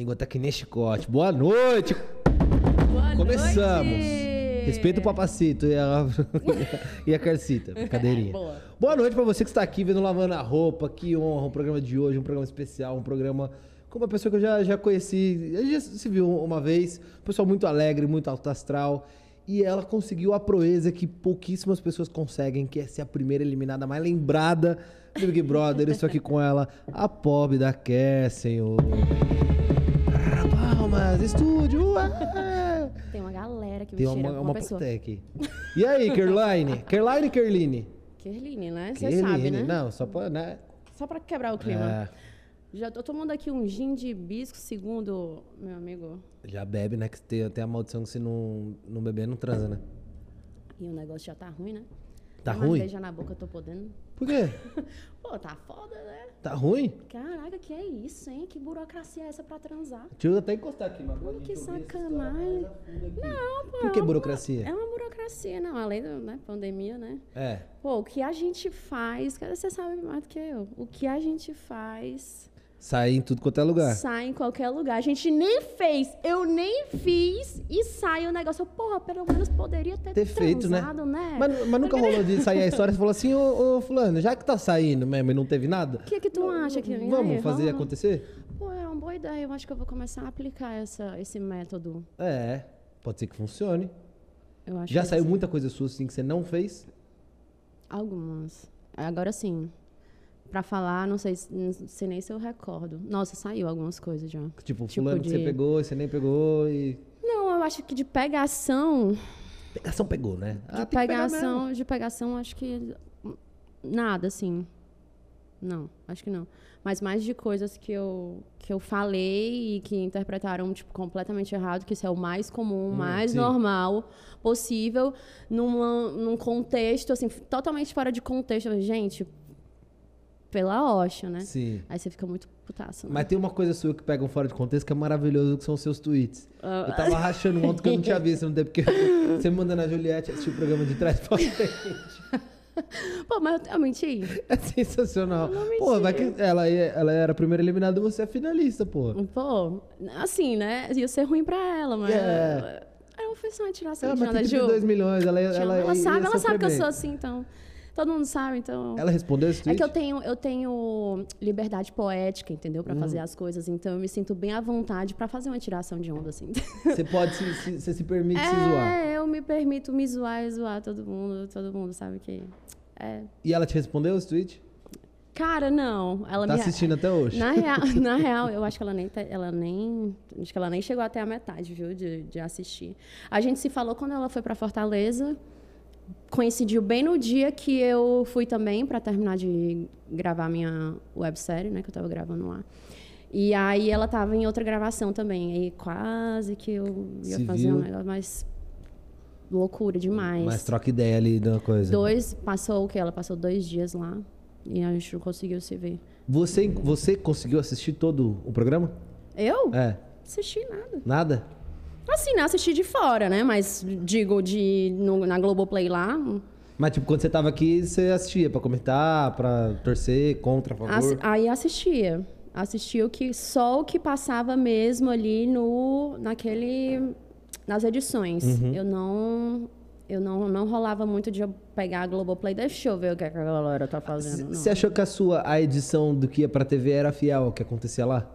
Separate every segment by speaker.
Speaker 1: Língua tá que nem chicote. Boa noite!
Speaker 2: Boa
Speaker 1: Começamos.
Speaker 2: noite.
Speaker 1: Respeita o papacito e a, e a Carcita. Brincadeirinha.
Speaker 2: Boa.
Speaker 1: Boa noite pra você que está aqui vendo Lavando a Roupa. Que honra. O programa de hoje, um programa especial, um programa com uma pessoa que eu já, já conheci. A gente já se viu uma vez. Pessoa muito alegre, muito alto astral. E ela conseguiu a proeza que pouquíssimas pessoas conseguem, que é ser a primeira eliminada mais lembrada do Big Brother. Estou aqui com ela, a pobre da Care, senhor. Palmas, estúdio! ué!
Speaker 2: Tem uma galera que me
Speaker 1: Tem uma,
Speaker 2: uma,
Speaker 1: uma
Speaker 2: pessoa.
Speaker 1: aqui. E aí, Kerline? Kerline Kerline?
Speaker 2: Kerline, né? Você sabe, né?
Speaker 1: Não, só pra, né?
Speaker 2: Só pra quebrar o clima.
Speaker 1: É,
Speaker 2: Já tô tomando aqui um gin de hibisco, segundo meu amigo.
Speaker 1: já bebe, né? Que tem, tem a maldição que se não, não beber, não transa, né?
Speaker 2: E o negócio já tá ruim, né?
Speaker 1: Tá
Speaker 2: mais
Speaker 1: ruim?
Speaker 2: beijar na boca eu tô podendo.
Speaker 1: Por quê?
Speaker 2: Pô, tá foda, né?
Speaker 1: Tá ruim?
Speaker 2: Caraca, que é isso, hein? Que burocracia é essa pra transar?
Speaker 1: Deixa eu até encostar aqui, mas pode
Speaker 2: que sacanagem. Não, pô.
Speaker 1: Por
Speaker 2: é
Speaker 1: que
Speaker 2: uma-
Speaker 1: burocracia?
Speaker 2: É uma burocracia, não. Além da né, pandemia, né?
Speaker 1: É.
Speaker 2: Pô, o que a gente faz, cara, você sabe mais do que eu. O que a gente faz
Speaker 1: Sair em tudo quanto é lugar.
Speaker 2: sai em qualquer lugar. A gente nem fez, eu nem fiz e sai o negócio. Porra, pelo menos poderia ter,
Speaker 1: Ter feito, né?
Speaker 2: né?
Speaker 1: Mas, mas nunca rolou de sair a história e falou assim, ô, ô fulano, já que tá saindo mesmo e não teve nada,
Speaker 2: O que que tu acha que
Speaker 1: vamos
Speaker 2: aí,
Speaker 1: fazer
Speaker 2: vamos?
Speaker 1: acontecer?
Speaker 2: Pô, é uma boa ideia. Eu acho que eu vou começar a aplicar essa, esse método.
Speaker 1: É, pode ser que funcione.
Speaker 2: Eu acho
Speaker 1: Já saiu
Speaker 2: sim.
Speaker 1: muita coisa sua assim que você não fez?
Speaker 2: Algumas. Agora sim. Pra falar, não sei, se- não sei nem se eu recordo. Nossa, saiu algumas coisas já.
Speaker 1: Tipo,
Speaker 2: Tipo
Speaker 1: fulano que você
Speaker 2: de-
Speaker 1: pegou e você nem pegou e...
Speaker 2: Não, eu acho que de pegação,
Speaker 1: Pegação pegou, né?
Speaker 2: de
Speaker 1: Ah, pegar mesmo.
Speaker 2: pegação, de pegação, acho que nada, assim. Não, acho que não. Mas mais de coisas que eu, que eu falei e que interpretaram, tipo, completamente errado, que isso é o mais comum, o mais
Speaker 1: sim.
Speaker 2: normal possível, numa, num contexto, assim, totalmente fora de contexto. Gente, pela Osha, né?
Speaker 1: Sim.
Speaker 2: Aí você fica muito putaço. Né?
Speaker 1: Mas tem uma coisa sua que pegam fora de contexto que é maravilhoso, que são os seus tweets.
Speaker 2: Ah.
Speaker 1: Eu tava rachando ontem que eu não tinha visto, não tem porque você mandando a Juliette assistir o programa de trás pra frente.
Speaker 2: Pô, mas eu, menti.
Speaker 1: É sensacional.
Speaker 2: Eu não menti.
Speaker 1: Pô, vai que ela, é- ela era a primeira eliminada e você é finalista, pô.
Speaker 2: Pô, assim, né? Ia ser ruim pra ela, mas.
Speaker 1: É.
Speaker 2: Eu fiz uma tiração
Speaker 1: Ela
Speaker 2: de nada, Ju.
Speaker 1: 32 milhões, ela,
Speaker 2: Te amo.
Speaker 1: ela,
Speaker 2: Ela,
Speaker 1: ia
Speaker 2: sabe, ela sabe que eu sou assim, então. Todo mundo sabe, então.
Speaker 1: Ela respondeu esse
Speaker 2: É
Speaker 1: tweet?
Speaker 2: que eu tenho, eu tenho liberdade poética, entendeu?
Speaker 1: Hum.
Speaker 2: Pra fazer as coisas. Então eu me sinto bem à vontade pra fazer uma tiração de onda, assim.
Speaker 1: Você pode se, se, você se permite se zoar.
Speaker 2: É, eu me permito me zoar e zoar todo mundo. Todo mundo sabe que. É.
Speaker 1: E ela te respondeu esse tweet?
Speaker 2: Cara, não. Ela
Speaker 1: Tá
Speaker 2: me.
Speaker 1: assistindo até hoje.
Speaker 2: Na real, na real, eu acho que ela nem, tá- ela nem, acho que ela nem chegou até a metade, viu, de, de assistir. A gente se falou quando ela foi para Fortaleza. Coincidiu bem no dia que eu fui também para terminar de gravar minha websérie, né, que eu tava gravando lá. E aí ela tava em outra gravação também, aí quase que eu ia
Speaker 1: Se
Speaker 2: fazer um
Speaker 1: viu.
Speaker 2: negócio, mas loucura demais.
Speaker 1: Mas troca ideia ali da coisa.
Speaker 2: Dois, passou o que? Ela passou dois dias lá e a gente não conseguiu se ver.
Speaker 1: Você, você conseguiu assistir todo o programa?
Speaker 2: Eu?
Speaker 1: É.
Speaker 2: Assisti nada.
Speaker 1: Nada?
Speaker 2: Assim, não assisti de fora, né? Mas digo de no- na Globoplay lá.
Speaker 1: Mas, tipo, quando você tava aqui, você assistia pra comentar, pra torcer, contra, a favor?
Speaker 2: assi- aí assistia. Assistia o que só o que passava mesmo ali no naquele nas edições.
Speaker 1: Uhum.
Speaker 2: Eu não eu não, não rolava muito de eu pegar a Globoplay, deixa eu ver o que, é a galera tá fazendo.
Speaker 1: Você achou que a sua a edição do que ia pra TV era fiel ao que acontecia lá?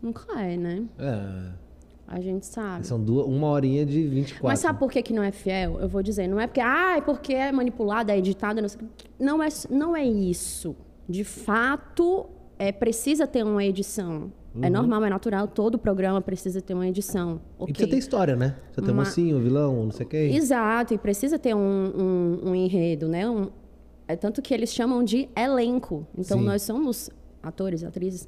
Speaker 2: Nunca é, né?
Speaker 1: É.
Speaker 2: A gente sabe.
Speaker 1: São duas, uma horinha de 24.
Speaker 2: Mas sabe por que, que não é fiel? Eu vou dizer, não é porque, ah, é porque é manipulado, é editado, não sei o quê. Não é, não é isso. De fato, é, precisa ter uma edição. É normal, é natural, todo programa precisa ter uma edição.
Speaker 1: Uhum. E precisa ter história, né? Precisa ter
Speaker 2: Uma-
Speaker 1: mocinho, vilão, não sei quem.
Speaker 2: Exato, e precisa ter um, um, um enredo, né? Um- é tanto que eles chamam de elenco. Então,
Speaker 1: Sim.
Speaker 2: nós somos atores, atrizes.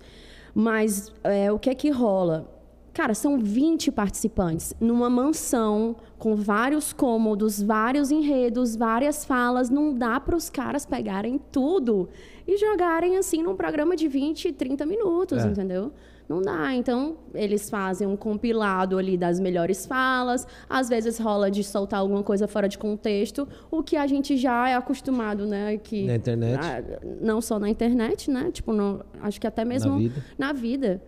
Speaker 2: Mas é, o que é que rola? Cara, são 20 participantes numa mansão com vários cômodos, vários enredos, várias falas. Não dá para os caras pegarem tudo e jogarem assim num programa de 20, 30 minutos,
Speaker 1: É.
Speaker 2: entendeu? Não dá. Então, eles fazem um compilado ali das melhores falas. Às vezes rola de soltar alguma coisa fora de contexto, o que a gente já é acostumado, né? Que,
Speaker 1: Na internet.
Speaker 2: Não só na internet, né? Tipo, no- acho que até mesmo
Speaker 1: vida.
Speaker 2: na vida.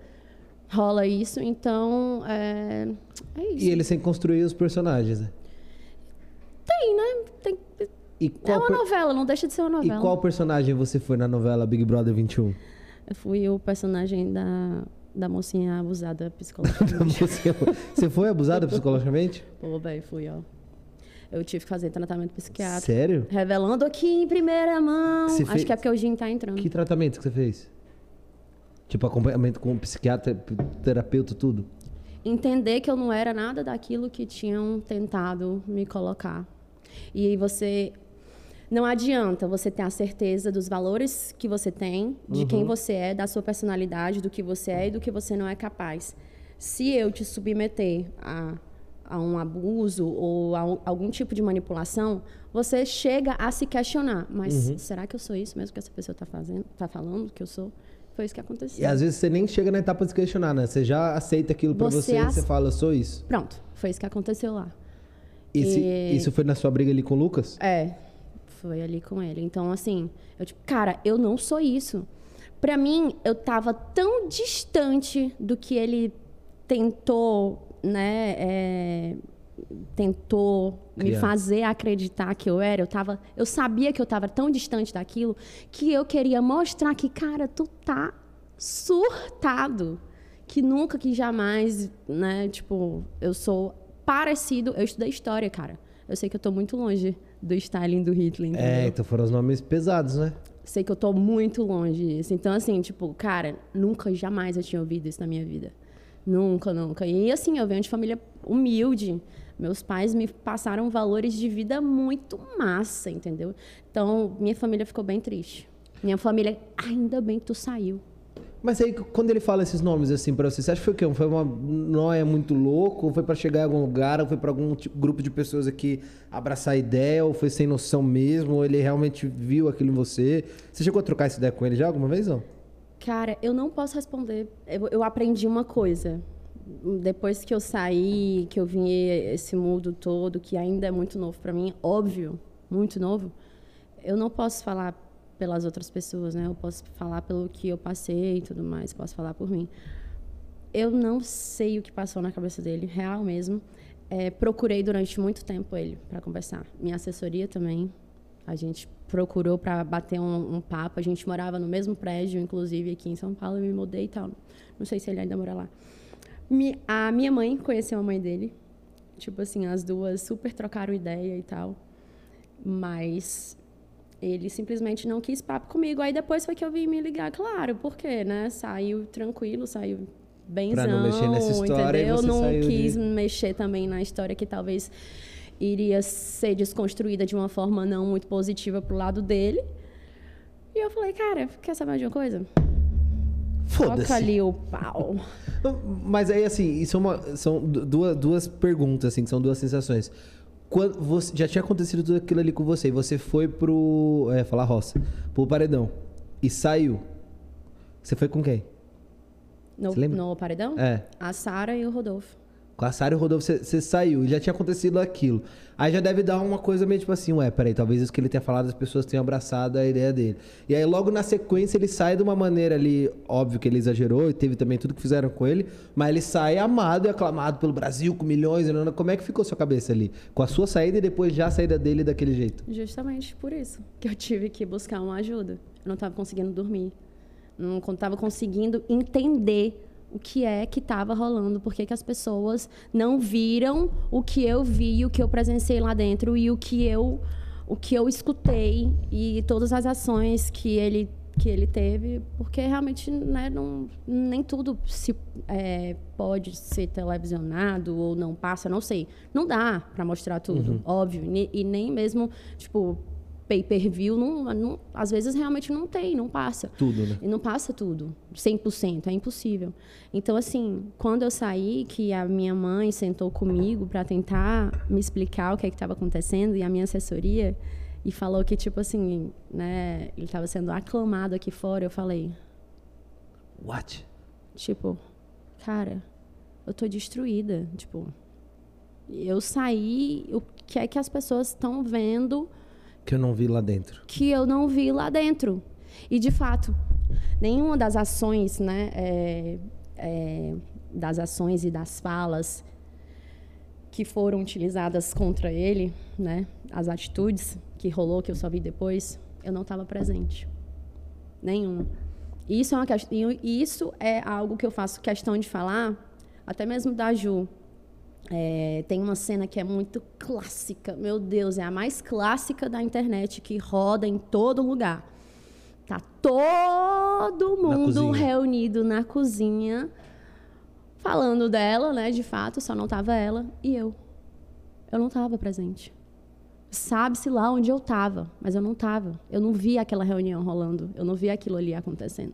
Speaker 2: Rola isso. Então, é, é isso.
Speaker 1: E ele sem construir os personagens, né?
Speaker 2: Tem, né? Tem-
Speaker 1: E
Speaker 2: É uma
Speaker 1: per-
Speaker 2: novela, não deixa de ser uma
Speaker 1: e
Speaker 2: novela.
Speaker 1: qual personagem você foi na novela Big Brother 21?
Speaker 2: Eu fui o personagem da, da mocinha abusada psicologicamente.
Speaker 1: Você, você foi abusada psicologicamente?
Speaker 2: Pô, velho, fui, ó. Eu tive que fazer tratamento psiquiátrico.
Speaker 1: Sério?
Speaker 2: Revelando aqui em primeira mão.
Speaker 1: Você
Speaker 2: Acho
Speaker 1: fez-
Speaker 2: que é porque o Jim tá entrando.
Speaker 1: Que tratamento que você fez? Tipo, acompanhamento com psiquiatra, terapeuta, tudo?
Speaker 2: Entender que eu não era nada daquilo que tinham tentado me colocar. E você. Não adianta você ter a certeza dos valores que você tem, de
Speaker 1: Uhum.
Speaker 2: quem você é, da sua personalidade, do que você é e do que você não é capaz. Se eu te submeter a, a um abuso ou a um- algum tipo de manipulação, você chega a se questionar. Mas
Speaker 1: Uhum.
Speaker 2: será que eu sou isso mesmo que essa pessoa está fazendo, tá falando que eu sou? Foi isso que aconteceu.
Speaker 1: E às vezes você nem chega na etapa de se questionar, né? Você já aceita aquilo pra
Speaker 2: Você
Speaker 1: você, e
Speaker 2: ace-
Speaker 1: você fala, sou isso.
Speaker 2: Pronto, foi isso que aconteceu lá.
Speaker 1: Esse-
Speaker 2: E-
Speaker 1: Isso foi na sua briga ali com o Lucas?
Speaker 2: É, foi ali com ele. Então, assim, eu tipo, cara, eu não sou isso. Pra mim, eu tava tão distante do que ele tentou, né, é, tentou me fazer acreditar que eu era. Eu tava, eu sabia que eu tava tão distante daquilo que eu queria mostrar que, cara, tu tá surtado. Que nunca, que jamais, né, tipo, eu sou parecido. Eu estudei história, cara. Eu sei que eu tô muito longe do Stalin do Hitler, entendeu?
Speaker 1: É, então foram os nomes pesados, né?
Speaker 2: Sei que eu tô muito longe disso. Então, assim, tipo, cara, nunca, jamais eu tinha ouvido isso na minha vida. Nunca, nunca. E, assim, eu venho de família humilde. Meus pais me passaram valores de vida muito massa, entendeu? Então, minha família ficou bem triste. Minha família, ainda bem que tu saiu.
Speaker 1: Mas aí, quando ele fala esses nomes assim pra você, você acha que foi o quê? Foi uma noia muito louco? Ou foi pra chegar em algum lugar? Ou foi pra algum tipo- grupo de pessoas aqui abraçar a ideia? Ou foi sem noção mesmo? Ou ele realmente viu aquilo em você? Você chegou a trocar essa ideia com ele já alguma vez, não?
Speaker 2: Cara, eu não posso responder. Eu, eu aprendi uma coisa. Depois que eu saí, que eu vim esse mundo todo, que ainda é muito novo para mim, óbvio, muito novo, eu não posso falar pelas outras pessoas, né? Eu posso falar pelo que eu passei e tudo mais, posso falar por mim. Eu não sei o que passou na cabeça dele, real mesmo. É, procurei durante muito tempo ele para conversar. Minha assessoria também. A gente procurou para bater um, um papo. A gente morava no mesmo prédio, inclusive aqui em São Paulo. Eu me mudei e tal. Não sei se ele ainda mora lá. A minha mãe conheceu a mãe dele. Tipo assim, as duas super trocaram ideia e tal. Mas ele simplesmente não quis papo comigo. Aí depois foi que eu vim me ligar, claro, porque, né? Saiu tranquilo, saiu benzão,
Speaker 1: Pra não mexer nessa história, e
Speaker 2: entendeu?
Speaker 1: você
Speaker 2: não quis
Speaker 1: de-
Speaker 2: mexer também na história que talvez iria ser desconstruída de uma forma não muito positiva pro lado dele. E eu falei, cara, quer saber de uma coisa? Toca
Speaker 1: Foda-se.
Speaker 2: ali o pau.
Speaker 1: Mas aí, assim, isso é uma, são du- duas, duas perguntas, assim, que são duas sensações. Quando você, já tinha acontecido tudo aquilo ali com você, e você foi pro. É, falar roça. Pro paredão. E saiu. Você foi com quem?
Speaker 2: No, no paredão?
Speaker 1: É.
Speaker 2: A Sara e o Rodolfo.
Speaker 1: Com e Rodolfo, você, saiu. E já tinha acontecido aquilo. Aí já deve dar uma coisa meio tipo assim, ué, peraí, talvez isso que ele tenha falado, as pessoas tenham abraçado a ideia dele. E aí logo na sequência ele sai de uma maneira ali, óbvio que ele exagerou, e teve também tudo que fizeram com ele, mas ele sai amado e aclamado pelo Brasil, com milhões, como é que ficou sua cabeça ali? Com a sua saída e depois já a saída dele daquele jeito.
Speaker 2: Justamente por isso que eu tive que buscar uma ajuda. Eu não estava conseguindo dormir. Não estava conseguindo entender o que é que estava rolando, por que as pessoas não viram o que eu vi, o que eu presenciei lá dentro e o que eu o que eu escutei e todas as ações que ele que ele teve, porque realmente né, não, nem tudo se é, pode ser televisionado ou não passa, não sei. Não dá para mostrar tudo, óbvio. Ne- E nem mesmo, tipo, pay-per-view, não, não- às vezes realmente não tem, não passa.
Speaker 1: Tudo, né?
Speaker 2: E não passa tudo, 100%, é impossível. Então, assim, quando eu saí, que a minha mãe sentou comigo para tentar me explicar o que é estava acontecendo, e a minha assessoria, e falou que, tipo assim, né, ele estava sendo aclamado aqui fora, eu falei,
Speaker 1: What?
Speaker 2: tipo, cara, eu tô destruída, tipo, eu saí, o que é que as pessoas estão vendo
Speaker 1: Que eu não vi lá dentro.
Speaker 2: que eu não vi lá dentro. E, de fato, nenhuma das ações, né, é, é, das ações e das falas que foram utilizadas contra ele, né? As atitudes que rolou, que eu só vi depois, eu não estava presente. Nenhuma. Isso é, uma, isso é algo que eu faço questão de falar, até mesmo da Ju. É, tem uma cena que é muito clássica, meu Deus, é a mais clássica da internet, que roda em todo lugar. Tá todo mundo na reunido na cozinha, falando dela, né? De fato, só não tava ela e eu. Eu não estava presente. Sabe-se lá onde eu estava, mas eu não estava. Eu não vi aquela reunião rolando. Eu não vi aquilo ali acontecendo.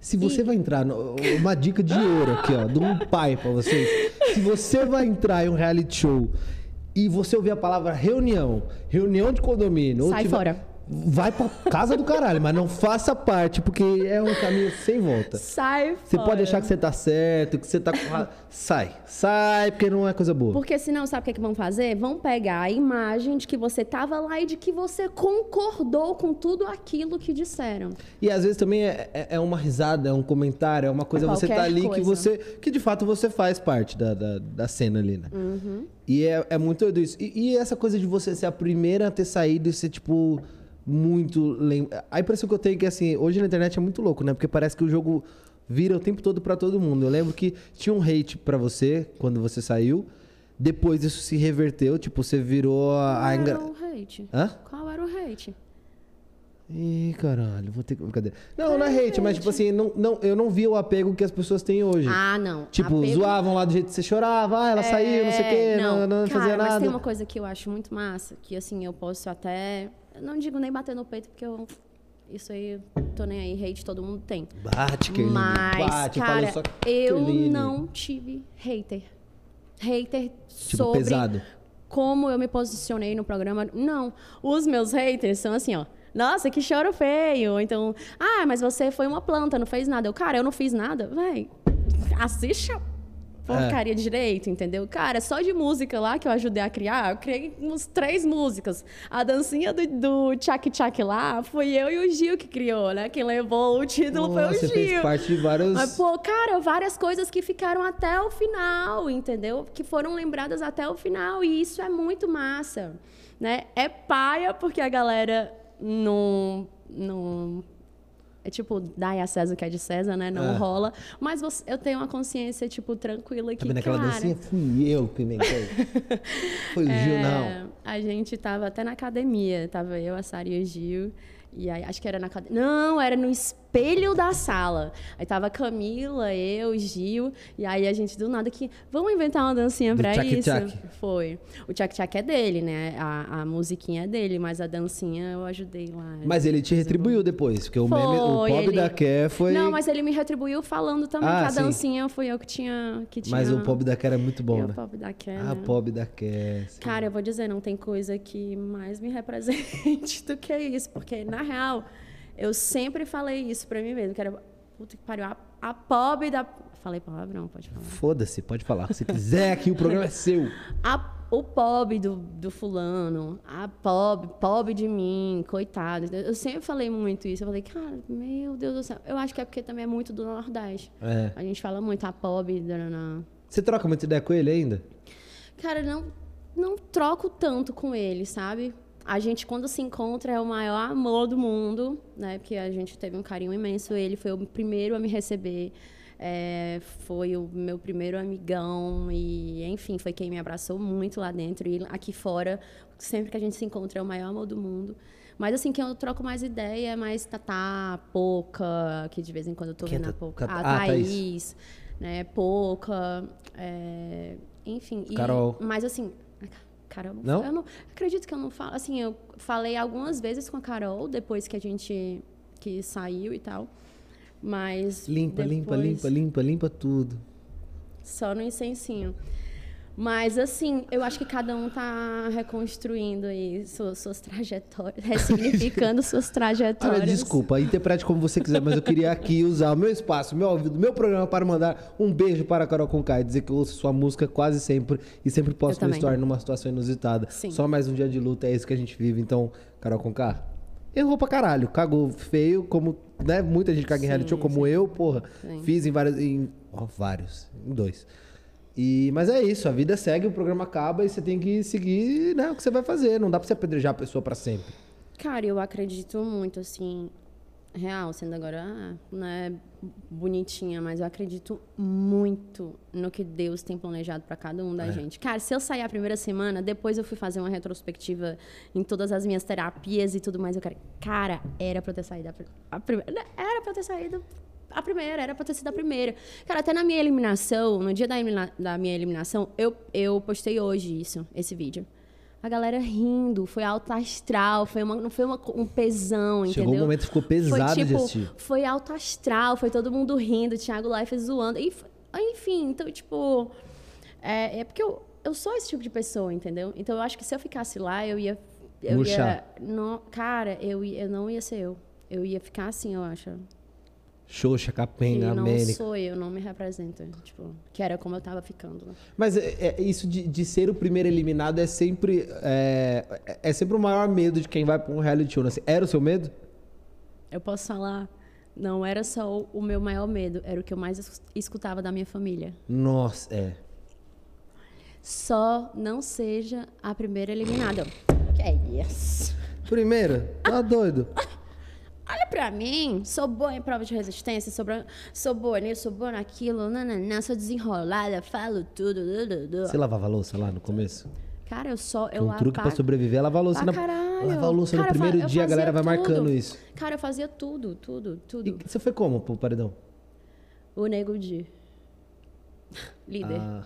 Speaker 1: Se você e... vai entrar, no, uma dica de ouro aqui, ó, de um pai para vocês. Se você vai entrar em um reality show e você ouvir a palavra reunião, reunião de condomínio,
Speaker 2: sai fora
Speaker 1: vai pra casa do caralho, mas não faça parte, porque é um caminho sem volta.
Speaker 2: Sai
Speaker 1: Você fora. pode achar que você tá certo, que você tá com... Sai. Sai, porque não é coisa boa.
Speaker 2: Porque senão, sabe o que, é que vão fazer? Vão pegar a imagem de que você tava lá e de que você concordou com tudo aquilo que disseram.
Speaker 1: E às vezes também é, é, é uma risada, é um comentário, é uma coisa, você tá ali coisa. que você... Que de fato você faz parte da, da, da cena ali, né?
Speaker 2: Uhum.
Speaker 1: E é, é muito doido isso. E, e essa coisa de você ser a primeira a ter saído e ser, tipo muito. A impressão que eu tenho é que, assim, hoje na internet é muito louco, né? Porque parece que o jogo vira o tempo todo para todo mundo. Eu lembro que tinha um hate para você quando você saiu. Depois isso se reverteu, tipo, você virou
Speaker 2: a. Qual era o hate?
Speaker 1: Hã?
Speaker 2: Qual era o hate?
Speaker 1: Ih, caralho, vou ter que. Brincadeira. Não, não é hate, hate, mas tipo assim, não, não, eu não via o apego que as pessoas têm hoje.
Speaker 2: Ah, não.
Speaker 1: Tipo, apego... zoavam lá do jeito que você chorava, ah, ela é... saiu, não sei o quê, não, não, não
Speaker 2: cara,
Speaker 1: fazia nada.
Speaker 2: Mas tem uma coisa que eu acho muito massa, que assim, eu posso até não digo nem bater no peito, porque eu. Isso aí, tô nem aí, hate todo mundo tem.
Speaker 1: Bate, Kerline.
Speaker 2: Mas,
Speaker 1: bate,
Speaker 2: cara, só... eu não tive hater. Hater tipo, sobre
Speaker 1: pesado.
Speaker 2: como eu me posicionei no programa. Não. Os meus haters são assim, ó. Nossa, que choro feio. Então, ah, mas você foi uma planta, não fez nada. Eu, cara, eu não fiz nada. Véi, assiste porcaria é. direito, entendeu? Cara, só de música lá que eu ajudei a criar, eu criei uns três músicas. A dancinha do, do Tchak Tchak lá, foi eu e o Gil que criou, né? Quem levou o título Nossa, foi o Gil. Você
Speaker 1: fez parte de várias...
Speaker 2: Mas, pô, cara, várias coisas que ficaram até o final, entendeu? Que foram lembradas até o final, e isso é muito massa, né? É paia porque a galera não... não é tipo, dai a César o que é de César, né? Não é. rola. Mas você, eu tenho uma consciência, tipo, tranquila que,
Speaker 1: Também naquela cara... dancinha fui eu que inventei. Foi o é, Gil, não.
Speaker 2: A gente tava até na academia. Tava eu, a Sara e o Gil. E aí, acho que era na academia. Não, era no espelho da sala. Aí tava Camila, eu, Gil. E aí a gente, do nada, que vamos inventar uma dancinha tchac isso. Tchac. Foi. O tchac tchac é dele, né? A, a musiquinha é dele, mas a dancinha eu ajudei lá.
Speaker 1: Mas ele te retribuiu depois, porque o, foi, meme, o pobre ele... da Ké foi.
Speaker 2: Não, mas ele me retribuiu falando também ah, que a sim. dancinha foi eu que tinha, que tinha.
Speaker 1: Mas o pobre da Ké era muito bom, né?
Speaker 2: O pobre da Ké.
Speaker 1: Ah,
Speaker 2: né?
Speaker 1: pobre da Ké.
Speaker 2: Cara, eu vou dizer, não tem coisa que mais me represente do que isso, porque na real, eu sempre falei isso pra mim mesmo, que era, puta que pariu, a, a pobre da... Falei palavrão, pode falar.
Speaker 1: Foda-se, pode falar. Se quiser, aqui o programa é seu.
Speaker 2: A, o pobre do, do fulano, a pobre, pobre de mim, coitado. Eu sempre falei muito isso. Eu falei, cara, meu Deus do céu. Eu acho que é porque também é muito do Nordeste.
Speaker 1: É.
Speaker 2: A gente fala muito a pobre... Da,
Speaker 1: Você troca muita ideia com ele ainda?
Speaker 2: Cara, não, não troco tanto com ele, sabe? A gente, quando se encontra, é o maior amor do mundo, né? Porque a gente teve um carinho imenso. Ele foi o primeiro a me receber, é, foi o meu primeiro amigão e, enfim, foi quem me abraçou muito lá dentro. E aqui fora, sempre que a gente se encontra, é o maior amor do mundo. Mas, assim, quem eu troco mais ideia é mais Tatá, Poca, que de vez em quando eu tô quem vendo é a Poca. A ah, Thaís, Thaís, né? Poca, é, enfim.
Speaker 1: Carol.
Speaker 2: E, mas, assim Carol,
Speaker 1: não?
Speaker 2: Eu não acredito que eu não falo. Assim, eu falei algumas vezes com a Carol depois que a gente que saiu e tal. Mas.
Speaker 1: Limpa,
Speaker 2: depois,
Speaker 1: limpa, limpa, limpa, limpa tudo.
Speaker 2: Só no incensinho. Mas, assim, eu acho que cada um tá reconstruindo aí suas, suas trajetórias, ressignificando suas trajetórias.
Speaker 1: Olha, desculpa, interprete como você quiser, mas eu queria aqui usar o meu espaço, meu ouvido, meu programa para mandar um beijo para a Carol Conká e dizer que eu ouço sua música quase sempre e sempre posso me estar numa situação inusitada.
Speaker 2: Sim.
Speaker 1: Só mais um dia de luta, é isso que a gente vive. Então, Carol Conká, errou pra caralho. Cagou feio, como né, muita gente caga em reality show, como
Speaker 2: sim.
Speaker 1: eu, porra.
Speaker 2: Sim.
Speaker 1: Fiz em vários. Em, ó, vários. Em dois. E, mas é isso, a vida segue, o programa acaba e você tem que seguir né, o que você vai fazer. Não dá pra você apedrejar a pessoa pra sempre.
Speaker 2: Cara, eu acredito muito, assim, real, sendo agora, ah, né, bonitinha, mas eu acredito muito no que Deus tem planejado pra cada um da
Speaker 1: É.
Speaker 2: gente. Cara, se eu sair a primeira semana, depois eu fui fazer uma retrospectiva em todas as minhas terapias e tudo mais, eu quero, cara, era pra eu ter saído a, pri- a primeira, era pra eu ter saído a primeira, era pra ter sido a primeira. Cara, até na minha eliminação, no dia da, elimina- da minha eliminação, eu, eu postei hoje isso, esse vídeo. A galera rindo, foi alto astral, foi uma, não foi uma- um pesão,
Speaker 1: Chegou
Speaker 2: entendeu?
Speaker 1: um momento que ficou pesado
Speaker 2: foi, tipo. Foi alto astral, foi todo mundo rindo, Thiago Life zoando. E, f- enfim, então, tipo. É, é porque eu, eu sou esse tipo de pessoa, entendeu? Então eu acho que se eu ficasse lá, eu ia. Eu ia
Speaker 1: Murchar.
Speaker 2: não, cara, eu, ia- eu não ia ser eu. Eu ia ficar assim, eu acho.
Speaker 1: Xoxa, capenga,
Speaker 2: não
Speaker 1: amênica.
Speaker 2: sou eu, não me representa. Tipo, que era como eu tava ficando. né?
Speaker 1: Mas é, é- isso de, de ser o primeiro eliminado é sempre. É, é- é sempre o maior medo de quem vai pra um reality show. né? Era o seu medo?
Speaker 2: Eu posso falar, não era só o, meu maior medo, era o que eu mais es- escutava da minha família.
Speaker 1: Nossa, é.
Speaker 2: Só não seja a primeira eliminada. Que é isso?
Speaker 1: Primeiro, tá doido.
Speaker 2: Olha pra mim, sou boa em prova de resistência, sou, sou boa nisso, sou boa naquilo, nananã, sou desenrolada, falo tudo. du, du, du.
Speaker 1: Você lavava a louça lá no começo?
Speaker 2: Cara, eu só. Eu
Speaker 1: um truque pra
Speaker 2: apago-
Speaker 1: sobreviver é lavar a louça
Speaker 2: Ah,
Speaker 1: na.
Speaker 2: caralho.
Speaker 1: Lavar a louça
Speaker 2: Cara,
Speaker 1: no primeiro
Speaker 2: eu
Speaker 1: dia, a galera vai marcando
Speaker 2: tudo.
Speaker 1: isso.
Speaker 2: Cara, eu fazia tudo, tudo, tudo.
Speaker 1: E você foi como pro paredão?
Speaker 2: O Nego Di. Líder.
Speaker 1: Ah,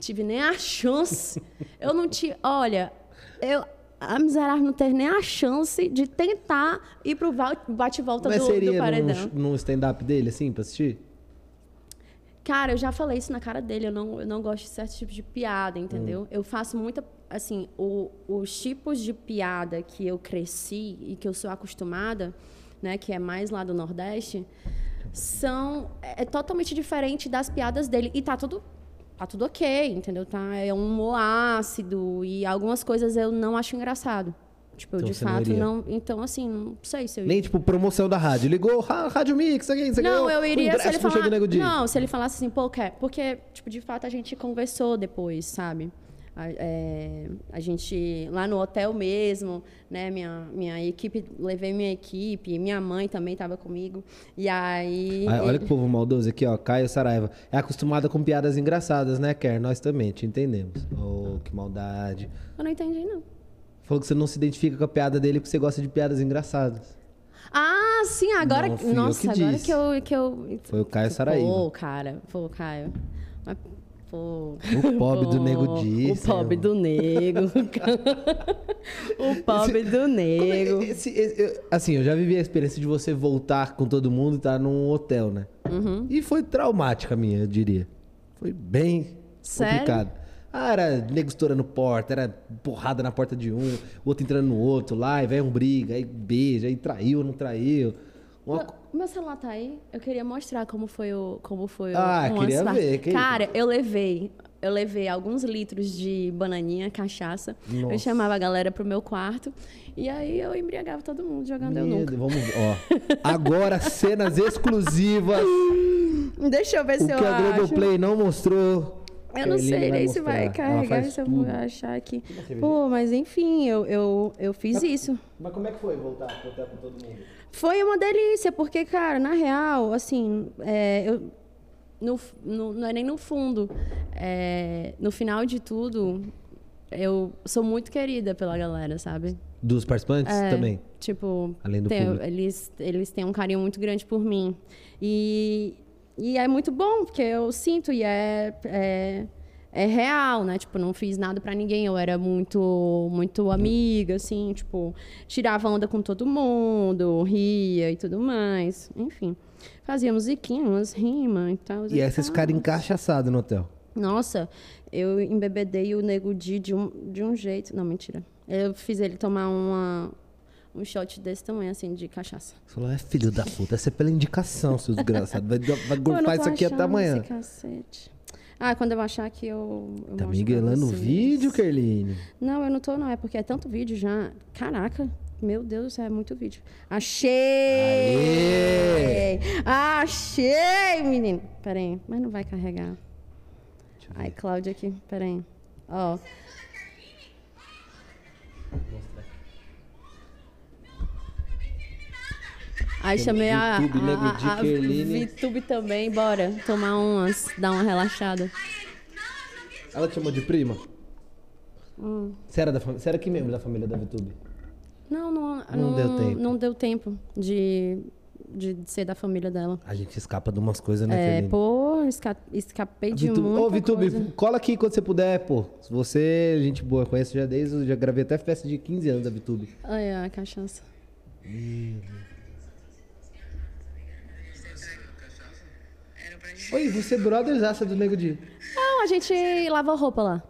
Speaker 2: Tive nem a chance. eu não tive. Olha, eu. A miserável não teve nem a chance de tentar ir pro bate-volta do,
Speaker 1: seria
Speaker 2: do paredão.
Speaker 1: num, num stand-up dele, assim, pra assistir?
Speaker 2: Cara, eu já falei isso na cara dele. Eu não, eu não gosto de certo tipo de piada, entendeu? Eu faço muita. Assim, o- os tipos de piada que eu cresci e que eu sou acostumada, né, que é mais lá do Nordeste, são. É, é totalmente diferente das piadas dele. E tá tudo. Tá tudo ok, entendeu? Tá, é um humor ácido e algumas coisas eu não acho engraçado. Tipo, eu
Speaker 1: Então
Speaker 2: de
Speaker 1: não
Speaker 2: fato
Speaker 1: iria?
Speaker 2: não. Então, assim, não sei se eu
Speaker 1: Nem tipo promoção da rádio. Ligou, "Ra- Rádio Mix, aqui, você
Speaker 2: Não, eu
Speaker 1: um
Speaker 2: iria se ele falar. Não, se ele falasse assim, pô, quer. Porque, tipo, de fato a gente conversou depois, sabe? A, é, a gente, lá no hotel mesmo, né? Minha, minha equipe, levei minha equipe, minha mãe também estava comigo. E aí.
Speaker 1: Ah, olha que povo maldoso aqui, ó. Caio Saraiva. É acostumada com piadas engraçadas, né, Ker? Nós também, te entendemos. Oh, que maldade.
Speaker 2: Eu não entendi, não.
Speaker 1: Falou que você não se identifica com a piada dele porque você gosta de piadas engraçadas.
Speaker 2: Ah, sim, agora.
Speaker 1: Não
Speaker 2: nossa,
Speaker 1: que
Speaker 2: agora
Speaker 1: disse.
Speaker 2: que eu, que eu.
Speaker 1: Foi o Caio Saraiva.
Speaker 2: Pô, cara, pô, Caio. Mas, pô.
Speaker 1: O pobre do Nego Di.
Speaker 2: O pobre do nego. o pobre do nego.
Speaker 1: Esse- esse- eu- assim, eu já vivi a experiência de você voltar com todo mundo e estar num hotel, né?
Speaker 2: Uhum.
Speaker 1: E foi traumática a minha, eu diria. Foi bem
Speaker 2: Sério?
Speaker 1: complicado. Ah, era nego estourando porta, era porrada na porta de um, o outro entrando no outro lá, e vai um briga, aí beija, aí traiu não traiu. Uma
Speaker 2: Meu, celular tá aí. Eu queria mostrar como foi o. Como foi o-
Speaker 1: Ah,
Speaker 2: umas
Speaker 1: queria ver, que
Speaker 2: Cara, eu levei. Eu levei alguns litros de bananinha, cachaça.
Speaker 1: Nossa.
Speaker 2: Eu chamava a galera pro meu quarto. E aí eu embriagava todo mundo jogando eu
Speaker 1: Meu
Speaker 2: nunca.
Speaker 1: Deus, vamos ver, ó. Agora, cenas exclusivas.
Speaker 2: Deixa eu ver
Speaker 1: o
Speaker 2: se
Speaker 1: que
Speaker 2: eu
Speaker 1: a
Speaker 2: acho.
Speaker 1: Globoplay não mostrou.
Speaker 2: Eu não sei nem se vai carregar, se eu vou achar aqui. Pô, mas enfim, eu, eu, eu fiz isso.
Speaker 1: Mas como é que foi voltar pro hotel com todo mundo?
Speaker 2: Foi uma delícia, porque, cara, na real, assim, é, eu, no, no- não é nem no fundo. é, no final de tudo, eu sou muito querida pela galera, sabe?
Speaker 1: Dos participantes
Speaker 2: É,
Speaker 1: também?
Speaker 2: Tipo,
Speaker 1: Além do
Speaker 2: tem-
Speaker 1: público.
Speaker 2: eles, eles têm um carinho muito grande por mim. E, e é muito bom, porque eu sinto e é, é, real, né? Tipo, não fiz nada pra ninguém. Eu era muito, muito amiga, assim, tipo, tirava onda com todo mundo, ria e tudo mais. Enfim, fazia musiquinha, umas rimas e tal.
Speaker 1: E aí vocês ficaram encaixaçados no hotel.
Speaker 2: Nossa, eu embebedei o Nego Di de um, de um jeito. Não, mentira. Eu fiz ele tomar uma, um shot desse tamanho, assim, de cachaça.
Speaker 1: Você falou, é filho da puta, essa é pela indicação, seu desgraçado. Vai, vai gorfar isso aqui até amanhã.
Speaker 2: esse cacete. Ah, quando eu achar aqui, eu. eu
Speaker 1: Tá miguelando o vídeo, Kerline?
Speaker 2: Não, eu não tô, não. É porque é tanto vídeo já. Caraca, Meu Deus do céu, é muito vídeo. Achei! Achei, menino! Pera aí, mas não vai carregar. Ai, Cláudia aqui, pera aí. Ó. Aí chamei a,
Speaker 1: VTube, nego
Speaker 2: a, a, a. VTube também, bora tomar umas, dar uma relaxada.
Speaker 1: Ela te chamou de prima?
Speaker 2: Hum.
Speaker 1: Você era, da fam... Você era que membro da família da VTube?
Speaker 2: Não, não,
Speaker 1: Não
Speaker 2: não,
Speaker 1: deu tempo.
Speaker 2: Não deu tempo de, de ser da família dela.
Speaker 1: A gente escapa de umas coisas, né,
Speaker 2: É, pô, esca- escapei de
Speaker 1: Vitube,
Speaker 2: muita
Speaker 1: Ô,
Speaker 2: coisa.
Speaker 1: cola aqui quando você puder, pô. Se você, gente boa, conheço já desde, já gravei até festa de 15 anos da Vitube.
Speaker 2: Ai, a cachaça.
Speaker 1: Oi, você é brotherzaça do Nego Di.
Speaker 2: Não, a gente lavou roupa lá.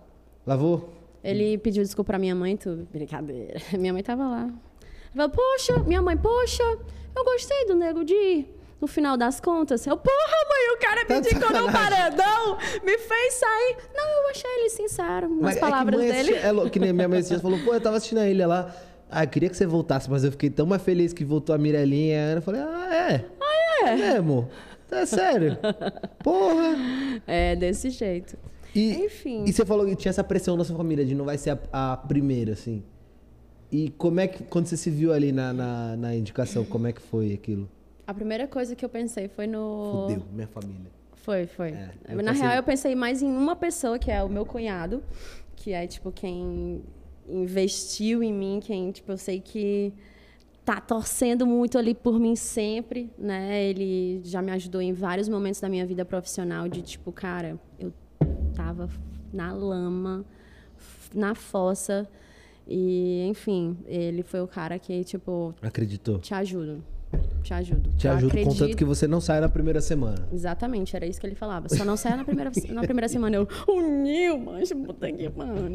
Speaker 1: Lavou?
Speaker 2: Ele pediu desculpa pra minha mãe, tudo. Brincadeira. Minha mãe tava lá. Ela falou, poxa, minha mãe, poxa, eu gostei do nego de. No final das contas, eu, porra, mãe, o cara
Speaker 1: Tá
Speaker 2: me indicou no paredão, me fez sair. Não, eu achei ele sincero nas
Speaker 1: Mas
Speaker 2: palavras
Speaker 1: é que
Speaker 2: dele.
Speaker 1: assistia- É, que nem minha mãe esses dias falou, pô, eu tava assistindo a ilha lá. Ah, eu queria que você voltasse, mas eu fiquei tão mais feliz que voltou a Mirelinha. Eu falei, ah, é? Ah, é? mesmo? Tá sério? Porra!
Speaker 2: É, desse jeito.
Speaker 1: E,
Speaker 2: Enfim.
Speaker 1: E você falou que tinha essa pressão na sua família de não vai ser a, a primeira, assim. E como é que, quando você se viu ali na, na, na indicação, como é que foi aquilo?
Speaker 2: A primeira coisa que eu pensei foi no.
Speaker 1: Fudeu, minha família.
Speaker 2: Foi, foi.
Speaker 1: É,
Speaker 2: Na
Speaker 1: pensei-
Speaker 2: real, eu pensei mais em uma pessoa, que é o meu cunhado, que é, tipo, quem investiu em mim, quem, tipo, eu sei que tá torcendo muito ali por mim sempre, né? Ele já me ajudou em vários momentos da minha vida profissional, de, tipo, cara, eu tava na lama, na fossa, e, enfim, ele foi o cara que, tipo,
Speaker 1: Acreditou?
Speaker 2: te ajudo, te ajudo.
Speaker 1: Te
Speaker 2: Eu
Speaker 1: ajudo,
Speaker 2: acredito-
Speaker 1: contanto que você não saia na primeira semana.
Speaker 2: Exatamente, era isso que ele falava. Só não saia na primeira, na primeira semana. Eu, o Nil, mas puta que pariu.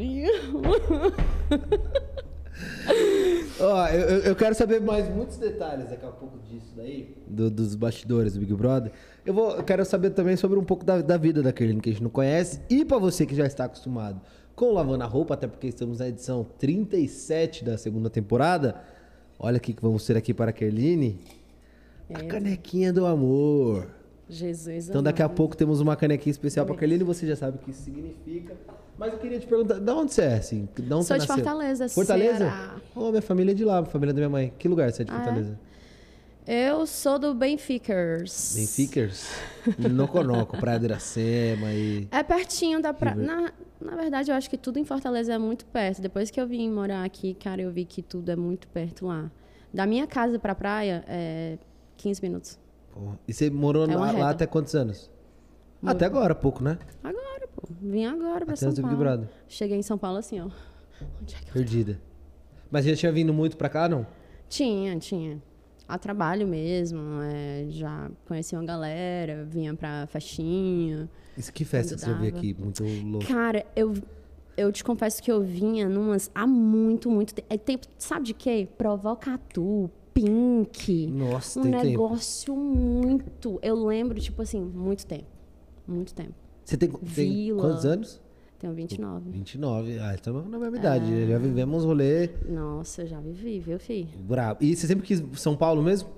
Speaker 1: Ó, eu, eu- quero saber mais muitos detalhes daqui a pouco disso daí, do- dos bastidores do Big Brother. Eu, vou, eu quero saber também sobre um pouco da, da vida da Kerline, que a gente não conhece. E pra você que já está acostumado com Lavando a Roupa, até porque estamos na edição 37 da segunda temporada. Olha o que vamos ter aqui para a Kerline. A canequinha do amor.
Speaker 2: Jesus
Speaker 1: Então daqui a
Speaker 2: amado.
Speaker 1: pouco temos uma canequinha especial para a Kerline, você já sabe o que isso significa. Mas eu queria te perguntar, de onde você é, assim? De onde
Speaker 2: Sou de
Speaker 1: nasceu?
Speaker 2: Fortaleza,
Speaker 1: Fortaleza?
Speaker 2: Ceará.
Speaker 1: Oh, minha família é de lá, a família da minha mãe. Que lugar você é de
Speaker 2: Ah, é?
Speaker 1: Fortaleza?
Speaker 2: Eu sou do Benficers.
Speaker 1: Benficers? Noconoco, Praia de Iracema e...
Speaker 2: É pertinho da praia. Na, na verdade, eu acho que tudo em Fortaleza é muito perto. Depois que eu vim morar aqui, cara, eu vi que tudo é muito perto lá. Da minha casa pra praia é 15 minutos.
Speaker 1: Pô, E você morou
Speaker 2: É
Speaker 1: lá, lá até quantos anos? Até agora, pouco, né?
Speaker 2: Agora, pô. Vim agora pra
Speaker 1: Até
Speaker 2: São
Speaker 1: Big
Speaker 2: Paulo.
Speaker 1: Brother.
Speaker 2: Cheguei em São Paulo assim, ó. Onde é que eu
Speaker 1: Perdida. Mas já tinha vindo muito pra cá, não?
Speaker 2: Tinha, tinha. A trabalho mesmo, é, já conheci uma galera, vinha pra festinha.
Speaker 1: Isso, que festa que você viu aqui? Muito louco.
Speaker 2: Cara, eu, eu te confesso que eu vinha numas há muito, muito tempo. É tempo, sabe de quê? Provocatu, Pink.
Speaker 1: Nossa,
Speaker 2: um
Speaker 1: tem tempo.
Speaker 2: negócio muito. Eu lembro, tipo assim, muito tempo. Muito tempo.
Speaker 1: Você tem, tem quantos anos?
Speaker 2: Tenho 29.
Speaker 1: 29. Ah, estamos na mesma idade.
Speaker 2: É.
Speaker 1: Já vivemos rolê
Speaker 2: Nossa, já vivi, viu, filho?
Speaker 1: brabo. E você sempre quis São Paulo mesmo?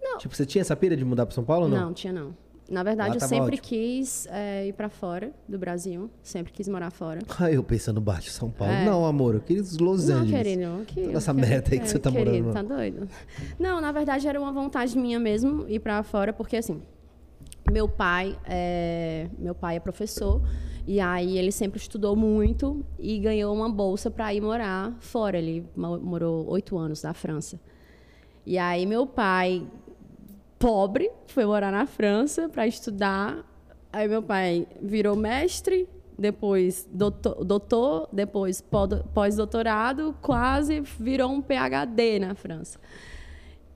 Speaker 2: Não.
Speaker 1: Tipo, você tinha essa pira de mudar pra São Paulo ou não?
Speaker 2: Não, tinha não. Na verdade,
Speaker 1: Lá
Speaker 2: eu
Speaker 1: tava
Speaker 2: sempre
Speaker 1: ótimo.
Speaker 2: quis é, ir pra fora do Brasil. Sempre quis morar fora.
Speaker 1: Ah, eu pensando baixo, São Paulo.
Speaker 2: É.
Speaker 1: Não, amor, eu queria os Los
Speaker 2: Não,
Speaker 1: Angeles.
Speaker 2: querido. Que,
Speaker 1: Toda essa
Speaker 2: que-
Speaker 1: merda aí que
Speaker 2: é,
Speaker 1: você tá
Speaker 2: querido,
Speaker 1: morando lá.
Speaker 2: Tá doido? Não, na verdade era uma vontade minha mesmo ir pra fora, porque assim, meu pai é, meu pai é professor e aí ele sempre estudou muito e ganhou uma bolsa para ir morar fora. Ele mo- morou oito anos na França. E aí meu pai pobre, foi morar na França para estudar. Aí meu pai virou mestre, depois doutor, doutor depois pó- pós-doutorado, quase virou um PhD na França.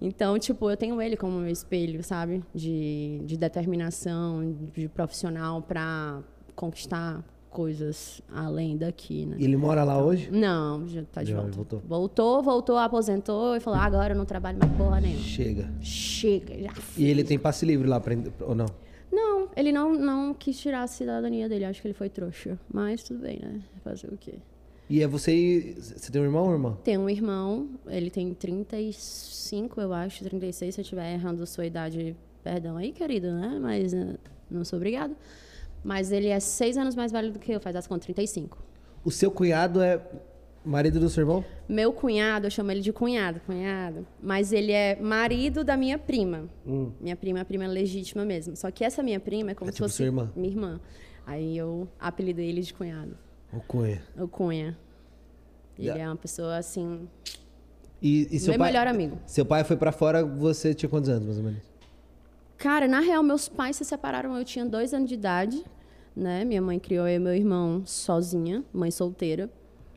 Speaker 2: Então, tipo, eu tenho ele como meu espelho, sabe? De, de determinação, de profissional para conquistar coisas além daqui, né?
Speaker 1: E ele mora lá hoje?
Speaker 2: Não, já tá de
Speaker 1: Já
Speaker 2: volta.
Speaker 1: voltou.
Speaker 2: Voltou, voltou, aposentou e falou: "Ah, agora eu não trabalho mais porra nenhuma.
Speaker 1: Chega.
Speaker 2: Chega, já
Speaker 1: E ele tem passe livre lá pra, ou não?
Speaker 2: Não, ele não, não quis tirar a cidadania dele. Acho que ele foi trouxa. Mas tudo bem, né? Fazer o quê?
Speaker 1: E é você. Você tem um irmão ou irmã?
Speaker 2: Tenho um irmão, ele tem 35, eu acho, 36, se eu estiver errando a sua idade, perdão aí, querido, né? Mas eh, não sou obrigada. Mas ele é seis anos mais velho do que eu, faz as contas 35.
Speaker 1: O seu cunhado é marido do seu irmão?
Speaker 2: Meu cunhado, eu chamo ele de cunhado, cunhado. Mas ele é marido da minha prima.
Speaker 1: Hum.
Speaker 2: Minha prima é a prima legítima mesmo. Só que essa minha prima é como
Speaker 1: É
Speaker 2: se
Speaker 1: tipo
Speaker 2: fosse
Speaker 1: sua irmã.
Speaker 2: minha irmã. Aí eu apelidei ele de cunhado.
Speaker 1: O cunha.
Speaker 2: O Cunha. Ele
Speaker 1: Yeah.
Speaker 2: é uma pessoa assim.
Speaker 1: E, e seu
Speaker 2: Meu
Speaker 1: pai...
Speaker 2: melhor amigo.
Speaker 1: Seu pai foi pra fora, você tinha quantos anos, mais ou menos?
Speaker 2: Cara, na real, meus pais se separaram, eu tinha dois anos de idade, né? Minha mãe criou eu e meu irmão sozinha, mãe solteira,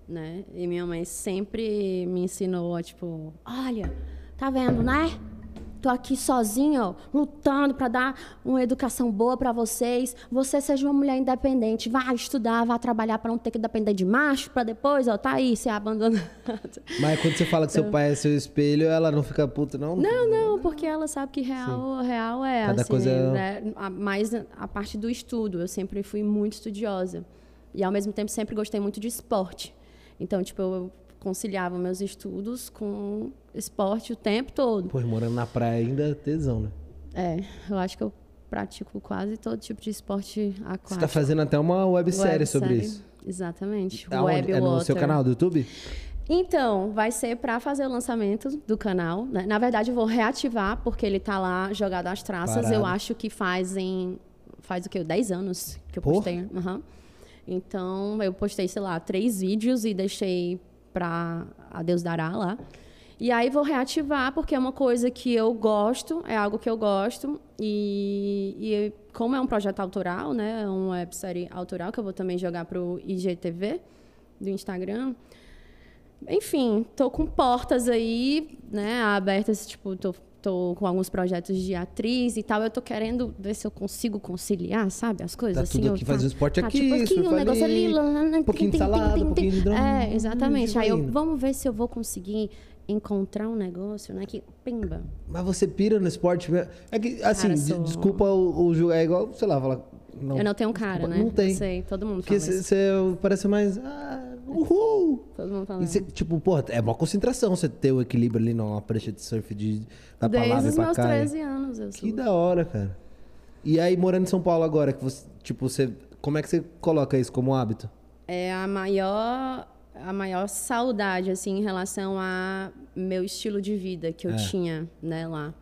Speaker 2: né? E minha mãe sempre me ensinou, tipo, olha, tá vendo, né? Tô aqui sozinha, ó, lutando para dar uma educação boa para vocês. Você seja uma mulher independente, vá estudar, vá trabalhar para não ter que depender de macho, para depois, ó, tá aí, ser abandonada.
Speaker 1: Mas quando você fala que seu pai é seu espelho, ela não fica puta, não?
Speaker 2: Não, não, porque ela sabe que real, real é
Speaker 1: Cada
Speaker 2: assim,
Speaker 1: coisa é-
Speaker 2: né? A- mais a parte do estudo. Eu sempre fui muito estudiosa. E ao mesmo tempo sempre gostei muito de esporte. Então, tipo, eu conciliava meus estudos com esporte o tempo todo.
Speaker 1: Pô, morando na praia ainda, tesão, né?
Speaker 2: É, eu acho que eu pratico quase todo tipo de esporte aquático.
Speaker 1: Você tá fazendo até uma websérie sobre
Speaker 2: Websérie.
Speaker 1: isso.
Speaker 2: Exatamente.
Speaker 1: Aonde?
Speaker 2: Web
Speaker 1: É no
Speaker 2: Water.
Speaker 1: seu canal do YouTube?
Speaker 2: Então, vai ser para fazer o lançamento do canal. né? Na verdade, eu vou reativar, porque ele tá lá jogado às traças.
Speaker 1: Parado.
Speaker 2: Eu acho que fazem. Faz o quê? 10 anos que eu
Speaker 1: Porra.
Speaker 2: postei. Aham. Então, eu postei, sei lá, três vídeos e deixei pra a Deus dará lá. E aí vou reativar, porque é uma coisa que eu gosto, é algo que eu gosto. E, e como é um projeto autoral, né? É uma websérie autoral que eu vou também jogar pro IGTV do Instagram. Enfim, tô com portas aí, né, abertas, tipo, tô, tô com alguns projetos de atriz e tal. Eu tô querendo ver se eu consigo conciliar, sabe, as coisas.
Speaker 1: Tá
Speaker 2: assim,
Speaker 1: tudo
Speaker 2: eu
Speaker 1: aqui,
Speaker 2: faço-
Speaker 1: faz um esporte
Speaker 2: tá,
Speaker 1: aqui,
Speaker 2: tipo, aqui, um negócio
Speaker 1: ali,
Speaker 2: lá,
Speaker 1: um pouquinho de salada, um pouquinho de drone,
Speaker 2: É, exatamente.
Speaker 1: vai
Speaker 2: Aí eu, vamos ver se eu vou conseguir encontrar um negócio, né, que, pimba.
Speaker 1: Mas você pira no esporte? É que, assim,
Speaker 2: Cara, sou-
Speaker 1: desculpa o, o é igual, sei lá, falar... Não,
Speaker 2: eu não tenho cara,
Speaker 1: desculpa,
Speaker 2: né?
Speaker 1: Não tem.
Speaker 2: Sei, todo mundo
Speaker 1: Porque você parece mais... Ah, uhul!
Speaker 2: Todo mundo fala
Speaker 1: tipo, pô, é uma concentração você ter o equilíbrio ali numa prancha de surf de, da palavra
Speaker 2: Desde
Speaker 1: e
Speaker 2: os meus
Speaker 1: cá.
Speaker 2: 13 anos eu sou.
Speaker 1: Que da hora, cara. E aí, morando em São Paulo agora, que você, tipo, você... Como é que você coloca isso como hábito?
Speaker 2: é a maior a maior saudade assim em relação a meu estilo de vida que eu
Speaker 1: É.
Speaker 2: tinha né lá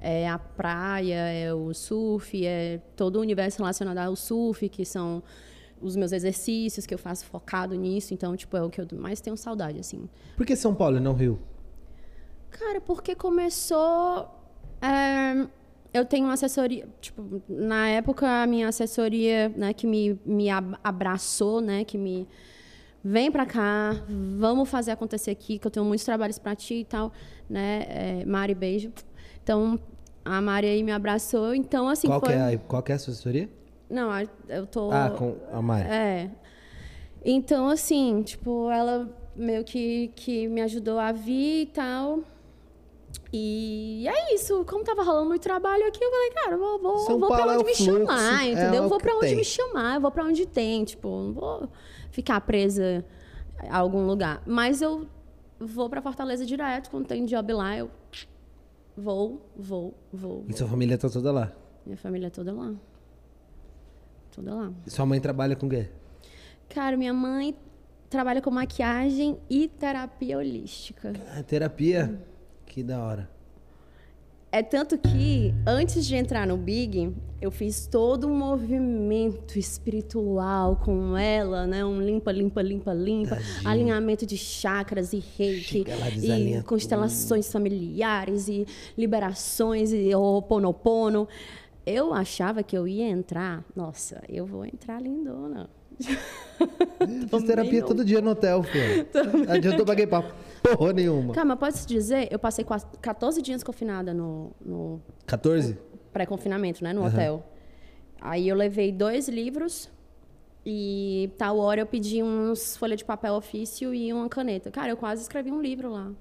Speaker 2: é a praia é o surf é todo o universo relacionado ao surf que são os meus exercícios que eu faço focado nisso então tipo é o que eu mais tenho saudade assim
Speaker 1: Por que São Paulo e não Rio?
Speaker 2: Cara, porque começou. é, eu tenho uma assessoria. Tipo, na época, a minha assessoria, né, que me, me ab- abraçou, né, que me. Vem pra cá, vamos fazer acontecer aqui, que eu tenho muitos trabalhos pra ti e tal, né? É, Mari, beijo. Então, a Mari aí me abraçou. Então, assim,
Speaker 1: qual,
Speaker 2: foi.
Speaker 1: que é a, qual que é a sua assessoria?
Speaker 2: Não, eu tô.
Speaker 1: Ah, com a Mari.
Speaker 2: É. Então, assim, tipo, ela meio que, que me ajudou a vir e tal. E é isso. Como tava rolando muito trabalho aqui, eu falei, cara, vou, vou,
Speaker 1: São
Speaker 2: vou
Speaker 1: Paulo
Speaker 2: pra
Speaker 1: é
Speaker 2: onde
Speaker 1: o
Speaker 2: me
Speaker 1: fluxo,
Speaker 2: chamar,
Speaker 1: é
Speaker 2: entendeu? eu vou pra onde
Speaker 1: tem.
Speaker 2: me chamar, eu vou pra onde tem. Tipo, não vou ficar presa a algum lugar. Mas eu vou pra Fortaleza direto, quando tem job lá, eu vou, vou, vou.
Speaker 1: E sua família tá toda lá?
Speaker 2: Minha família é toda lá. Toda lá.
Speaker 1: E sua mãe trabalha com o quê?
Speaker 2: Cara, minha mãe trabalha com maquiagem e terapia holística.
Speaker 1: Ah, terapia? Que da hora.
Speaker 2: É tanto que, antes de entrar no Big, eu fiz todo um movimento espiritual com ela, né? Um limpa, limpa, limpa, limpa. Alinhamento de chakras e reiki. E constelações familiares e liberações e oponopono. Eu achava que eu ia entrar. Nossa, eu vou entrar lindona.
Speaker 1: Fiz terapia
Speaker 2: não.
Speaker 1: todo dia no hotel, filho. Adiantou, paguei pra porra nenhuma.
Speaker 2: Cara, mas pode-se dizer, eu passei quase 14 dias confinada no, no
Speaker 1: 14?
Speaker 2: Pré-confinamento, né? No
Speaker 1: Aham.
Speaker 2: hotel. Aí eu levei dois livros e tal hora eu pedi uns folha de papel ofício e uma caneta. Cara, eu quase escrevi um livro lá.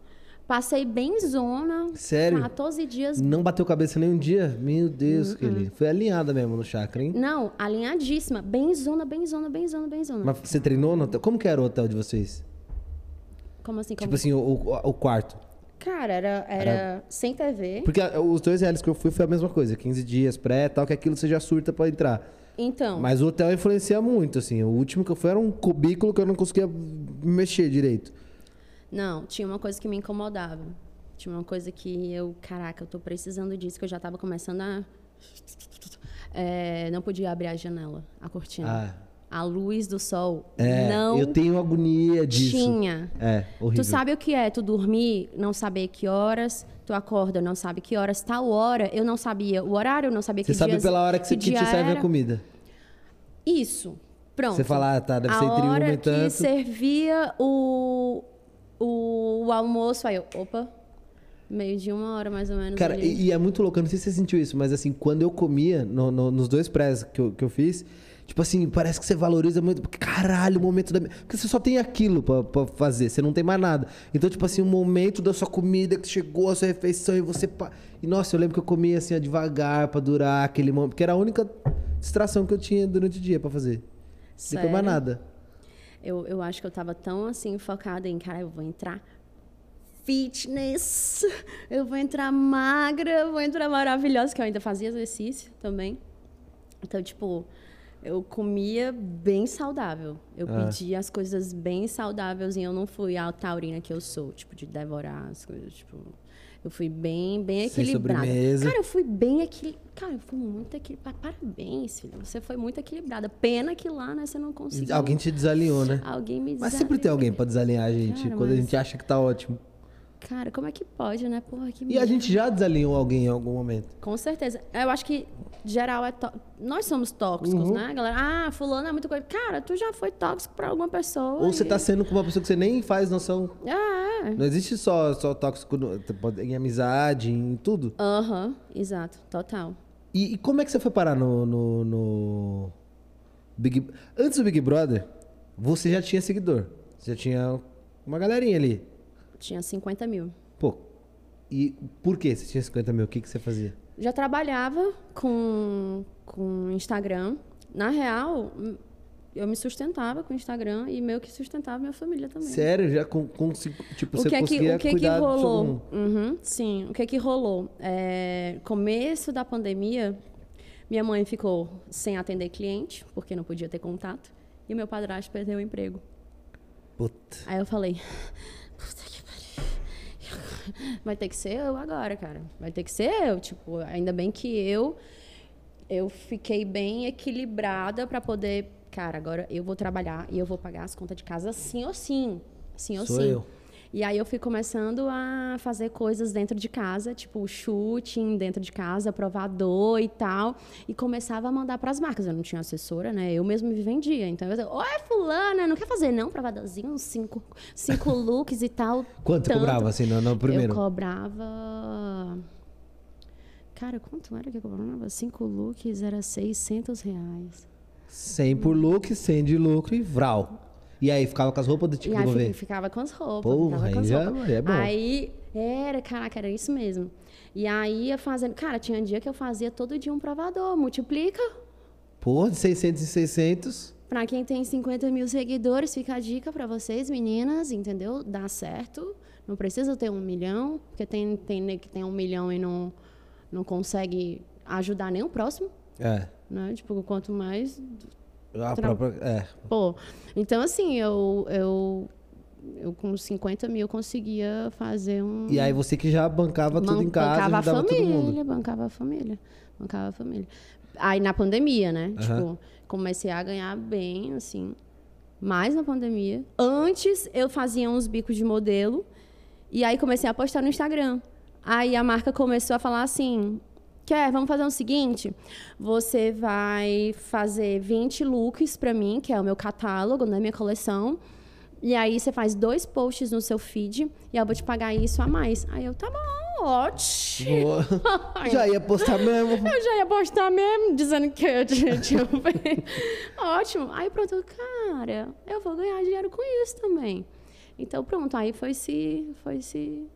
Speaker 2: Passei bem zona.
Speaker 1: Sério?
Speaker 2: 14 dias.
Speaker 1: Não bateu cabeça nem um dia? Meu
Speaker 2: Uhum.
Speaker 1: Deus, que ele. Foi alinhada mesmo no chakra, hein?
Speaker 2: Não, alinhadíssima. Bem zona, bem zona, bem zona, bem zona.
Speaker 1: Mas você treinou no hotel? Como que era o hotel de vocês?
Speaker 2: Como assim? Como...
Speaker 1: Tipo assim, o, o, o quarto.
Speaker 2: Cara, era, era, sem TV.
Speaker 1: Porque os dois reais que eu fui foi a mesma coisa. 15 dias pré tal, que aquilo você já surta pra entrar.
Speaker 2: Então,
Speaker 1: Mas o hotel influencia muito, assim. O último que eu fui era um cubículo que eu não conseguia mexer direito.
Speaker 2: não, tinha uma coisa que me incomodava. Tinha uma coisa que eu, caraca, eu tô precisando disso, que eu já tava começando a. É, não podia abrir a janela, a cortina.
Speaker 1: Ah,
Speaker 2: A luz do sol
Speaker 1: é.
Speaker 2: não
Speaker 1: eu tenho agonia disso.
Speaker 2: tinha.
Speaker 1: É, horrível.
Speaker 2: Tu sabe o que é tu dormir, não saber que horas, tu acorda, não sabe que horas, tal hora, eu não sabia o horário, eu não sabia
Speaker 1: Você
Speaker 2: que
Speaker 1: sabe
Speaker 2: dias,
Speaker 1: pela hora que, você, que
Speaker 2: dia
Speaker 1: te serve
Speaker 2: era.
Speaker 1: a comida.
Speaker 2: Isso. Pronto.
Speaker 1: Você fala, ah, tá, deve
Speaker 2: a
Speaker 1: ser entre uma e
Speaker 2: que
Speaker 1: tanto.
Speaker 2: servia o, o, o almoço, aí eu, opa, meio de uma hora mais ou menos.
Speaker 1: Cara, e, e é muito louco, eu não sei se você sentiu isso, mas assim, quando eu comia no- no- nos dois prés que eu, que eu fiz, tipo assim, parece que você valoriza muito, caralho, o momento da. minha- Porque você só tem aquilo pra, pra fazer, você não tem mais nada. Então, tipo assim, o momento da sua comida que chegou, a sua refeição e você. E nossa, eu lembro que eu comia assim, ó, devagar pra durar aquele momento, porque era a única distração que eu tinha durante o dia pra fazer. Depois mais
Speaker 2: Sério?
Speaker 1: nada.
Speaker 2: Eu, eu acho que eu tava tão assim focada em, cara, eu vou entrar fitness, eu vou entrar magra, eu vou entrar maravilhosa, que eu ainda fazia exercício também. Então, tipo, eu comia bem saudável. Eu
Speaker 1: Ah.
Speaker 2: pedia as coisas bem saudáveis e eu não fui a taurina que eu sou, tipo, de devorar as coisas, tipo... Eu fui bem, bem equilibrada. Cara, eu fui bem equilibrada. Cara, eu fui muito equilibrada. Parabéns, filho. Você foi muito equilibrada. Pena que lá, né, você não conseguiu.
Speaker 1: Alguém te desalinhou, né?
Speaker 2: Alguém me
Speaker 1: Mas sempre tem alguém pra desalinhar a gente,
Speaker 2: Cara,
Speaker 1: quando a
Speaker 2: mas-
Speaker 1: gente acha que tá ótimo.
Speaker 2: Cara, como é que pode, né? Porra, que
Speaker 1: E a
Speaker 2: merda.
Speaker 1: gente já desalinhou alguém em algum momento.
Speaker 2: Com certeza. Eu acho que geral é tó- nós somos tóxicos,
Speaker 1: Uhum.
Speaker 2: né, galera? Ah, fulano é muito coisa. Cara, tu já foi tóxico pra alguma pessoa.
Speaker 1: Ou você
Speaker 2: e-
Speaker 1: tá sendo com uma pessoa que você nem faz noção.
Speaker 2: Ah, é.
Speaker 1: Não existe só, só tóxico no- em amizade, em tudo.
Speaker 2: Aham, exato, total.
Speaker 1: E, e como é que você foi parar no, no, no Big... Antes do Big Brother, você já tinha seguidor. Você já tinha uma galerinha ali.
Speaker 2: Tinha 50 mil.
Speaker 1: Pô, e por que você tinha 50 mil? O que, que você fazia?
Speaker 2: Já trabalhava com, com Instagram. Na real, eu me sustentava com o Instagram e meio que sustentava minha família também.
Speaker 1: Sério? Já com, com tipo,
Speaker 2: o
Speaker 1: você
Speaker 2: que é que, o que, é que rolou? Uhum, sim, o que é que rolou? É, começo da pandemia, minha mãe ficou sem atender cliente, porque não podia ter contato, e meu padrasto perdeu o emprego.
Speaker 1: Puta.
Speaker 2: Aí eu falei, puta que. Vai ter que ser eu agora, cara. Vai ter que ser eu. Tipo, ainda bem que eu eu fiquei bem equilibrada pra poder, cara, agora eu vou trabalhar e eu vou pagar as contas de casa sim ou sim. Sim ou
Speaker 1: Sou
Speaker 2: sim.
Speaker 1: eu.
Speaker 2: E aí eu fui começando a fazer coisas dentro de casa, tipo shooting dentro de casa, provador e tal, e começava a mandar para as marcas. Eu não tinha assessora, né? Eu mesmo me vendia. Então eu dizia, oi fulana, não quer fazer não, provadorzinho, uns cinco, cinco looks e tal.
Speaker 1: Quanto
Speaker 2: tanto."
Speaker 1: cobrava assim no, no primeiro?
Speaker 2: Eu cobrava. Cara, quanto era que eu cobrava? Cinco looks era 600 reais.
Speaker 1: 100 por look, 100 de lucro e vral. E aí, ficava com as roupas do tipo do governo?
Speaker 2: ficava com as roupas.
Speaker 1: Porra, aí
Speaker 2: as
Speaker 1: já-
Speaker 2: roupas.
Speaker 1: aí é bom.
Speaker 2: Aí, era, caraca, era isso mesmo. E aí ia fazendo. Cara, tinha dia que eu fazia todo dia um provador. Multiplica.
Speaker 1: Pô, de 600 em 600.
Speaker 2: Pra quem tem 50 mil seguidores, fica a dica pra vocês, meninas, entendeu? Dá certo. Não precisa ter um milhão, porque tem, tem nego que tem um milhão e não, não consegue ajudar nem o próximo,
Speaker 1: É.
Speaker 2: né? Tipo, quanto mais
Speaker 1: A
Speaker 2: Tra-
Speaker 1: própria. É.
Speaker 2: Pô, então assim, eu, eu, eu com 50 mil conseguia fazer um.
Speaker 1: E aí você que já bancava tudo
Speaker 2: ban-
Speaker 1: em casa,
Speaker 2: bancava a família, bancava a família. Bancava a família. Aí na pandemia, né? Tipo, comecei a ganhar bem, assim. Mais na pandemia. Antes eu fazia uns bicos de modelo. E aí comecei a postar no Instagram. Aí a marca começou a falar assim: Quer, vamos fazer o seguinte: você vai fazer 20 looks pra mim, que é o meu catálogo, né? Minha coleção. E aí você faz dois posts no seu feed e eu vou te pagar isso a mais. Aí eu, tá bom, ótimo.
Speaker 1: Boa. já ia postar mesmo.
Speaker 2: Eu já ia postar mesmo, dizendo que eu tinha. Ótimo. Aí pronto, eu, cara, eu vou ganhar dinheiro com isso também. Então pronto, aí foi se, foi se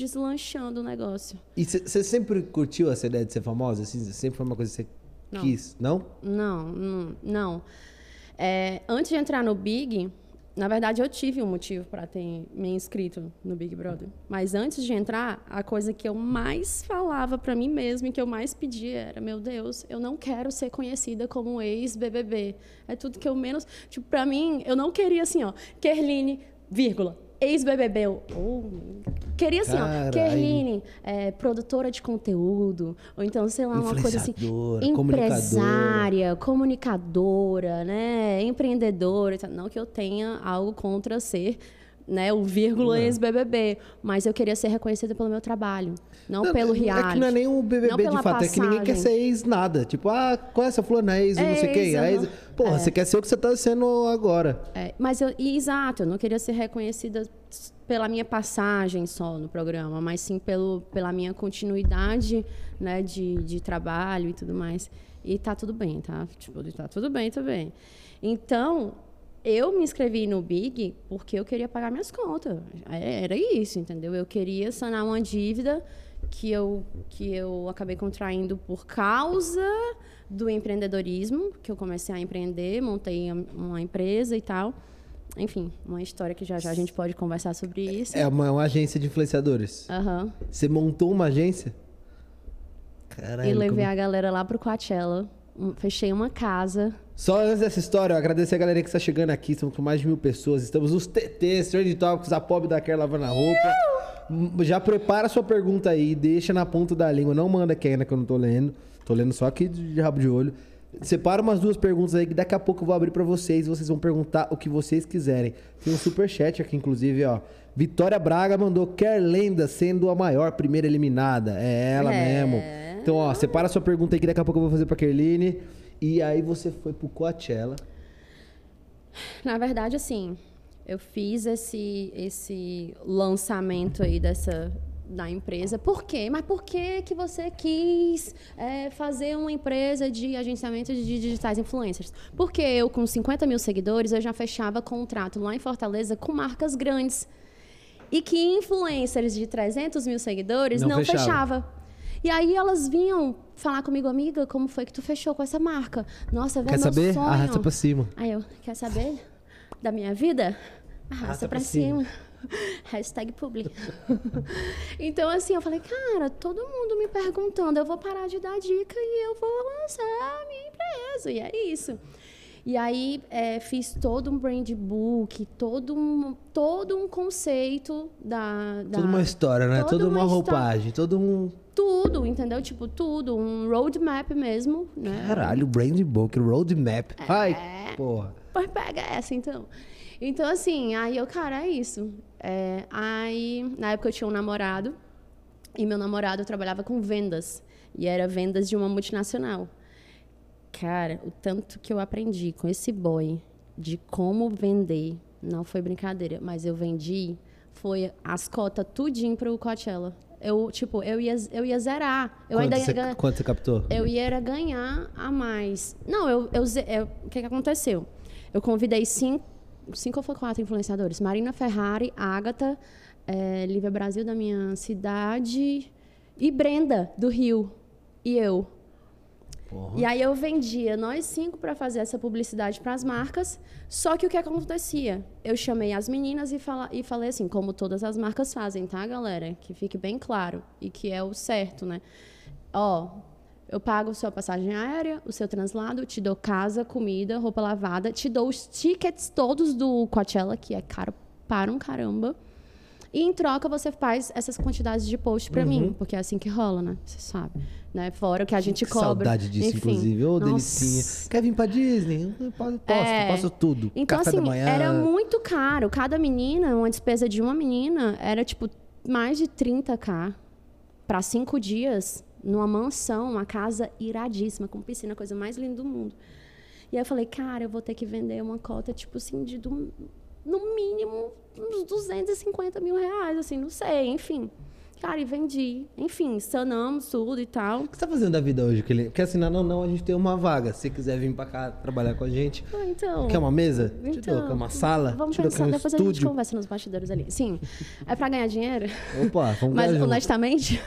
Speaker 2: deslanchando o negócio.
Speaker 1: E você sempre curtiu essa ideia de ser famosa? Assim, sempre foi uma coisa que você
Speaker 2: Não.
Speaker 1: quis? Não?
Speaker 2: Não, não. não. É, antes de entrar no Big, Na verdade, eu tive um motivo para ter me inscrito no Big Brother. Mas antes de entrar, a coisa que eu mais falava para mim mesma e que eu mais pedia era: meu Deus, eu não quero ser conhecida como ex-BBB. É tudo que eu menos. Tipo, para mim, eu não queria assim, ó, Kerline, vírgula, ex-BBB. Oh, queria assim,
Speaker 1: Carai.
Speaker 2: ó, Kerline, é, produtora de conteúdo, ou então, sei lá, uma coisa assim, empresária, comunicadora, né, empreendedora. Não que eu tenha algo contra ser, né, o vírgula
Speaker 1: Não.
Speaker 2: ex-BBB, mas eu queria ser reconhecida pelo meu trabalho, não,
Speaker 1: Não,
Speaker 2: pelo
Speaker 1: É
Speaker 2: reality.
Speaker 1: que não é nem um BBB de fato, é que ninguém quer
Speaker 2: passagem.
Speaker 1: ser ex nada. Tipo, ah, qual é essa fulana? É ex ou não sei quem? A ex... Porra,
Speaker 2: É.
Speaker 1: você quer ser o que você tá sendo agora.
Speaker 2: É, mas eu, e, exato, eu não queria ser reconhecida pela minha passagem só no programa, mas sim pelo, pela minha continuidade né, de, de trabalho e tudo mais. E tá tudo bem, tá? Tipo, tá tudo bem também. Então, eu me inscrevi no Big porque eu queria pagar minhas contas. É, Era isso, entendeu? Eu queria sanar uma dívida que eu, que eu acabei contraindo por causa do empreendedorismo, que eu comecei a empreender, montei uma empresa e tal. Enfim, uma história que já já a gente pode conversar sobre isso.
Speaker 1: É uma, uma agência de influenciadores.
Speaker 2: Aham.
Speaker 1: Você montou uma agência? Caralho.
Speaker 2: E levei
Speaker 1: como-
Speaker 2: a galera lá pro Coachella. Fechei uma casa.
Speaker 1: Só antes dessa história, eu agradecer a galera que está chegando aqui. Estamos com mais de mil pessoas. Estamos nos TTs, Trend Topics, a pobre da Quer lavando a roupa. Já prepara sua pergunta aí, deixa na ponta da língua. Não manda aqui ainda que eu não tô lendo. Tô lendo só aqui de rabo de olho. Separa umas duas perguntas aí que daqui a pouco eu vou abrir pra vocês. Vocês vão perguntar o que vocês quiserem. Tem um superchat aqui, inclusive, ó. Vitória Braga mandou Quer Lenda sendo a maior primeira eliminada. É ela
Speaker 2: É.
Speaker 1: mesmo. Então, ó, separa sua pergunta aí que daqui a pouco eu vou fazer pra Kerline. E aí você foi pro Coachella.
Speaker 2: Na verdade, assim, eu fiz esse, esse lançamento aí dessa da empresa. Por quê? Mas por que que você quis é, fazer uma empresa de agenciamento de digitais influencers? Porque eu, com 50 mil seguidores, eu já fechava contrato lá em Fortaleza com marcas grandes. E que influencers de 300 mil seguidores
Speaker 1: Não
Speaker 2: não,
Speaker 1: fechava.
Speaker 2: fechava. E aí elas vinham falar comigo, amiga, como foi que tu fechou com essa marca? Nossa, velho,
Speaker 1: Quer
Speaker 2: meu
Speaker 1: saber?
Speaker 2: sonho.
Speaker 1: Arrasta pra cima.
Speaker 2: Aí eu, quer saber da minha vida? Arrasta,
Speaker 1: Arrasta
Speaker 2: pra,
Speaker 1: pra cima.
Speaker 2: cima. Hashtag publi. então, assim, eu falei, cara, todo mundo me perguntando, eu vou parar de dar dica e eu vou lançar a minha empresa. E é isso. E aí, é, fiz todo um brand book, todo um, todo um conceito da... da
Speaker 1: Toda uma história, né?
Speaker 2: toda
Speaker 1: Toda uma,
Speaker 2: uma
Speaker 1: roupagem, todo um.
Speaker 2: Tudo, entendeu? Tipo, tudo. Um roadmap mesmo, né?
Speaker 1: Caralho, brand book, roadmap.
Speaker 2: É.
Speaker 1: Ai, porra.
Speaker 2: Pois pega essa, então. Então, assim, aí eu, cara, é isso. É, aí, na época eu tinha um namorado, e meu namorado trabalhava com vendas, e era vendas de uma multinacional. Cara, o tanto que eu aprendi com esse boy de como vender, não foi brincadeira, mas eu vendi, foi as cotas tudinho pro Coachella. Eu, tipo, eu ia, eu ia zerar. Eu
Speaker 1: quanto, você,
Speaker 2: ganhar-
Speaker 1: quanto você captou?
Speaker 2: eu ia era ganhar a mais. Não, eu, eu, eu- o que, que aconteceu? Eu convidei cinco, cinco ou quatro influenciadores. Marina Ferrari, Agatha, eh, Lívia Brasil da minha cidade e Brenda do Rio. E eu.
Speaker 1: Porra.
Speaker 2: E aí eu vendia nós cinco para fazer essa publicidade para as marcas. Só que o que acontecia? Eu chamei as meninas e, fala, e falei assim, como todas as marcas fazem, tá, galera? Que fique bem claro e que é o certo, né? Ó, eu pago a sua passagem aérea, o seu translado, te dou casa, comida, roupa lavada, te dou os tickets todos do Coachella, que é caro para um caramba. E em troca você faz essas quantidades de post pra mim, porque é assim que rola, né? Você sabe, né? Fora o que a gente
Speaker 1: Que
Speaker 2: cobra.
Speaker 1: saudade disso,
Speaker 2: Enfim.
Speaker 1: inclusive. Ô,
Speaker 2: Nossa.
Speaker 1: delicinha. Quer vir pra Disney? Eu posso, posso,
Speaker 2: É.
Speaker 1: posso tudo.
Speaker 2: Então,
Speaker 1: Café
Speaker 2: assim, era muito caro. Cada menina, uma despesa de uma menina, era tipo mais de 30k para cinco dias numa mansão, uma casa iradíssima, com piscina, coisa mais linda do mundo. E aí eu falei, cara, eu vou ter que vender uma cota, tipo assim, de do- no mínimo uns 250 mil reais, assim, não sei, enfim. Cara, e vendi. Enfim, sanamos tudo e tal.
Speaker 1: O que você tá fazendo da vida hoje? Kelly? Porque assim, não, não, não, a gente tem uma vaga. Se quiser vir pra cá trabalhar com a gente.
Speaker 2: Ah, então.
Speaker 1: Quer uma mesa? Te
Speaker 2: Então,
Speaker 1: dou. Quer uma sala?
Speaker 2: Vamos
Speaker 1: Te dou.
Speaker 2: pensar,
Speaker 1: um
Speaker 2: depois a gente
Speaker 1: estúdio?
Speaker 2: conversa nos bastidores ali. Sim. É pra ganhar dinheiro?
Speaker 1: Opa, vamos
Speaker 2: Mas
Speaker 1: ganhar
Speaker 2: honestamente,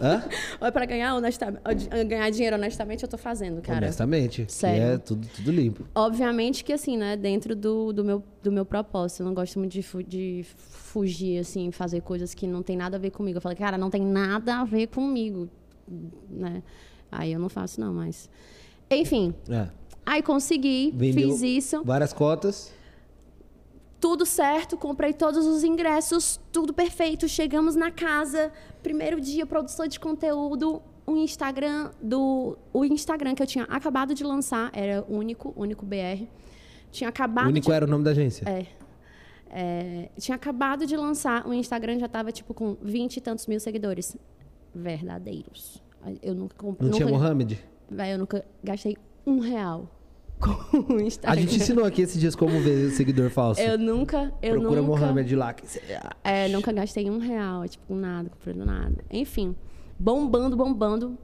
Speaker 1: Hã?
Speaker 2: ou é pra ganhar, honestamente, ganhar dinheiro honestamente, eu tô fazendo, cara.
Speaker 1: Honestamente. que
Speaker 2: Sério.
Speaker 1: é tudo, tudo limpo.
Speaker 2: Obviamente que assim, né, dentro do, do meu do meu propósito. Eu não gosto muito de, fu- de fugir, assim, fazer coisas que não tem nada a ver comigo. Eu falei, cara, não tem nada a ver comigo, né? Aí eu não faço, não, mas... Enfim,
Speaker 1: É.
Speaker 2: aí consegui,
Speaker 1: Vendeu
Speaker 2: fiz isso.
Speaker 1: Várias cotas.
Speaker 2: Tudo certo, comprei todos os ingressos, tudo perfeito. Chegamos na casa, primeiro dia, produção de conteúdo, o Instagram do o Instagram que eu tinha acabado de lançar era único, único BR. Tinha acabado
Speaker 1: O único
Speaker 2: de
Speaker 1: era o nome da agência.
Speaker 2: é, é, tinha acabado de lançar, o Instagram já tava tipo com 20 e tantos mil seguidores verdadeiros. Eu nunca comprei,
Speaker 1: Não tinha
Speaker 2: nunca,
Speaker 1: Mohamed?
Speaker 2: Véi, eu nunca gastei um real com o
Speaker 1: A
Speaker 2: Instagram.
Speaker 1: gente ensinou aqui esses dias como ver seguidor falso.
Speaker 2: Eu nunca, eu
Speaker 1: Procura
Speaker 2: nunca,
Speaker 1: Mohamed lá. que você-
Speaker 2: é, nunca gastei um real, tipo, com nada, comprando nada. Enfim, bombando, bombando.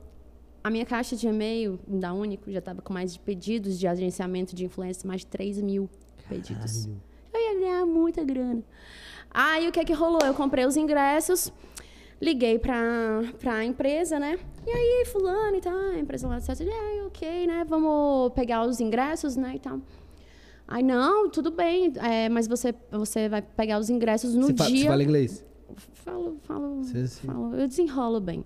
Speaker 2: A minha caixa de e-mail da Único já estava com mais de pedidos de agenciamento de influência, mais de 3 mil pedidos.
Speaker 1: Caralho.
Speaker 2: Eu ia ganhar muita grana. Aí o que é que rolou? Eu comprei os ingressos, liguei pra, pra empresa, né? E aí, fulano e tal, a empresa lá disse, é, ok, né? Vamos pegar os ingressos, né? E tal. Aí, não, tudo bem, é, mas você, você vai pegar os ingressos no
Speaker 1: Você, fa-
Speaker 2: dia.
Speaker 1: você fala inglês?
Speaker 2: Falo, falo,
Speaker 1: Sim, sim.
Speaker 2: falo. Eu desenrolo bem.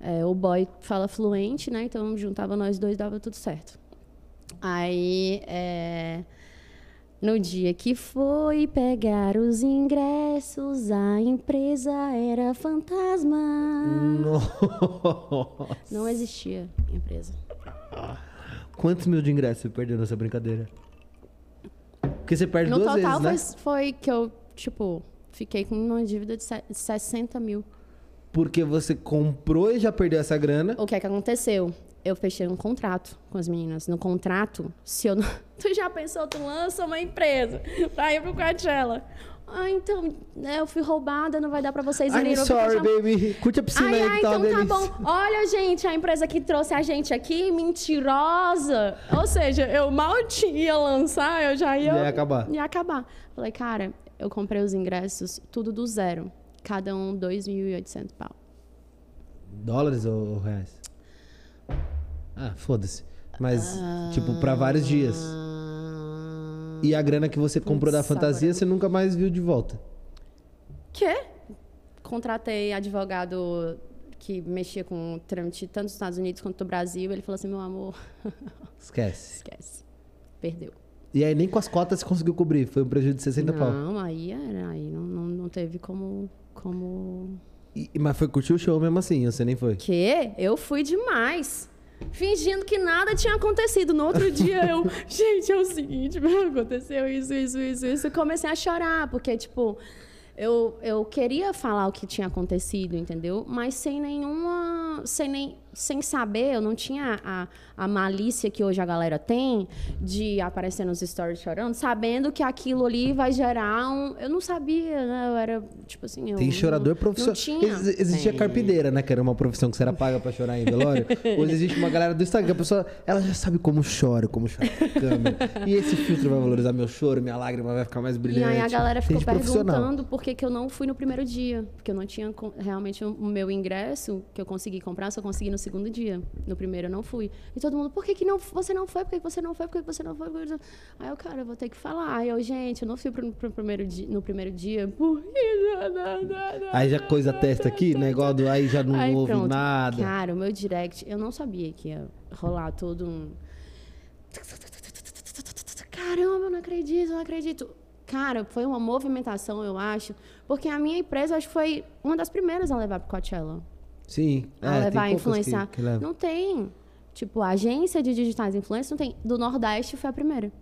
Speaker 2: É, o boy fala fluente, né? Então juntava nós dois, dava tudo certo. Aí, é, no dia que foi pegar os ingressos, a empresa era fantasma.
Speaker 1: Nossa.
Speaker 2: Não existia empresa.
Speaker 1: Quantos mil de ingresso você perdeu nessa brincadeira? Porque você perde
Speaker 2: No
Speaker 1: duas
Speaker 2: total
Speaker 1: vezes, né?
Speaker 2: foi, foi que eu, tipo, fiquei com uma dívida de se- 60 mil.
Speaker 1: Porque você comprou e já perdeu essa grana.
Speaker 2: O que é que aconteceu? Eu fechei um contrato com as meninas. No contrato, se eu não. Tu já pensou, tu lança uma empresa pra ir pro Coachella? Ah, então, né, eu fui roubada, não vai dar pra vocês irem
Speaker 1: I'm sorry,
Speaker 2: Coachella.
Speaker 1: baby. Curte a piscina
Speaker 2: Ai,
Speaker 1: aí
Speaker 2: ai,
Speaker 1: tá
Speaker 2: então tá bom. Olha, gente, a empresa que trouxe a gente aqui, mentirosa. Ou seja, eu mal tinha lançar, eu já ia...
Speaker 1: Ia acabar.
Speaker 2: Ia acabar. Falei, cara, eu comprei os ingressos, tudo do zero. Cada um, 2.800 pau.
Speaker 1: Dólares ou reais? Ah, foda-se. Mas, tipo, pra vários dias.
Speaker 2: Ah,
Speaker 1: E a grana que você comprou da fantasia, você nunca mais viu de volta.
Speaker 2: Quê? Contratei advogado que mexia com trâmite tanto dos Estados Unidos quanto do Brasil. Ele falou assim, meu amor,
Speaker 1: Esquece.
Speaker 2: esquece. Perdeu.
Speaker 1: E aí nem com as cotas você conseguiu cobrir. Foi um prejuízo de 60 pau.
Speaker 2: Não, aí era, aí não, não, não teve como. Como...
Speaker 1: E- mas foi curtir o show mesmo assim, você nem foi.
Speaker 2: Quê? Eu fui demais. Fingindo que nada tinha acontecido. No outro dia eu, gente, é o seguinte, aconteceu isso, isso, isso, isso. E comecei a chorar, porque, tipo, eu, eu queria falar o que tinha acontecido, entendeu? Mas sem nenhuma. Sem, nem, sem saber, eu não tinha a, a malícia que hoje a galera tem de aparecer nos stories chorando, sabendo que aquilo ali vai gerar um. Eu não sabia, né? Eu era, tipo assim. Eu
Speaker 1: Tem chorador
Speaker 2: não,
Speaker 1: profissional.
Speaker 2: Não tinha.
Speaker 1: Ex- Existia
Speaker 2: Tem.
Speaker 1: carpideira, né? Que era uma profissão que você era paga pra chorar em velório. Hoje existe uma galera do Instagram. A pessoa, ela já sabe como choro, como chora na câmera. E esse filtro vai valorizar meu choro, minha lágrima vai ficar mais
Speaker 2: E
Speaker 1: brilhante.
Speaker 2: aí a galera ficou perguntando por que, que eu não fui no primeiro dia. Porque eu não tinha realmente o o meu ingresso que eu consegui comprar, só consegui no segundo dia. No primeiro eu não fui. E todo mundo, por que, que não, você não foi? Por que, que você não foi? Por que, que você não foi? Por que que você-" Aí eu, cara, eu vou ter que falar. Aí eu, gente, eu não fui pro, pro primeiro dia, no primeiro dia. Porque...
Speaker 1: Aí já coisa testa aqui, né? Igual do aí já não
Speaker 2: Aí
Speaker 1: houve
Speaker 2: pronto.
Speaker 1: nada.
Speaker 2: Cara, o meu direct, eu não sabia que ia rolar todo um. Caramba, eu não acredito, eu não acredito. Cara, foi uma movimentação, eu acho, porque a minha empresa acho que foi uma das primeiras a levar pro Coachella.
Speaker 1: Sim.
Speaker 2: A
Speaker 1: é,
Speaker 2: levar, influenciar.
Speaker 1: Que, que levam.
Speaker 2: Não tem. Tipo, a agência de digitais influência não tem. Do Nordeste foi a primeira.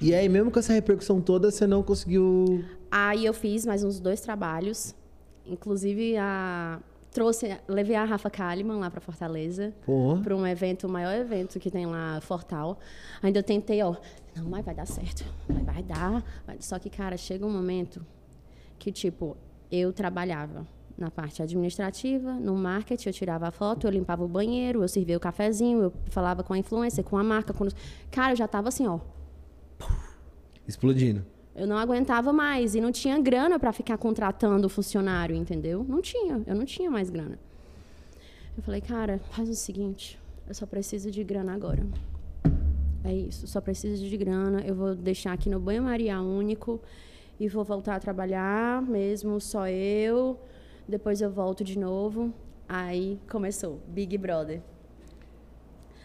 Speaker 1: E aí, mesmo com essa repercussão toda, você não conseguiu.
Speaker 2: Aí eu fiz mais uns dois trabalhos. Inclusive, a... trouxe, levei a Rafa Kalimann lá para Fortaleza. Para um evento, o maior evento que tem lá, Fortal. Ainda eu tentei, ó, não, mas vai dar certo, vai, vai dar. vai- Só que, cara, chega um momento que, tipo, eu trabalhava na parte administrativa, no marketing, eu tirava a foto, eu limpava o banheiro, eu servia o cafezinho, eu falava com a influência, com a marca. Com... Cara, eu já tava assim, ó,
Speaker 1: Explodindo.
Speaker 2: eu não aguentava mais e não tinha grana para ficar contratando funcionário, entendeu? Não tinha, eu não tinha mais grana. Eu falei, cara, faz o seguinte, eu só preciso de grana agora. É isso, só preciso de grana. Eu vou deixar aqui no banho-maria único e vou voltar a trabalhar mesmo, só eu. Depois eu volto de novo. Aí começou, Big Brother.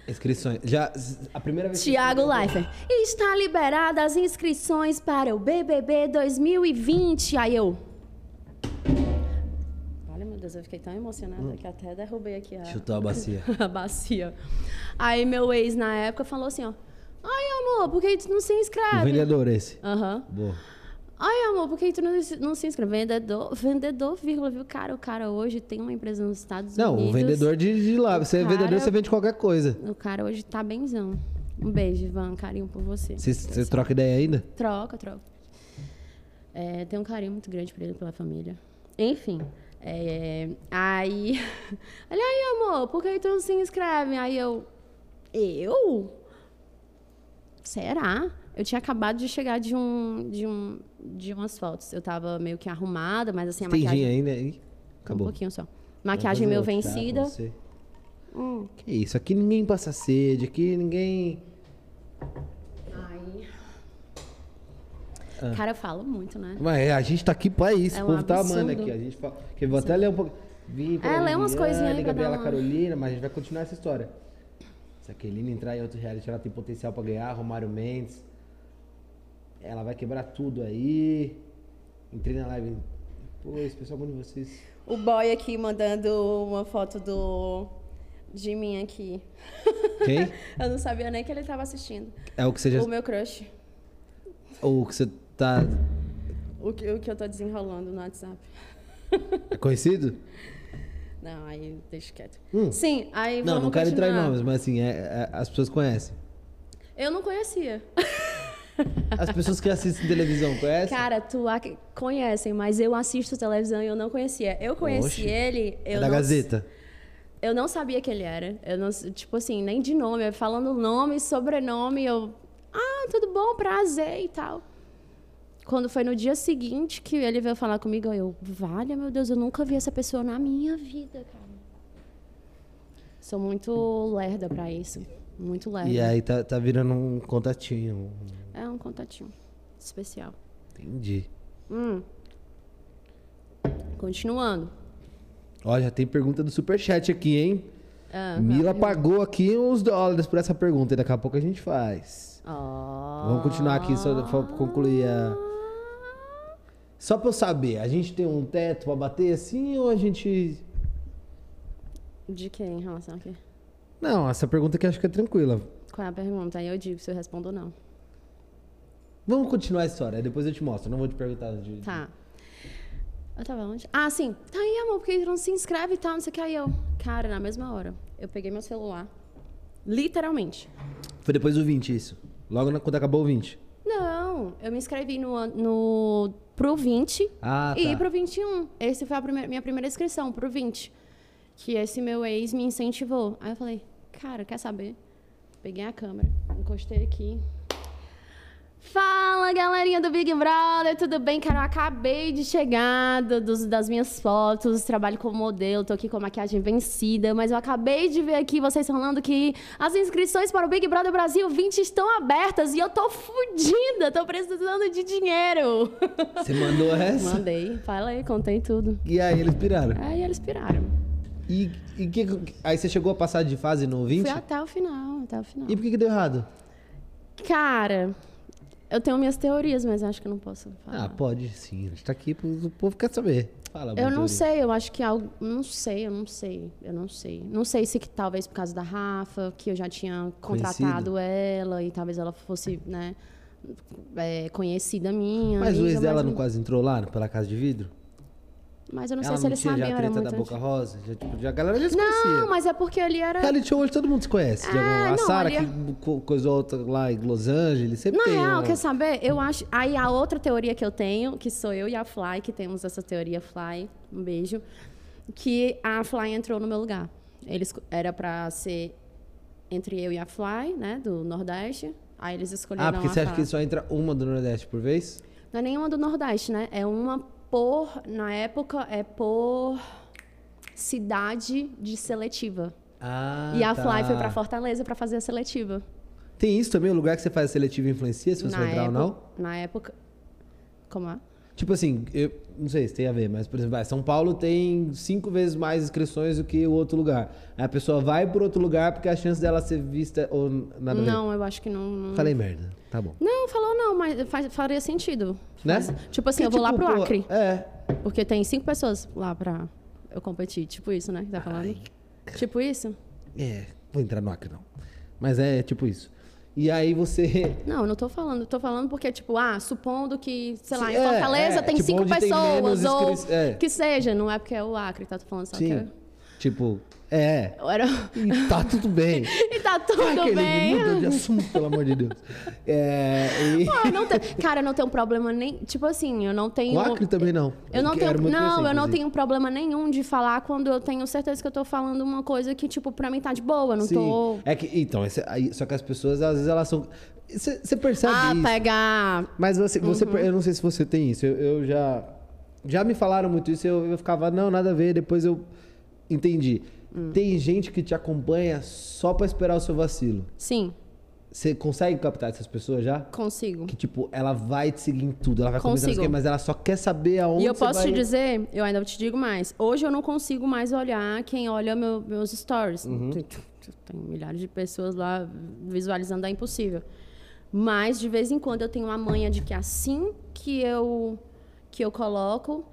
Speaker 1: Inscrições. Já, a primeira vez que
Speaker 2: Tiago
Speaker 1: você-
Speaker 2: Leifert. Está liberada as inscrições para o BBB 2020. Aí eu. Olha, meu Deus, eu fiquei tão emocionada que até derrubei aqui a,
Speaker 1: Chutou a bacia.
Speaker 2: a bacia. Aí meu ex, na época, falou assim, ó. Ai, amor, por que tu não se
Speaker 1: O
Speaker 2: inscreve?
Speaker 1: vendedor esse.
Speaker 2: Aham.
Speaker 1: Boa.
Speaker 2: Ai, amor, por que tu não, se- não se inscreve? Vendedor, vendedor, vírgula, viu? Cara, o cara hoje tem uma empresa nos Estados
Speaker 1: Não,
Speaker 2: Unidos.
Speaker 1: o vendedor de, de lá. Você é
Speaker 2: cara-
Speaker 1: vendedor, você vende qualquer coisa.
Speaker 2: O cara hoje tá benzão. Um beijo, Ivan. Carinho por você.
Speaker 1: Vocês vocês trocam ideia ainda?
Speaker 2: Troca, troca. É, tem um carinho muito grande por ele, pela família. Enfim. é, aí. Olha aí, amor, por que tu não se inscreve? Aí eu. Eu? Será? Eu tinha acabado de chegar de um. de um. de umas fotos. Eu tava meio que arrumada, mas assim, a
Speaker 1: Tem
Speaker 2: maquiagem.
Speaker 1: ainda aí? Acabou.
Speaker 2: Um pouquinho só. Maquiagem meio vencida. Hum.
Speaker 1: Que isso, aqui ninguém passa sede, aqui ninguém.
Speaker 2: Aí.
Speaker 1: Ah.
Speaker 2: Cara, eu falo muito, né?
Speaker 1: Mas a gente tá aqui pra isso,
Speaker 2: É
Speaker 1: o
Speaker 2: um
Speaker 1: povo tá amando aqui. A gente fala. Que eu vou até ler um pouco. Vim pra
Speaker 2: É, lê umas coisinhas aí
Speaker 1: Gabriela Carolina, mas a gente vai continuar essa história. Se a Kelina entrar em outro reality, ela tem potencial pra ganhar. Romário Mendes. Ela vai quebrar tudo aí. Entrei na live. Pô, esse pessoal é bom de vocês.
Speaker 2: O boy aqui mandando uma foto do. de mim aqui.
Speaker 1: Quem?
Speaker 2: Eu não sabia nem que ele tava assistindo.
Speaker 1: É o que você já.
Speaker 2: O meu crush.
Speaker 1: Ou que você tá.
Speaker 2: O que, o que eu tô desenrolando no WhatsApp.
Speaker 1: É conhecido?
Speaker 2: Não, aí deixa quieto.
Speaker 1: Hum.
Speaker 2: Sim, aí
Speaker 1: Não, não quero entrar em
Speaker 2: continuar.
Speaker 1: nomes, mas assim, é- é- as pessoas conhecem.
Speaker 2: Eu não conhecia.
Speaker 1: As pessoas que assistem televisão conhecem?
Speaker 2: Cara, tu ac- conhecem, mas eu assisto televisão e eu não conhecia. Eu conheci
Speaker 1: Oxe.
Speaker 2: ele.
Speaker 1: é
Speaker 2: Eu
Speaker 1: da
Speaker 2: não,
Speaker 1: Gazeta.
Speaker 2: Eu não sabia que ele era. Eu não, tipo assim, nem de nome. Falando nome, sobrenome, eu. Ah, tudo bom, prazer e tal. Quando foi no dia seguinte que ele veio falar comigo, eu, vale, meu Deus, eu nunca vi essa pessoa na minha vida, cara. Sou muito lerda pra isso. Muito lerda.
Speaker 1: E aí tá, tá virando um contatinho.
Speaker 2: É um contatinho especial.
Speaker 1: Entendi.
Speaker 2: Hum. Continuando.
Speaker 1: Ó, já tem pergunta do Superchat aqui, hein?
Speaker 2: Ah,
Speaker 1: Mila pagou aqui uns dólares por essa pergunta e daqui a pouco a gente faz.
Speaker 2: ó.
Speaker 1: Vamos continuar aqui só pra concluir a. Só pra eu saber, a gente tem um teto pra bater assim ou a gente.
Speaker 2: De quem em relação a quê?
Speaker 1: Não, essa pergunta aqui acho que é tranquila.
Speaker 2: Qual é a pergunta? Aí eu digo se eu respondo ou não.
Speaker 1: Vamos continuar a história, depois eu te mostro. Não vou te perguntar de.
Speaker 2: Tá. Eu tava onde? Ah, sim. Tá aí, amor, porque não se inscreve e tal, não sei o que. Aí eu, cara, na mesma hora, eu peguei meu celular. Literalmente.
Speaker 1: Foi depois do 20 isso. Logo na- quando acabou o 20.
Speaker 2: Não, eu me inscrevi no, an- no pro 20
Speaker 1: Ah, tá.
Speaker 2: e pro 21. Esse foi a primeira- minha primeira inscrição, pro 20. Que esse meu ex me incentivou. Aí eu falei, cara, quer saber? Peguei a câmera, encostei aqui. Fala, galerinha do Big Brother, tudo bem? Cara, eu acabei de chegar do- dos- das minhas fotos, trabalho como modelo, tô aqui com a maquiagem vencida, mas eu acabei de ver aqui vocês falando que as inscrições para o Big Brother Brasil 20 estão abertas e eu tô fudida, tô precisando de dinheiro.
Speaker 1: Você mandou essa?
Speaker 2: Mandei, falei, contei tudo.
Speaker 1: E aí eles piraram.
Speaker 2: Aí eles piraram.
Speaker 1: E, e que, aí você chegou a passar de fase no 20?
Speaker 2: Fui até o final, até o final.
Speaker 1: E por que, que deu errado?
Speaker 2: Cara, eu tenho minhas teorias, mas acho que eu não posso falar.
Speaker 1: Ah, pode sim. A gente tá aqui, pro- o povo quer saber. Fala,
Speaker 2: Eu não
Speaker 1: Bonturi.
Speaker 2: sei, eu acho que algo. Não sei, eu não sei. Eu não sei. Não sei se que talvez por causa da Rafa, que eu já tinha contratado
Speaker 1: Conhecido.
Speaker 2: ela e talvez ela fosse, né, é, conhecida minha.
Speaker 1: Mas o
Speaker 2: amiga,
Speaker 1: ex dela não quase entrou lá pela casa de vidro?
Speaker 2: Mas eu não
Speaker 1: Ela
Speaker 2: sei se
Speaker 1: não
Speaker 2: eles
Speaker 1: tinha já
Speaker 2: sabiam,
Speaker 1: a treta da Boca. Rosa? Já, tipo, já, a galera já se
Speaker 2: Não,
Speaker 1: conhecia.
Speaker 2: mas é porque ali era.
Speaker 1: Reality show hoje todo mundo se conhece.
Speaker 2: Ah,
Speaker 1: algum- a
Speaker 2: não,
Speaker 1: Sara
Speaker 2: ali é-
Speaker 1: que co- coisou outra lá em Los Angeles, sempre
Speaker 2: Na
Speaker 1: tem
Speaker 2: real, quer saber? Eu acho. Aí a outra teoria que eu tenho, que sou eu e a Fly, que temos essa teoria Fly, um beijo, que a Fly entrou no meu lugar. Eles era pra ser entre eu e a Fly, né, do Nordeste. Aí eles escolheram
Speaker 1: Ah, porque você acha
Speaker 2: Fly.
Speaker 1: que só entra uma do Nordeste por vez?
Speaker 2: Não é nenhuma do Nordeste, né? É uma por, na época, é por cidade de seletiva.
Speaker 1: Ah,
Speaker 2: e a
Speaker 1: tá.
Speaker 2: Fly foi pra Fortaleza pra fazer a seletiva.
Speaker 1: Tem isso também, o lugar que você faz a seletiva influencia se você
Speaker 2: na
Speaker 1: vai entrar
Speaker 2: época,
Speaker 1: ou não?
Speaker 2: Na época. Como é?
Speaker 1: Tipo assim, eu não sei se tem a ver, mas, por exemplo, vai, São Paulo tem cinco vezes mais inscrições do que o outro lugar. Aí a pessoa vai por outro lugar porque a chance dela ser vista ou nada.
Speaker 2: Não, eu acho que não. não...
Speaker 1: Falei merda. Tá bom.
Speaker 2: Não, falou não, mas faz, faria sentido.
Speaker 1: Né?
Speaker 2: Faz- Tipo assim,
Speaker 1: Porque,
Speaker 2: eu vou lá
Speaker 1: tipo,
Speaker 2: pro
Speaker 1: pô,
Speaker 2: Acre.
Speaker 1: É.
Speaker 2: Porque tem cinco pessoas lá pra eu competir. Tipo isso, né? Que tá falando? Tipo isso?
Speaker 1: É. Vou entrar no Acre, não. Mas é tipo isso. E aí você.
Speaker 2: Não, eu não tô falando. Eu tô falando porque, tipo, ah, supondo que, sei lá, em
Speaker 1: é,
Speaker 2: Fortaleza
Speaker 1: é,
Speaker 2: tem
Speaker 1: tipo,
Speaker 2: cinco
Speaker 1: tem
Speaker 2: pessoas,
Speaker 1: menos
Speaker 2: ou
Speaker 1: é.
Speaker 2: que seja. Não é porque é o Acre, tá? Tô falando só
Speaker 1: Sim.
Speaker 2: que é...
Speaker 1: Tipo, é.
Speaker 2: era...
Speaker 1: E tá tudo bem.
Speaker 2: e tá tudo
Speaker 1: Aquele
Speaker 2: bem.
Speaker 1: muda de assunto, pelo amor de Deus. É. E...
Speaker 2: Pô, não tenho- Cara, eu não tenho problema nem... Tipo assim, eu não tenho...
Speaker 1: O Acre também não.
Speaker 2: Eu não
Speaker 1: quero
Speaker 2: tenho, não,
Speaker 1: crescer,
Speaker 2: eu não tenho problema nenhum de falar quando eu tenho certeza que eu tô falando uma coisa que, tipo, pra mim tá de boa. Não
Speaker 1: Sim.
Speaker 2: tô.
Speaker 1: É que, então, esse- só que as pessoas, às vezes, elas são. Você você percebe
Speaker 2: Ah,
Speaker 1: isso.
Speaker 2: pegar.
Speaker 1: Mas você, você
Speaker 2: Uhum.
Speaker 1: eu não sei se você tem isso. Eu, eu já. Já me falaram muito isso, eu, eu ficava, não, nada a ver, depois eu entendi.
Speaker 2: Hum.
Speaker 1: Tem gente que te acompanha só pra esperar o seu vacilo.
Speaker 2: Sim,
Speaker 1: Você consegue captar essas pessoas já?
Speaker 2: consigo.
Speaker 1: Que, tipo, ela vai te seguir em tudo, ela vai comentar
Speaker 2: Consigo.
Speaker 1: quê, mas ela só quer saber aonde
Speaker 2: E eu posso
Speaker 1: vai...
Speaker 2: te dizer, eu ainda te digo mais. Hoje eu não consigo mais olhar quem olha meu- meus stories.
Speaker 1: Uhum.
Speaker 2: Tem, tem milhares de pessoas lá visualizando, é impossível. Mas de vez em quando eu tenho uma manha de que assim que eu que eu coloco,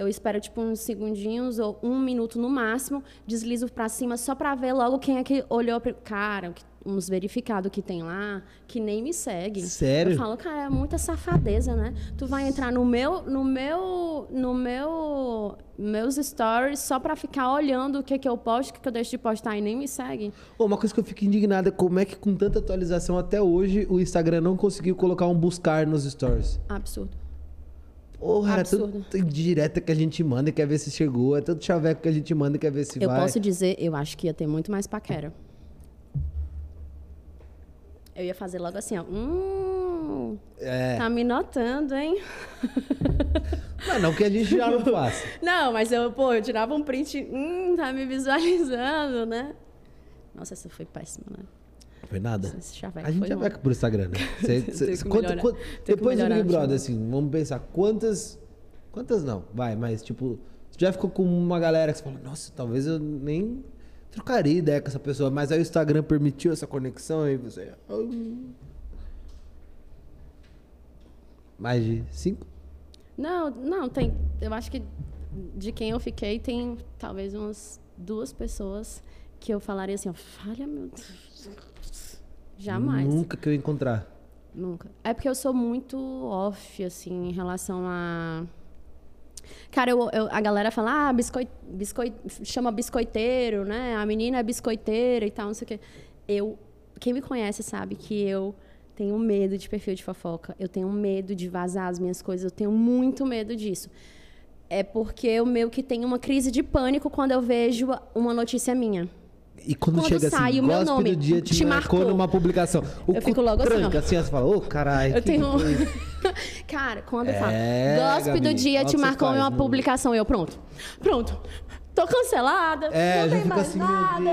Speaker 2: eu espero tipo uns segundinhos ou um minuto no máximo, deslizo pra cima só pra ver logo quem é que olhou. Pra... Cara, uns verificados que tem lá que nem me segue.
Speaker 1: Sério?
Speaker 2: Eu falo, cara, é muita safadeza, né? Tu vai entrar no meu, no meu, no meu, meus stories só pra ficar olhando o que que eu posto, o que que eu deixo de postar e nem me segue.
Speaker 1: Ô, uma coisa que eu fico indignada é como é que com tanta atualização até hoje o Instagram não conseguiu colocar um buscar nos stories.
Speaker 2: Absurdo.
Speaker 1: Porra,
Speaker 2: Absurdo.
Speaker 1: tanta direta que a gente manda e quer ver se chegou, é tanto chaveco que a gente manda e quer ver se
Speaker 2: Eu
Speaker 1: vai.
Speaker 2: posso dizer, eu acho que ia ter muito mais paquera. Eu ia fazer logo assim, ó. Hum,
Speaker 1: É.
Speaker 2: tá me notando, hein?
Speaker 1: Mas não que a gente já não faça.
Speaker 2: Não, mas eu, pô, eu tirava um print, hum, tá me visualizando, né? Nossa, essa foi péssima, né?
Speaker 1: Foi nada. A gente já vai por Instagram, né? Cê- cê- quanto-
Speaker 2: melhorar.
Speaker 1: quanto-
Speaker 2: que
Speaker 1: depois do Big Brother, assim, vamos pensar, quantas. Quantas não? Vai, mas tipo, você já ficou com uma galera que você fala, nossa, talvez eu nem trocaria ideia com essa pessoa, mas aí o Instagram permitiu essa conexão e você. Mais de cinco?
Speaker 2: Não, não, tem. Eu acho que de quem eu fiquei, tem talvez umas duas pessoas que eu falaria assim, ó, falha, meu Deus. Jamais.
Speaker 1: Nunca que eu encontrar.
Speaker 2: Nunca. É porque eu sou muito off, assim, em relação a. Cara, eu, eu- a galera fala, ah, biscoit, biscoit, chama biscoiteiro, né? A menina é biscoiteira e tal, não sei o quê. Eu, quem me conhece sabe que eu tenho medo de perfil de fofoca. Eu tenho medo de vazar as minhas coisas. Eu tenho muito medo disso. É porque eu meio que tenho uma crise de pânico quando eu vejo uma notícia minha.
Speaker 1: E quando,
Speaker 2: Quando
Speaker 1: chega
Speaker 2: sai
Speaker 1: assim,
Speaker 2: o meu nome,
Speaker 1: do dia te,
Speaker 2: te
Speaker 1: marcou
Speaker 2: marcou.
Speaker 1: numa publicação. O
Speaker 2: Eu fico logo assim, ó.
Speaker 1: tranca, assim, ó, você fala, ô, caralho.
Speaker 2: Eu tenho. Cara, quando eu
Speaker 1: É,
Speaker 2: falo, gospe do dia te marcou
Speaker 1: faz,
Speaker 2: uma
Speaker 1: não-
Speaker 2: publicação. Eu, pronto. Pronto. Tô cancelada.
Speaker 1: É,
Speaker 2: não tem mais
Speaker 1: assim,
Speaker 2: nada.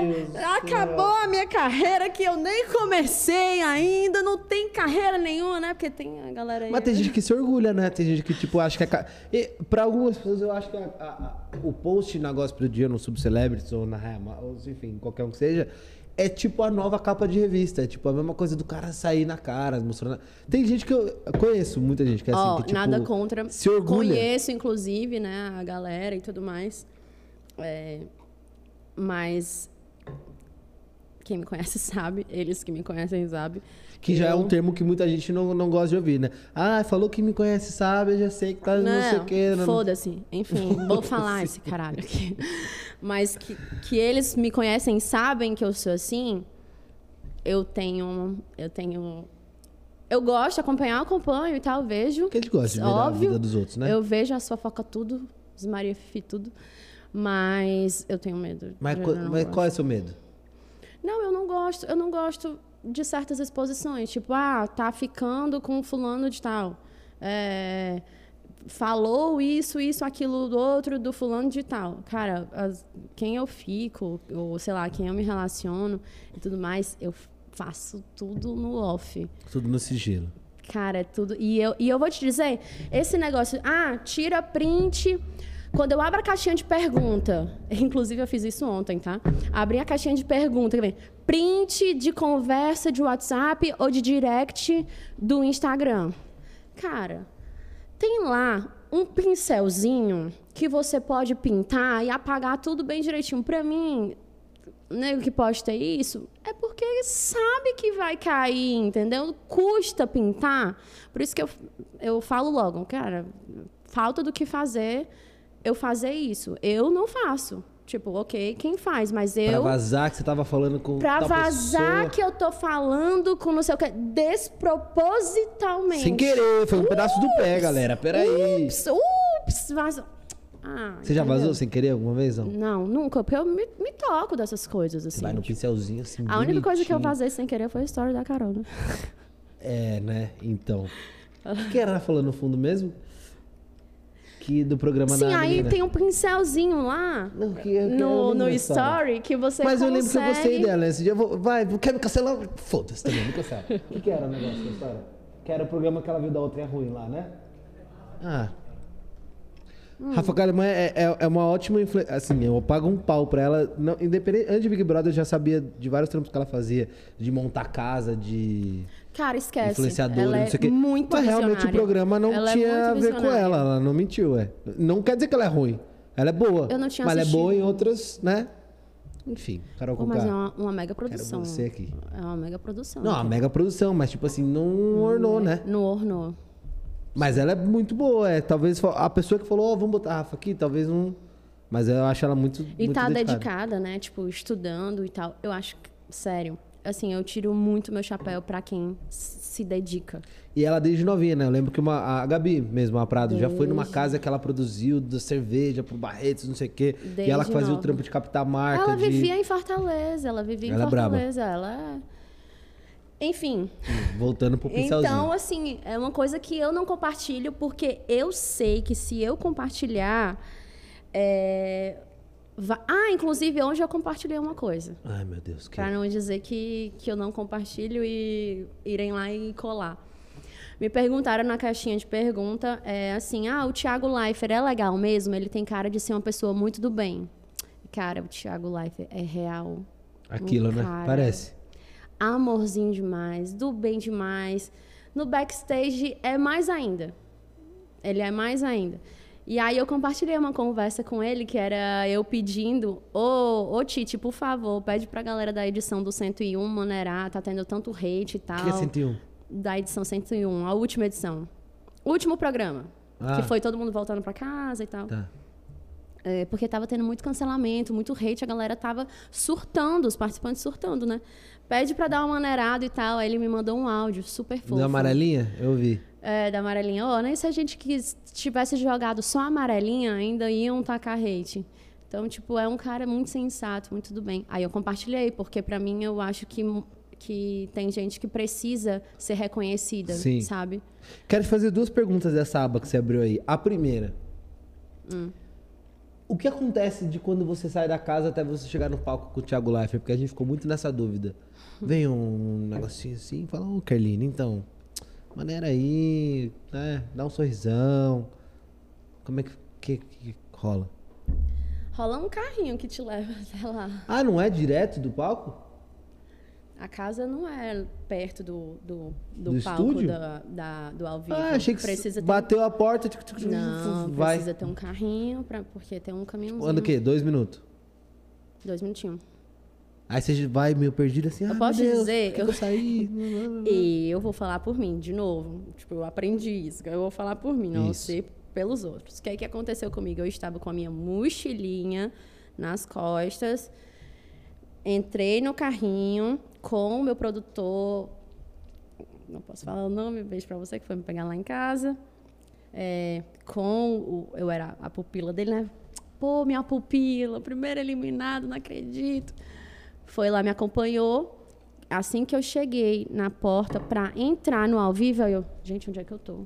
Speaker 2: Acabou a minha carreira que eu nem comecei ainda. Não tem carreira nenhuma, né? Porque tem a galera aí.
Speaker 1: Mas tem gente que se orgulha, né? Tem gente que, tipo, acha que é. E, pra algumas pessoas, eu acho que a- a- a- o post na Gospel do Dia, no Subcelebrities ou na ou enfim, qualquer um que seja, é tipo a nova capa de revista. É tipo a mesma coisa do cara sair na cara, mostrando. Tem gente que eu conheço, muita gente que é assim,
Speaker 2: Ó,
Speaker 1: que, tipo,
Speaker 2: nada contra.
Speaker 1: Se orgulha.
Speaker 2: Conheço, inclusive, né, a galera e tudo mais. É, mas quem me conhece sabe, eles que me conhecem sabem.
Speaker 1: Que já é
Speaker 2: eu-
Speaker 1: um termo que muita gente não, não gosta de ouvir, né? Ah, falou que me conhece, sabe, eu já sei que tá não, sei o quê. não-
Speaker 2: Foda-se. Enfim, vou falar esse caralho aqui. Mas que, que eles me conhecem sabem que eu sou assim, eu tenho. Eu tenho. Eu gosto de acompanhar, acompanho e tal, vejo.
Speaker 1: A gosta de ver a
Speaker 2: Óbvio,
Speaker 1: vida dos outros, né?
Speaker 2: Eu vejo as fofocas tudo, os Maria Fifi tudo. Mas eu tenho medo.
Speaker 1: Mas, co- mas qual é o seu medo?
Speaker 2: Não, eu não gosto. Eu não gosto de certas exposições. Tipo, ah, tá ficando com fulano de tal. É, falou isso, isso, aquilo, do outro, do fulano de tal. Cara, as- quem eu fico, ou sei lá, quem eu me relaciono e tudo mais, eu faço tudo no off.
Speaker 1: Tudo no sigilo.
Speaker 2: Cara, é tudo. E eu, e eu vou te dizer, esse negócio, ah, tira print. Quando eu abro a caixinha de pergunta, inclusive eu fiz isso ontem, tá? Abri a caixinha de pergunta, que vem print de conversa de WhatsApp ou de direct do Instagram. Cara, tem lá um pincelzinho que você pode pintar e apagar tudo bem direitinho. Para mim, nego que posta isso é porque sabe que vai cair, entendeu? Custa pintar. Por isso que eu, eu falo logo, cara, falta do que fazer eu fazer isso. Eu não faço. Tipo, ok, quem faz, mas eu.
Speaker 1: Pra vazar que você tava falando com.
Speaker 2: Pra vazar pessoa. que eu tô falando com não sei o que. Despropositalmente.
Speaker 1: Sem querer, foi um ups, pedaço do pé, galera. Peraí.
Speaker 2: Ups, ups, vazou.
Speaker 1: Ah, Você já vazou sem querer alguma vez? Não,
Speaker 2: não nunca, porque eu me, me toco dessas coisas, assim. Você
Speaker 1: vai no tipo. pincelzinho assim.
Speaker 2: A única coisa que eu vazei sem querer foi a história da Carol, né?
Speaker 1: É, né? Então. O que era falando no fundo mesmo? Que do programa
Speaker 2: Sim,
Speaker 1: da
Speaker 2: aí
Speaker 1: menina.
Speaker 2: tem um pincelzinho lá não, que, que no, no story que você
Speaker 1: Mas
Speaker 2: consegue...
Speaker 1: eu lembro que eu gostei dela. Esse dia eu vou, vai, quer me cancelar? Foda-se também, me cancela. O que, que era o negócio da história? Que era o programa que ela viu da outra é ruim lá, né? Ah, Hum. Rafa Kalimann é, é, é, uma ótima influência. Assim, eu pago um pau pra ela. Não, independente, antes de Big Brother, eu já sabia de vários trampos que ela fazia. De montar casa, de.
Speaker 2: Cara, esquece.
Speaker 1: Influenciadora,
Speaker 2: ela
Speaker 1: não sei o quê.
Speaker 2: É muito
Speaker 1: Mas realmente o programa não
Speaker 2: ela
Speaker 1: tinha
Speaker 2: é
Speaker 1: a ver com ela. Ela não mentiu, é. Não quer dizer que ela é ruim. Ela é boa.
Speaker 2: Eu não tinha
Speaker 1: Mas
Speaker 2: assistido.
Speaker 1: ela é boa em outras, né? Enfim, Carol
Speaker 2: Pô, Mas é uma, uma, mega produção.
Speaker 1: Quero você aqui.
Speaker 2: É uma mega produção.
Speaker 1: Não, uma mega produção, mas tipo assim, não ornou, né?
Speaker 2: Não ornou.
Speaker 1: Mas ela é muito boa, é. Talvez a pessoa que falou, ó, oh, vamos botar a Rafa aqui, talvez não. Mas eu acho ela muito.
Speaker 2: E
Speaker 1: muito
Speaker 2: tá
Speaker 1: dedicada.
Speaker 2: dedicada, né? Tipo, estudando e tal. Eu acho que, sério, assim, eu tiro muito meu chapéu para quem se dedica.
Speaker 1: E ela desde novinha, né? Eu lembro que uma, a Gabi mesmo, a Prado, desde... já foi numa casa que ela produziu da cerveja pro Barretos, não sei o quê. Desde e ela que fazia nova. o trampo de captar marca.
Speaker 2: Ela
Speaker 1: de...
Speaker 2: vivia em Fortaleza, ela vivia ela em Fortaleza. É ela é enfim.
Speaker 1: Voltando pro pincelzinho.
Speaker 2: Então, assim, é uma coisa que eu não compartilho, porque eu sei que se eu compartilhar. É... Ah, inclusive, hoje eu compartilhei uma coisa.
Speaker 1: Ai, meu Deus. Que...
Speaker 2: Pra não dizer que, que eu não compartilho e irem lá e colar. Me perguntaram na caixinha de pergunta, é, assim, ah, o Thiago Leifert é legal mesmo? Ele tem cara de ser uma pessoa muito do bem. Cara, o Thiago Leifert é real.
Speaker 1: Aquilo, um né? Parece
Speaker 2: amorzinho demais, do bem demais. No backstage é mais ainda. Ele é mais ainda. E aí eu compartilhei uma conversa com ele que era eu pedindo, ô, ô Tite, por favor, pede pra galera da edição do 101 manerar, tá tendo tanto hate e tal.
Speaker 1: Que é 101?
Speaker 2: Da edição 101, a última edição. último programa. Ah. Que foi todo mundo voltando pra casa e tal.
Speaker 1: Tá.
Speaker 2: É, porque tava tendo muito cancelamento, muito hate, a galera tava surtando, os participantes surtando, né? Pede pra dar uma maneirada e tal. Aí ele me mandou um áudio super fofo.
Speaker 1: Da amarelinha? Eu vi.
Speaker 2: É, da amarelinha. Oh, nem se a gente quis, tivesse jogado só a amarelinha, ainda iam tacar hate. Então, tipo, é um cara muito sensato, muito do bem. Aí eu compartilhei, porque para mim eu acho que, que tem gente que precisa ser reconhecida, Sim. sabe?
Speaker 1: Quero te fazer duas perguntas dessa aba que você abriu aí. A primeira.
Speaker 2: Hum.
Speaker 1: O que acontece de quando você sai da casa até você chegar no palco com o Thiago Leifert? Porque a gente ficou muito nessa dúvida. Vem um negocinho assim e fala, ô oh, Carlina, então, maneira aí, né? Dá um sorrisão. Como é que, que, que rola?
Speaker 2: Rola um carrinho que te leva até lá.
Speaker 1: Ah, não é direto do palco?
Speaker 2: A casa não é perto do, do, do,
Speaker 1: do
Speaker 2: palco
Speaker 1: estúdio?
Speaker 2: Da, da, do ao vivo.
Speaker 1: Ah, achei que
Speaker 2: precisa
Speaker 1: bateu
Speaker 2: um...
Speaker 1: a porta.
Speaker 2: Não,
Speaker 1: vai.
Speaker 2: precisa ter um carrinho, pra, porque tem um caminhãozinho.
Speaker 1: Anda o quê? Dois minutos?
Speaker 2: Dois minutinhos.
Speaker 1: Aí você vai meio perdido assim,
Speaker 2: eu
Speaker 1: ah,
Speaker 2: posso
Speaker 1: Deus,
Speaker 2: dizer,
Speaker 1: que eu, eu saí.
Speaker 2: e eu vou falar por mim, de novo. Tipo, eu aprendi isso, eu vou falar por mim, não sei pelos outros. O que é que aconteceu comigo? Eu estava com a minha mochilinha nas costas, entrei no carrinho, com o meu produtor, não posso falar o nome, beijo para você que foi me pegar lá em casa, é, com o, eu era a pupila dele, né? Pô, minha pupila, primeiro eliminado, não acredito. Foi lá, me acompanhou. Assim que eu cheguei na porta para entrar no ao vivo, eu, gente, onde é que eu tô?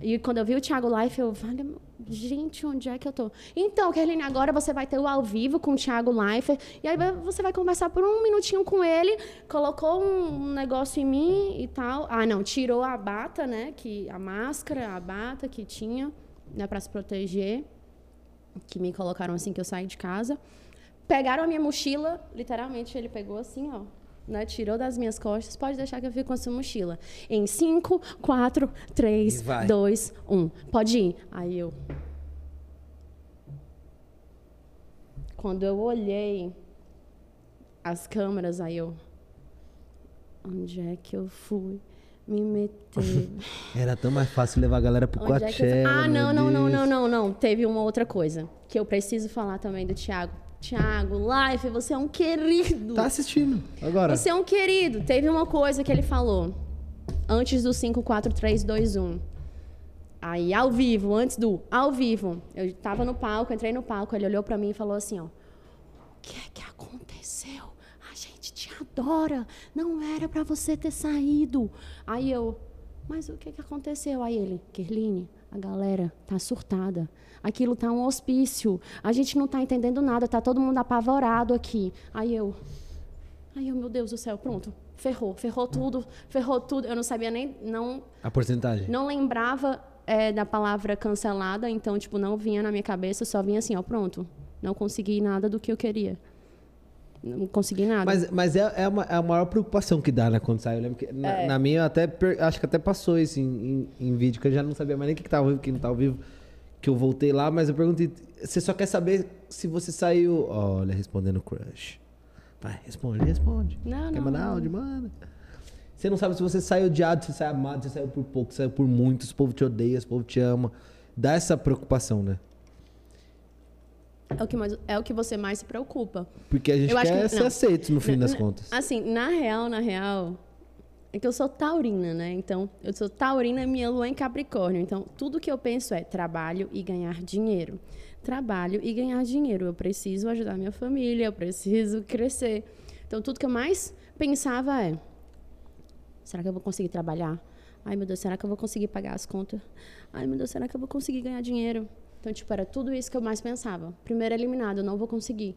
Speaker 2: E quando eu vi o Thiago Life, eu falei, gente, onde é que eu tô? Então, Kerline, agora você vai ter o ao vivo com o Thiago Life. E aí você vai conversar por um minutinho com ele. Colocou um negócio em mim e tal. Ah, não, tirou a bata, né? Que, a máscara, a bata que tinha, né, pra se proteger. Que me colocaram assim que eu saí de casa. Pegaram a minha mochila, literalmente ele pegou assim, ó né, tirou das minhas costas, pode deixar que eu fique com a sua mochila. Em 5, 4, 3, 2, 1. Pode ir. Aí eu. Quando eu olhei as câmeras, aí eu. Onde é que eu fui? Me meter.
Speaker 1: Era tão mais fácil levar a galera pro Coachella. É
Speaker 2: eu... Ah, não, não, não, não, não, não. Teve uma outra coisa que eu preciso falar também do Thiago Tiago, live, você é um querido.
Speaker 1: Tá assistindo agora.
Speaker 2: Você é um querido. Teve uma coisa que ele falou antes do 5, 4, 3, 2, 1. Aí, ao vivo, antes do ao vivo, eu tava no palco, entrei no palco, ele olhou para mim e falou assim, ó: "O que é que aconteceu? A gente te adora. Não era para você ter saído". Aí eu: "Mas o que é que aconteceu?" Aí ele: "Kerline, a galera tá surtada aquilo está um hospício. A gente não está entendendo nada, está todo mundo apavorado aqui. Aí eu, aí eu, meu Deus do céu, pronto, ferrou, ferrou tudo, ferrou tudo. Eu não sabia nem, não.
Speaker 1: A porcentagem.
Speaker 2: Não lembrava é, da palavra cancelada, então tipo não vinha na minha cabeça, só vinha assim, ó, pronto, não consegui nada do que eu queria. Não consegui nada.
Speaker 1: Mas, mas é, é, uma, é a maior preocupação que dá, né, quando sai. Eu lembro que na, é. na minha, até acho que até passou isso em, em, em, vídeo, que eu já não sabia mais nem o que, que tava ao vivo, o que não estava ao vivo que eu voltei lá, mas eu perguntei, você só quer saber se você saiu. Olha, respondendo crush. Vai, responde, responde.
Speaker 2: Não,
Speaker 1: quer
Speaker 2: não,
Speaker 1: mandar áudio? Manda. Você não sabe se você saiu odiado, se você saiu amado, se você saiu por pouco, se saiu por muito, se o povo te odeia, se o povo te ama. Dá essa preocupação, né?
Speaker 2: É o que, mais, é o que você mais se preocupa.
Speaker 1: Porque a gente eu quer que, ser não, aceito no fim das contas.
Speaker 2: Assim, na real, na real, é que eu sou taurina, né? Então, eu sou taurina e minha lua é em Capricórnio. Então, tudo que eu penso é trabalho e ganhar dinheiro. Trabalho e ganhar dinheiro. Eu preciso ajudar minha família, eu preciso crescer. Então, tudo que eu mais pensava é: será que eu vou conseguir trabalhar? Ai, meu Deus, será que eu vou conseguir pagar as contas? Ai, meu Deus, será que eu vou conseguir ganhar dinheiro? Então, tipo, era tudo isso que eu mais pensava. Primeiro eliminado, eu não vou conseguir.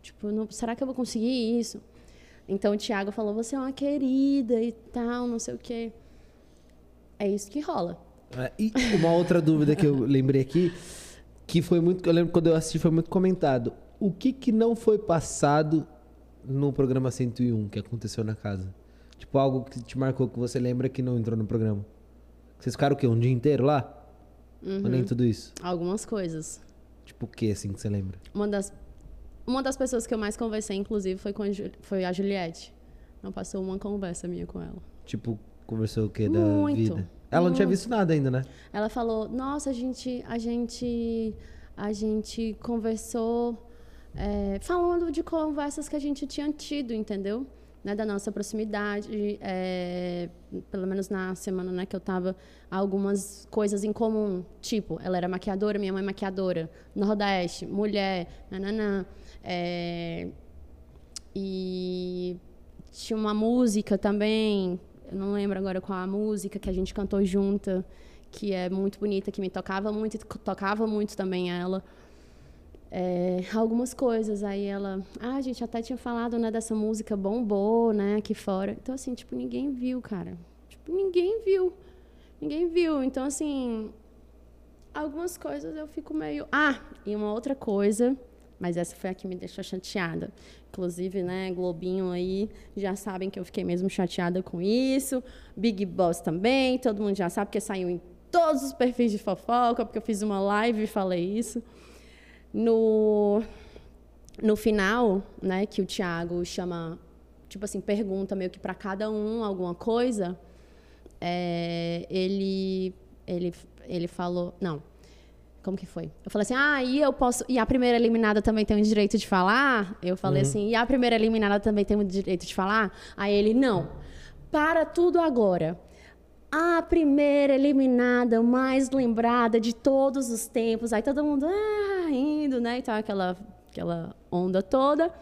Speaker 2: Tipo, não, será que eu vou conseguir isso? Então o Thiago falou: você é uma querida e tal, não sei o quê. É isso que rola.
Speaker 1: É, e uma outra dúvida que eu lembrei aqui, que foi muito. Eu lembro quando eu assisti, foi muito comentado. O que, que não foi passado no programa 101 que aconteceu na casa? Tipo, algo que te marcou que você lembra que não entrou no programa? Vocês ficaram o quê? Um dia inteiro lá? Uhum. Ou nem tudo isso?
Speaker 2: Algumas coisas.
Speaker 1: Tipo o que, assim, que você lembra?
Speaker 2: Uma das uma das pessoas que eu mais conversei, inclusive, foi, com a, foi a Juliette. Não passou uma conversa minha com ela.
Speaker 1: Tipo, conversou o quê da
Speaker 2: muito,
Speaker 1: vida? Ela não tinha visto nada ainda, né?
Speaker 2: Ela falou: "Nossa, a gente, a gente, a gente conversou é, falando de conversas que a gente tinha tido, entendeu? Né, da nossa proximidade, é, pelo menos na semana né, que eu estava, algumas coisas em comum, tipo, ela era maquiadora, minha mãe maquiadora, Nordeste, mulher, nananã. É, e tinha uma música também, eu não lembro agora qual a música que a gente cantou junta, que é muito bonita, que me tocava muito, tocava muito também ela. É, algumas coisas. Aí ela, ah, a gente até tinha falado, né, dessa música bombou, né, aqui fora. Então, assim, tipo, ninguém viu, cara. Tipo, ninguém viu. Ninguém viu. Então, assim, algumas coisas eu fico meio. Ah, e uma outra coisa mas essa foi a que me deixou chateada. Inclusive, né, Globinho aí, já sabem que eu fiquei mesmo chateada com isso. Big Boss também, todo mundo já sabe que saiu em todos os perfis de fofoca, porque eu fiz uma live e falei isso. No, no final, né, que o Thiago chama, tipo assim, pergunta meio que para cada um alguma coisa, é, ele, ele, ele falou, não, como que foi? Eu falei assim, ah, e eu posso. E a primeira eliminada também tem o direito de falar? Eu falei uhum. assim, e a primeira eliminada também tem o direito de falar? Aí ele, não. Para tudo agora. A primeira eliminada mais lembrada de todos os tempos. Aí todo mundo, ah, rindo, né? Então aquela, aquela onda toda.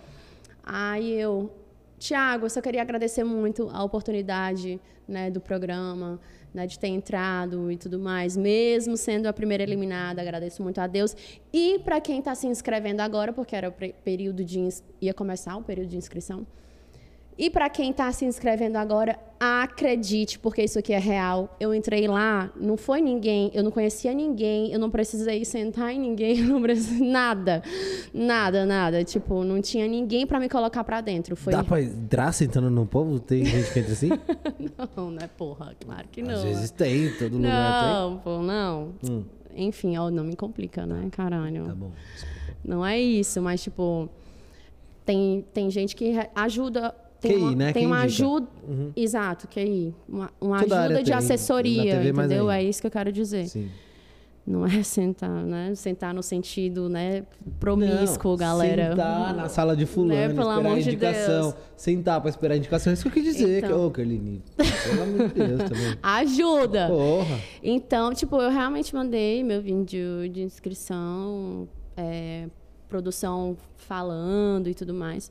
Speaker 2: Aí eu, Tiago, eu só queria agradecer muito a oportunidade né, do programa, né, de ter entrado e tudo mais, mesmo sendo a primeira eliminada, agradeço muito a Deus. E para quem está se inscrevendo agora, porque era o período de ia começar o período de inscrição, e para quem está se inscrevendo agora, acredite, porque isso aqui é real. Eu entrei lá, não foi ninguém, eu não conhecia ninguém, eu não precisei sentar em ninguém, não precisei, nada, nada, nada. Tipo, não tinha ninguém para me colocar para dentro. Foi...
Speaker 1: Dá para entrar sentando no povo? Tem gente que entra assim?
Speaker 2: não, não é porra, claro que não.
Speaker 1: Às vezes tem, todo lugar
Speaker 2: não, tem. Pô, não, hum. Enfim, ó, não me complica, né, caralho.
Speaker 1: Tá bom.
Speaker 2: Não é isso, mas tipo, tem, tem gente que ajuda tem
Speaker 1: QI,
Speaker 2: uma,
Speaker 1: né?
Speaker 2: Tem
Speaker 1: Quem
Speaker 2: uma
Speaker 1: indica?
Speaker 2: ajuda.
Speaker 1: Uhum.
Speaker 2: Exato, QI. Uma, uma ajuda de assessoria,
Speaker 1: TV
Speaker 2: entendeu? É isso que eu quero dizer.
Speaker 1: Sim.
Speaker 2: Não é sentar, né? Sentar no sentido, né? Promíscuo,
Speaker 1: Não,
Speaker 2: galera.
Speaker 1: Sentar na sala de fulano,
Speaker 2: Né, pelo
Speaker 1: esperar
Speaker 2: amor
Speaker 1: a
Speaker 2: de
Speaker 1: indicação.
Speaker 2: Deus.
Speaker 1: Sentar pra esperar a indicação. É isso que eu quis dizer.
Speaker 2: Então.
Speaker 1: Que, ô, Carline, pelo amor de Deus também.
Speaker 2: Ajuda!
Speaker 1: Porra.
Speaker 2: Então, tipo, eu realmente mandei meu vídeo de inscrição, é, produção falando e tudo mais.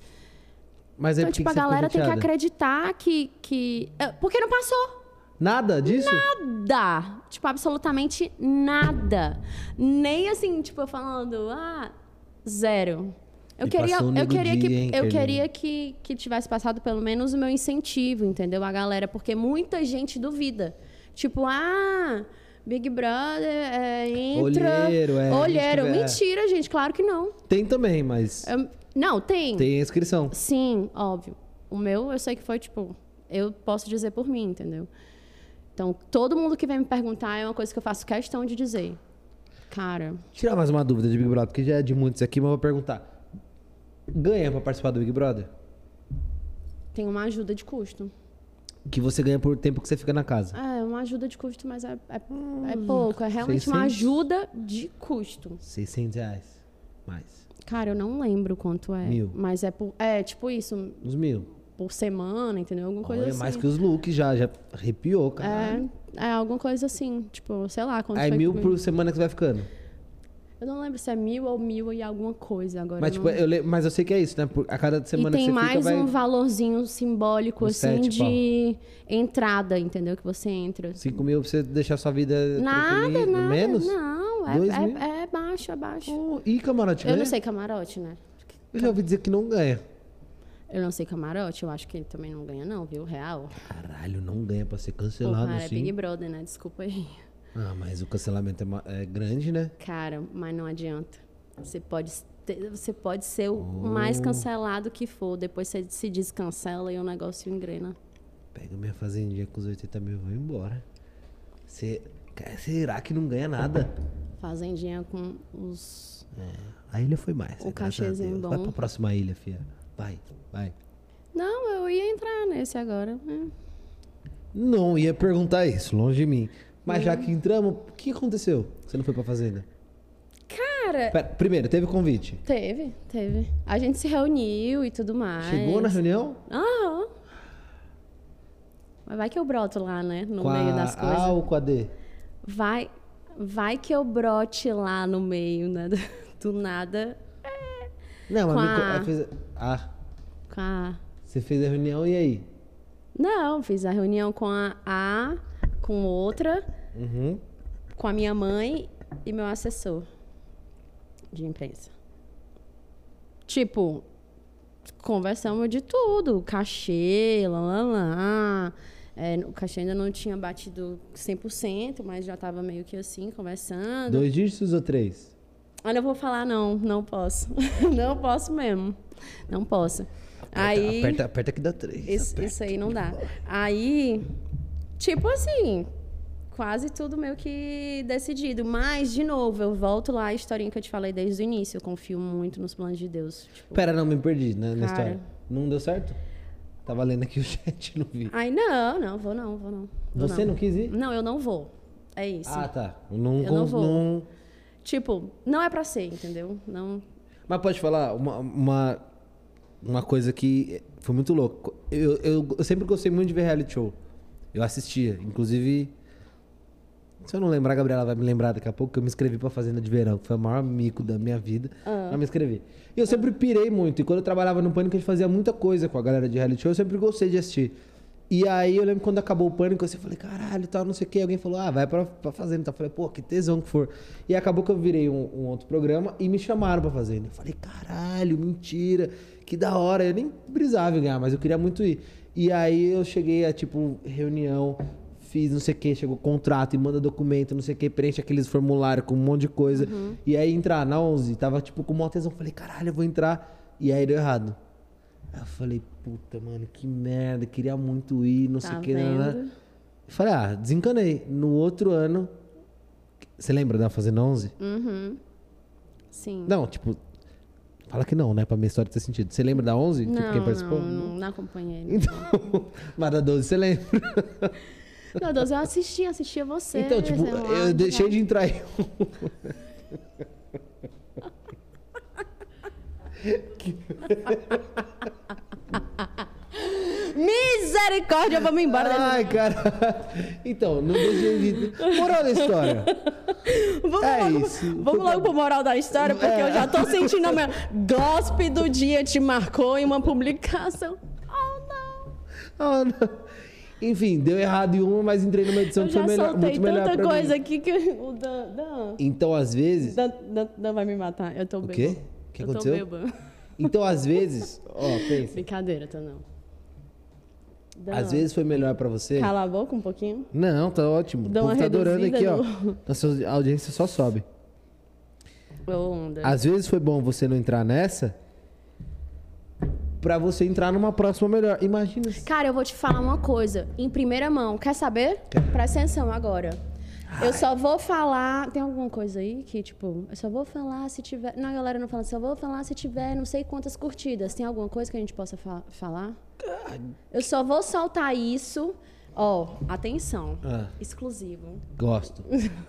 Speaker 1: Mas é
Speaker 2: Então, tipo, a
Speaker 1: que
Speaker 2: galera tem que acreditar que, que. é, Porque não passou.
Speaker 1: Nada disso?
Speaker 2: nada. Tipo, absolutamente nada. Nem assim, tipo, eu falando, ah, zero. Eu
Speaker 1: E
Speaker 2: queria,
Speaker 1: um
Speaker 2: eu queria que,
Speaker 1: dia, hein,
Speaker 2: eu queria que, que tivesse passado pelo menos o meu incentivo, entendeu? A galera, porque muita gente duvida. Tipo, ah, Big Brother é, entra.
Speaker 1: Olheiro, é,
Speaker 2: Olheiro. Mentira, gente, claro que não.
Speaker 1: Tem também, mas
Speaker 2: Eu- não, tem.
Speaker 1: tem a inscrição.
Speaker 2: Sim, óbvio. O meu, eu sei que foi, tipo, eu posso dizer por mim, entendeu? Então, todo mundo que vem me perguntar é uma coisa que eu faço questão de dizer. Cara,
Speaker 1: Tirar mais uma dúvida de Big Brother, porque já é de muitos aqui, mas eu vou perguntar. Ganha pra participar do Big Brother?
Speaker 2: tem uma ajuda de custo.
Speaker 1: Que você ganha por tempo que você fica na casa.
Speaker 2: É, uma ajuda de custo, mas é, é, é pouco. É realmente uma
Speaker 1: 600?
Speaker 2: ajuda de custo.
Speaker 1: 600 reais. Mais.
Speaker 2: Cara, eu não lembro quanto é.
Speaker 1: Mil.
Speaker 2: Mas é, por, é tipo isso,
Speaker 1: Uns mil.
Speaker 2: por semana, entendeu? Alguma coisa
Speaker 1: Olha,
Speaker 2: assim.
Speaker 1: mais que os looks já. Já arrepiou, cara.
Speaker 2: É, é alguma coisa assim. Tipo, sei lá quanto
Speaker 1: Aí
Speaker 2: foi
Speaker 1: mil por semana que você vai ficando.
Speaker 2: Eu não lembro se é mil ou mil e alguma coisa agora.
Speaker 1: Mas,
Speaker 2: eu
Speaker 1: tipo,
Speaker 2: não...
Speaker 1: eu le- mas eu sei que é isso, né? Por, a cada
Speaker 2: E
Speaker 1: semana
Speaker 2: tem
Speaker 1: que você
Speaker 2: mais
Speaker 1: fica, vai
Speaker 2: um valorzinho simbólico,
Speaker 1: Um
Speaker 2: assim,
Speaker 1: sete,
Speaker 2: de entrada, entendeu? Que você entra.
Speaker 1: 5 mil pra você deixar sua vida
Speaker 2: Nada, nada.
Speaker 1: Menos?
Speaker 2: Não, é, é, é baixo, é baixo.
Speaker 1: Oh, e camarote
Speaker 2: eu
Speaker 1: ganha?
Speaker 2: não sei camarote, né?
Speaker 1: Eu já ouvi dizer que não ganha.
Speaker 2: Eu não sei camarote, eu acho que ele também não ganha, não, viu? Real.
Speaker 1: Caralho, não ganha pra ser
Speaker 2: Pô,
Speaker 1: cancelado
Speaker 2: cara, é
Speaker 1: assim.
Speaker 2: Big Brother, né? Desculpa aí.
Speaker 1: Ah, mas o cancelamento é, é grande, né?
Speaker 2: Cara, mas não adianta. Você pode, ter- você pode ser o
Speaker 1: Oh.
Speaker 2: mais cancelado que for. Depois você se descancela e o negócio engrena.
Speaker 1: Pega minha fazendinha com os 80 mil e vou embora. Cê- cara, será que não ganha nada?
Speaker 2: Fazendinha com os.
Speaker 1: A ilha foi mais.
Speaker 2: O
Speaker 1: a
Speaker 2: cachezinho bom.
Speaker 1: Vai pra próxima ilha, filha. Vai, vai.
Speaker 2: Não, eu ia entrar nesse agora. né?
Speaker 1: Não ia perguntar isso, longe de mim. Mas
Speaker 2: Hum.
Speaker 1: já que entramos, o que aconteceu? Você não foi pra fazenda?
Speaker 2: Cara,
Speaker 1: Pera, primeiro, teve convite.
Speaker 2: teve, teve. A gente se reuniu e tudo mais.
Speaker 1: Chegou na reunião?
Speaker 2: Aham. Mas vai que eu broto lá, né? No
Speaker 1: com
Speaker 2: meio
Speaker 1: a
Speaker 2: das
Speaker 1: A
Speaker 2: coisas.
Speaker 1: ou com a D?
Speaker 2: Vai, vai que eu brote lá no meio, né? Do, nada.
Speaker 1: Não,
Speaker 2: Com
Speaker 1: mas
Speaker 2: a-
Speaker 1: fez- Ah,
Speaker 2: Com a.
Speaker 1: você fez a reunião e aí?
Speaker 2: Não, fiz a reunião com a A, com outra,
Speaker 1: Uhum.
Speaker 2: com a minha mãe e meu assessor de imprensa. Tipo, conversamos de tudo, cachê, lá, lá, lá. É, o cachê ainda não tinha batido 100%, mas já estava meio que assim, conversando.
Speaker 1: Dois dígitos ou três?
Speaker 2: Olha, eu vou falar não, não posso. não posso mesmo. Não posso. aí,
Speaker 1: Aperta, aperta que dá três.
Speaker 2: isso,
Speaker 1: aperta.
Speaker 2: isso aí não dá. Aí, tipo assim, quase tudo meio que decidido. Mas, de novo, eu volto lá à historinha que eu te falei desde o início. Eu confio muito nos planos de Deus. Tipo,
Speaker 1: Pera, não, me perdi na
Speaker 2: Cara.
Speaker 1: história. Não deu certo? Tava lendo aqui o chat, não vi.
Speaker 2: Ai, não, não, vou não, vou não. Vou
Speaker 1: Você não quis ir?
Speaker 2: Não, eu não vou. É isso.
Speaker 1: Ah, tá. Não,
Speaker 2: Eu não vou.
Speaker 1: não-
Speaker 2: Tipo, não é pra ser, entendeu? Não.
Speaker 1: Mas pode falar uma, uma, uma coisa que foi muito louco. Eu, eu, eu sempre gostei muito de ver reality show. Eu assistia. Inclusive, Se eu não lembrar, a Gabriela vai me lembrar daqui a pouco que eu me inscrevi pra Fazenda de Verão, que foi o maior mico da minha vida.
Speaker 2: Ah.
Speaker 1: Eu me inscrevi. E eu sempre pirei muito. E quando eu trabalhava no Pânico, a gente fazia muita coisa com a galera de reality show. Eu sempre gostei de assistir. E aí eu lembro quando acabou o Pânico, eu falei, caralho, tal, não sei o quê. Alguém falou, ah, vai pra, pra Fazenda. Então eu falei, pô, que tesão que for. E acabou que eu virei um, um outro programa e me chamaram pra Fazenda. Eu falei, caralho, mentira, que da hora. Eu nem brisava em ganhar, mas eu queria muito ir. E aí eu cheguei a, tipo, reunião, fiz não sei o que, chegou contrato e manda documento, não sei o que, preenche aqueles formulários com um monte de coisa. E aí entrar na 11, tava tipo com uma tesão. Falei, caralho, eu vou entrar. E aí deu errado. Aí eu falei, puta, mano, que merda, queria muito ir, não sei
Speaker 2: Tá
Speaker 1: o que, né?
Speaker 2: vendo?
Speaker 1: Falei, ah, desencanei. No outro ano. Você lembra da Fazenda 11?
Speaker 2: Uhum. Sim.
Speaker 1: Não, tipo. Fala que não, né? Pra minha história ter sentido. Você lembra da 11? tipo,
Speaker 2: Não,
Speaker 1: quem participou?
Speaker 2: não, não, não acompanhei.
Speaker 1: Então, mas da 12 você lembra?
Speaker 2: Não, Deus, eu assisti, assistia você.
Speaker 1: Então, tipo, eu deixei de entrar em um.
Speaker 2: Misericórdia, vamos embora. desse-
Speaker 1: Ai, cara. Então, não deixei de. Moral da história.
Speaker 2: Vamos,
Speaker 1: É
Speaker 2: logo,
Speaker 1: isso.
Speaker 2: vamos logo pro moral da história, porque
Speaker 1: É.
Speaker 2: eu já tô sentindo a minha. Gospe do dia te marcou em uma publicação. Oh, não.
Speaker 1: Ah, não. Enfim, deu errado em uma, mas entrei numa edição
Speaker 2: Eu
Speaker 1: que foi
Speaker 2: já
Speaker 1: melhor,
Speaker 2: soltei
Speaker 1: muito melhor
Speaker 2: tanta coisa
Speaker 1: mim.
Speaker 2: aqui que o Dan, Dan,
Speaker 1: Então, às vezes.
Speaker 2: Dan, Dan, Dan vai me matar. Eu tô
Speaker 1: O
Speaker 2: bêbado.
Speaker 1: quê? O que
Speaker 2: eu
Speaker 1: aconteceu?
Speaker 2: tô bêbado.
Speaker 1: Então, às vezes. Ó, pensa.
Speaker 2: Brincadeira, tô não. Dan,
Speaker 1: Às vezes foi melhor pra você.
Speaker 2: Cala a boca um pouquinho.
Speaker 1: Não, tá ótimo.
Speaker 2: Dá
Speaker 1: o
Speaker 2: uma
Speaker 1: tá adorando aqui,
Speaker 2: reduzida
Speaker 1: ó. Nossa audiência só sobe.
Speaker 2: Onda.
Speaker 1: Às vezes foi bom você não entrar nessa pra você entrar numa próxima melhor. Imagina se...
Speaker 2: Cara, eu vou te falar uma coisa. Em primeira mão, quer saber? Presta atenção agora. Eu só vou falar. Tem alguma coisa aí que, tipo, eu só vou falar se tiver. Não, a galera não fala, só vou falar se tiver não sei quantas curtidas. Tem alguma coisa que a gente possa fa- falar? Eu só vou soltar isso. Ó, atenção.
Speaker 1: Ah.
Speaker 2: Exclusivo.
Speaker 1: Gosto.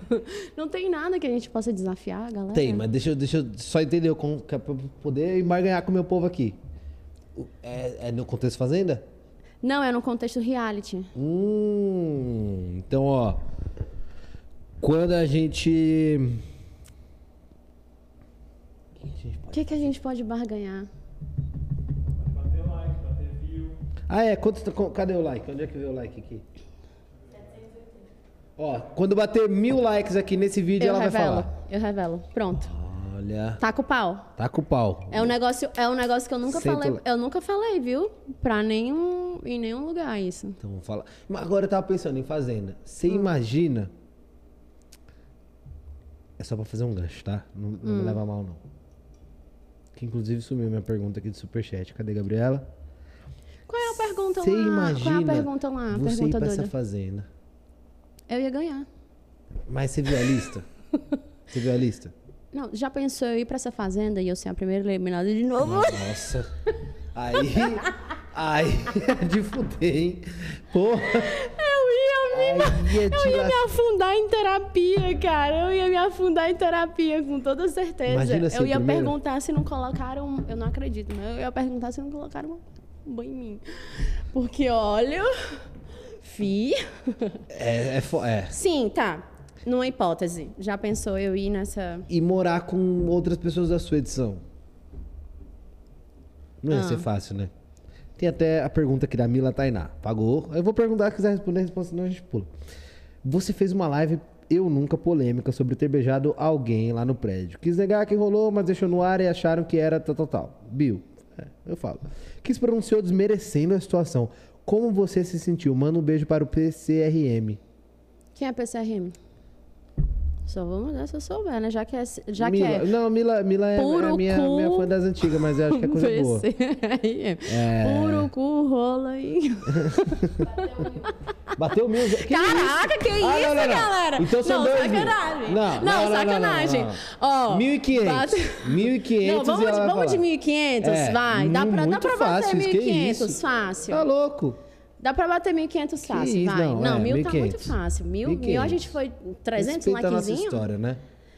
Speaker 2: Não tem nada que a gente possa desafiar, galera.
Speaker 1: Tem, mas deixa, eu- deixa eu só entender como que é pra eu poder embarganhar com o meu povo aqui. O- É, é no contexto fazenda?
Speaker 2: Não, é no contexto reality.
Speaker 1: Hum, então, ó. Quando a gente. O que a gente
Speaker 2: O
Speaker 1: pode-
Speaker 2: que, a gente pode barganhar?
Speaker 3: Bater like, bater view.
Speaker 1: Ah, é. Quanto, tá- cadê o like? Onde é que vê o like aqui? Ó, quando bater mil likes aqui nesse vídeo,
Speaker 2: Eu
Speaker 1: ela vai
Speaker 2: revelo.
Speaker 1: falar.
Speaker 2: Eu revelo. Pronto.
Speaker 1: Olha.
Speaker 2: Tá com o pau.
Speaker 1: Tá com o pau.
Speaker 2: É um negócio, é um negócio que eu nunca
Speaker 1: Senta
Speaker 2: falei. Eu nunca falei, viu? Pra nenhum, em nenhum lugar isso.
Speaker 1: Então vamos falar. Mas agora eu tava pensando em fazenda. Você
Speaker 2: Hum.
Speaker 1: imagina. É só pra fazer um gancho, tá? Não, não
Speaker 2: Hum.
Speaker 1: me leva mal, não. Que inclusive sumiu minha pergunta aqui do Superchat. Cadê, Gabriela?
Speaker 2: Qual é a pergunta
Speaker 1: Você
Speaker 2: lá?
Speaker 1: imagina
Speaker 2: Qual é a pergunta lá? A
Speaker 1: você ir
Speaker 2: pergunta
Speaker 1: pra essa
Speaker 2: doida.
Speaker 1: fazenda.
Speaker 2: Eu ia ganhar.
Speaker 1: Mas você viu a lista? você viu a lista?
Speaker 2: Não, já pensou eu ir pra essa fazenda e eu ser a primeira eliminada de novo?
Speaker 1: Nossa. Aí. Aí é de fuder, hein? Porra.
Speaker 2: Eu ia me,
Speaker 1: ia
Speaker 2: eu ia me afundar em terapia, cara. Eu ia me afundar em terapia, com toda certeza.
Speaker 1: Imagina ser
Speaker 2: eu ia
Speaker 1: primeiro.
Speaker 2: perguntar se não colocaram. Eu não acredito, mas eu ia perguntar se não colocaram um banho em mim. Porque, olha. Fi.
Speaker 1: É, é, é.
Speaker 2: Sim, tá. Numa hipótese. Já pensou eu ir nessa.
Speaker 1: E morar com outras pessoas da sua edição. Não ia
Speaker 2: Ah.
Speaker 1: ser fácil, né? Tem até a pergunta aqui da Mila Tainá. Pagou? Eu vou perguntar, se quiser responder, responde, senão a gente pula. Você fez uma live, eu nunca, polêmica, sobre ter beijado alguém lá no prédio. Quis negar que rolou, mas deixou no ar e acharam que era tal, tal, tal. Bill, é, eu falo. Que se pronunciou desmerecendo a situação. Como você se sentiu? Manda um beijo para o PCRM.
Speaker 2: Quem é PCRM? Só vou mandar se eu souber, né? Já que é. Já
Speaker 1: Mila,
Speaker 2: que é.
Speaker 1: Não, Mila, Mila é, é minha, minha fã das antigas, mas eu acho que é coisa boa.
Speaker 2: PCRM.
Speaker 1: É.
Speaker 2: Puro cu, rola aí.
Speaker 1: Bateu mil. Que
Speaker 2: Caraca, que isso,
Speaker 1: Ah, não, não, não.
Speaker 2: galera?
Speaker 1: Então são
Speaker 2: não,
Speaker 1: dois mil.
Speaker 2: sacanagem.
Speaker 1: Não, não,
Speaker 2: sacanagem. Ó,
Speaker 1: 1.500.
Speaker 2: bate-
Speaker 1: 1.500
Speaker 2: Não, vamos,
Speaker 1: e
Speaker 2: de, vamos de
Speaker 1: falar.
Speaker 2: 1.500,
Speaker 1: É,
Speaker 2: vai. Dá pra, dá pra bater
Speaker 1: que
Speaker 2: 1.500,
Speaker 1: isso?
Speaker 2: fácil.
Speaker 1: Tá louco.
Speaker 2: Dá pra bater 1.500 fácil,
Speaker 1: isso,
Speaker 2: vai.
Speaker 1: não,
Speaker 2: Não,
Speaker 1: é,
Speaker 2: mil tá
Speaker 1: 1.500.
Speaker 2: muito fácil. Mil, mil a
Speaker 1: 1.500.
Speaker 2: gente foi 300
Speaker 1: Respeita a nossa
Speaker 2: likezinho.
Speaker 1: história, né?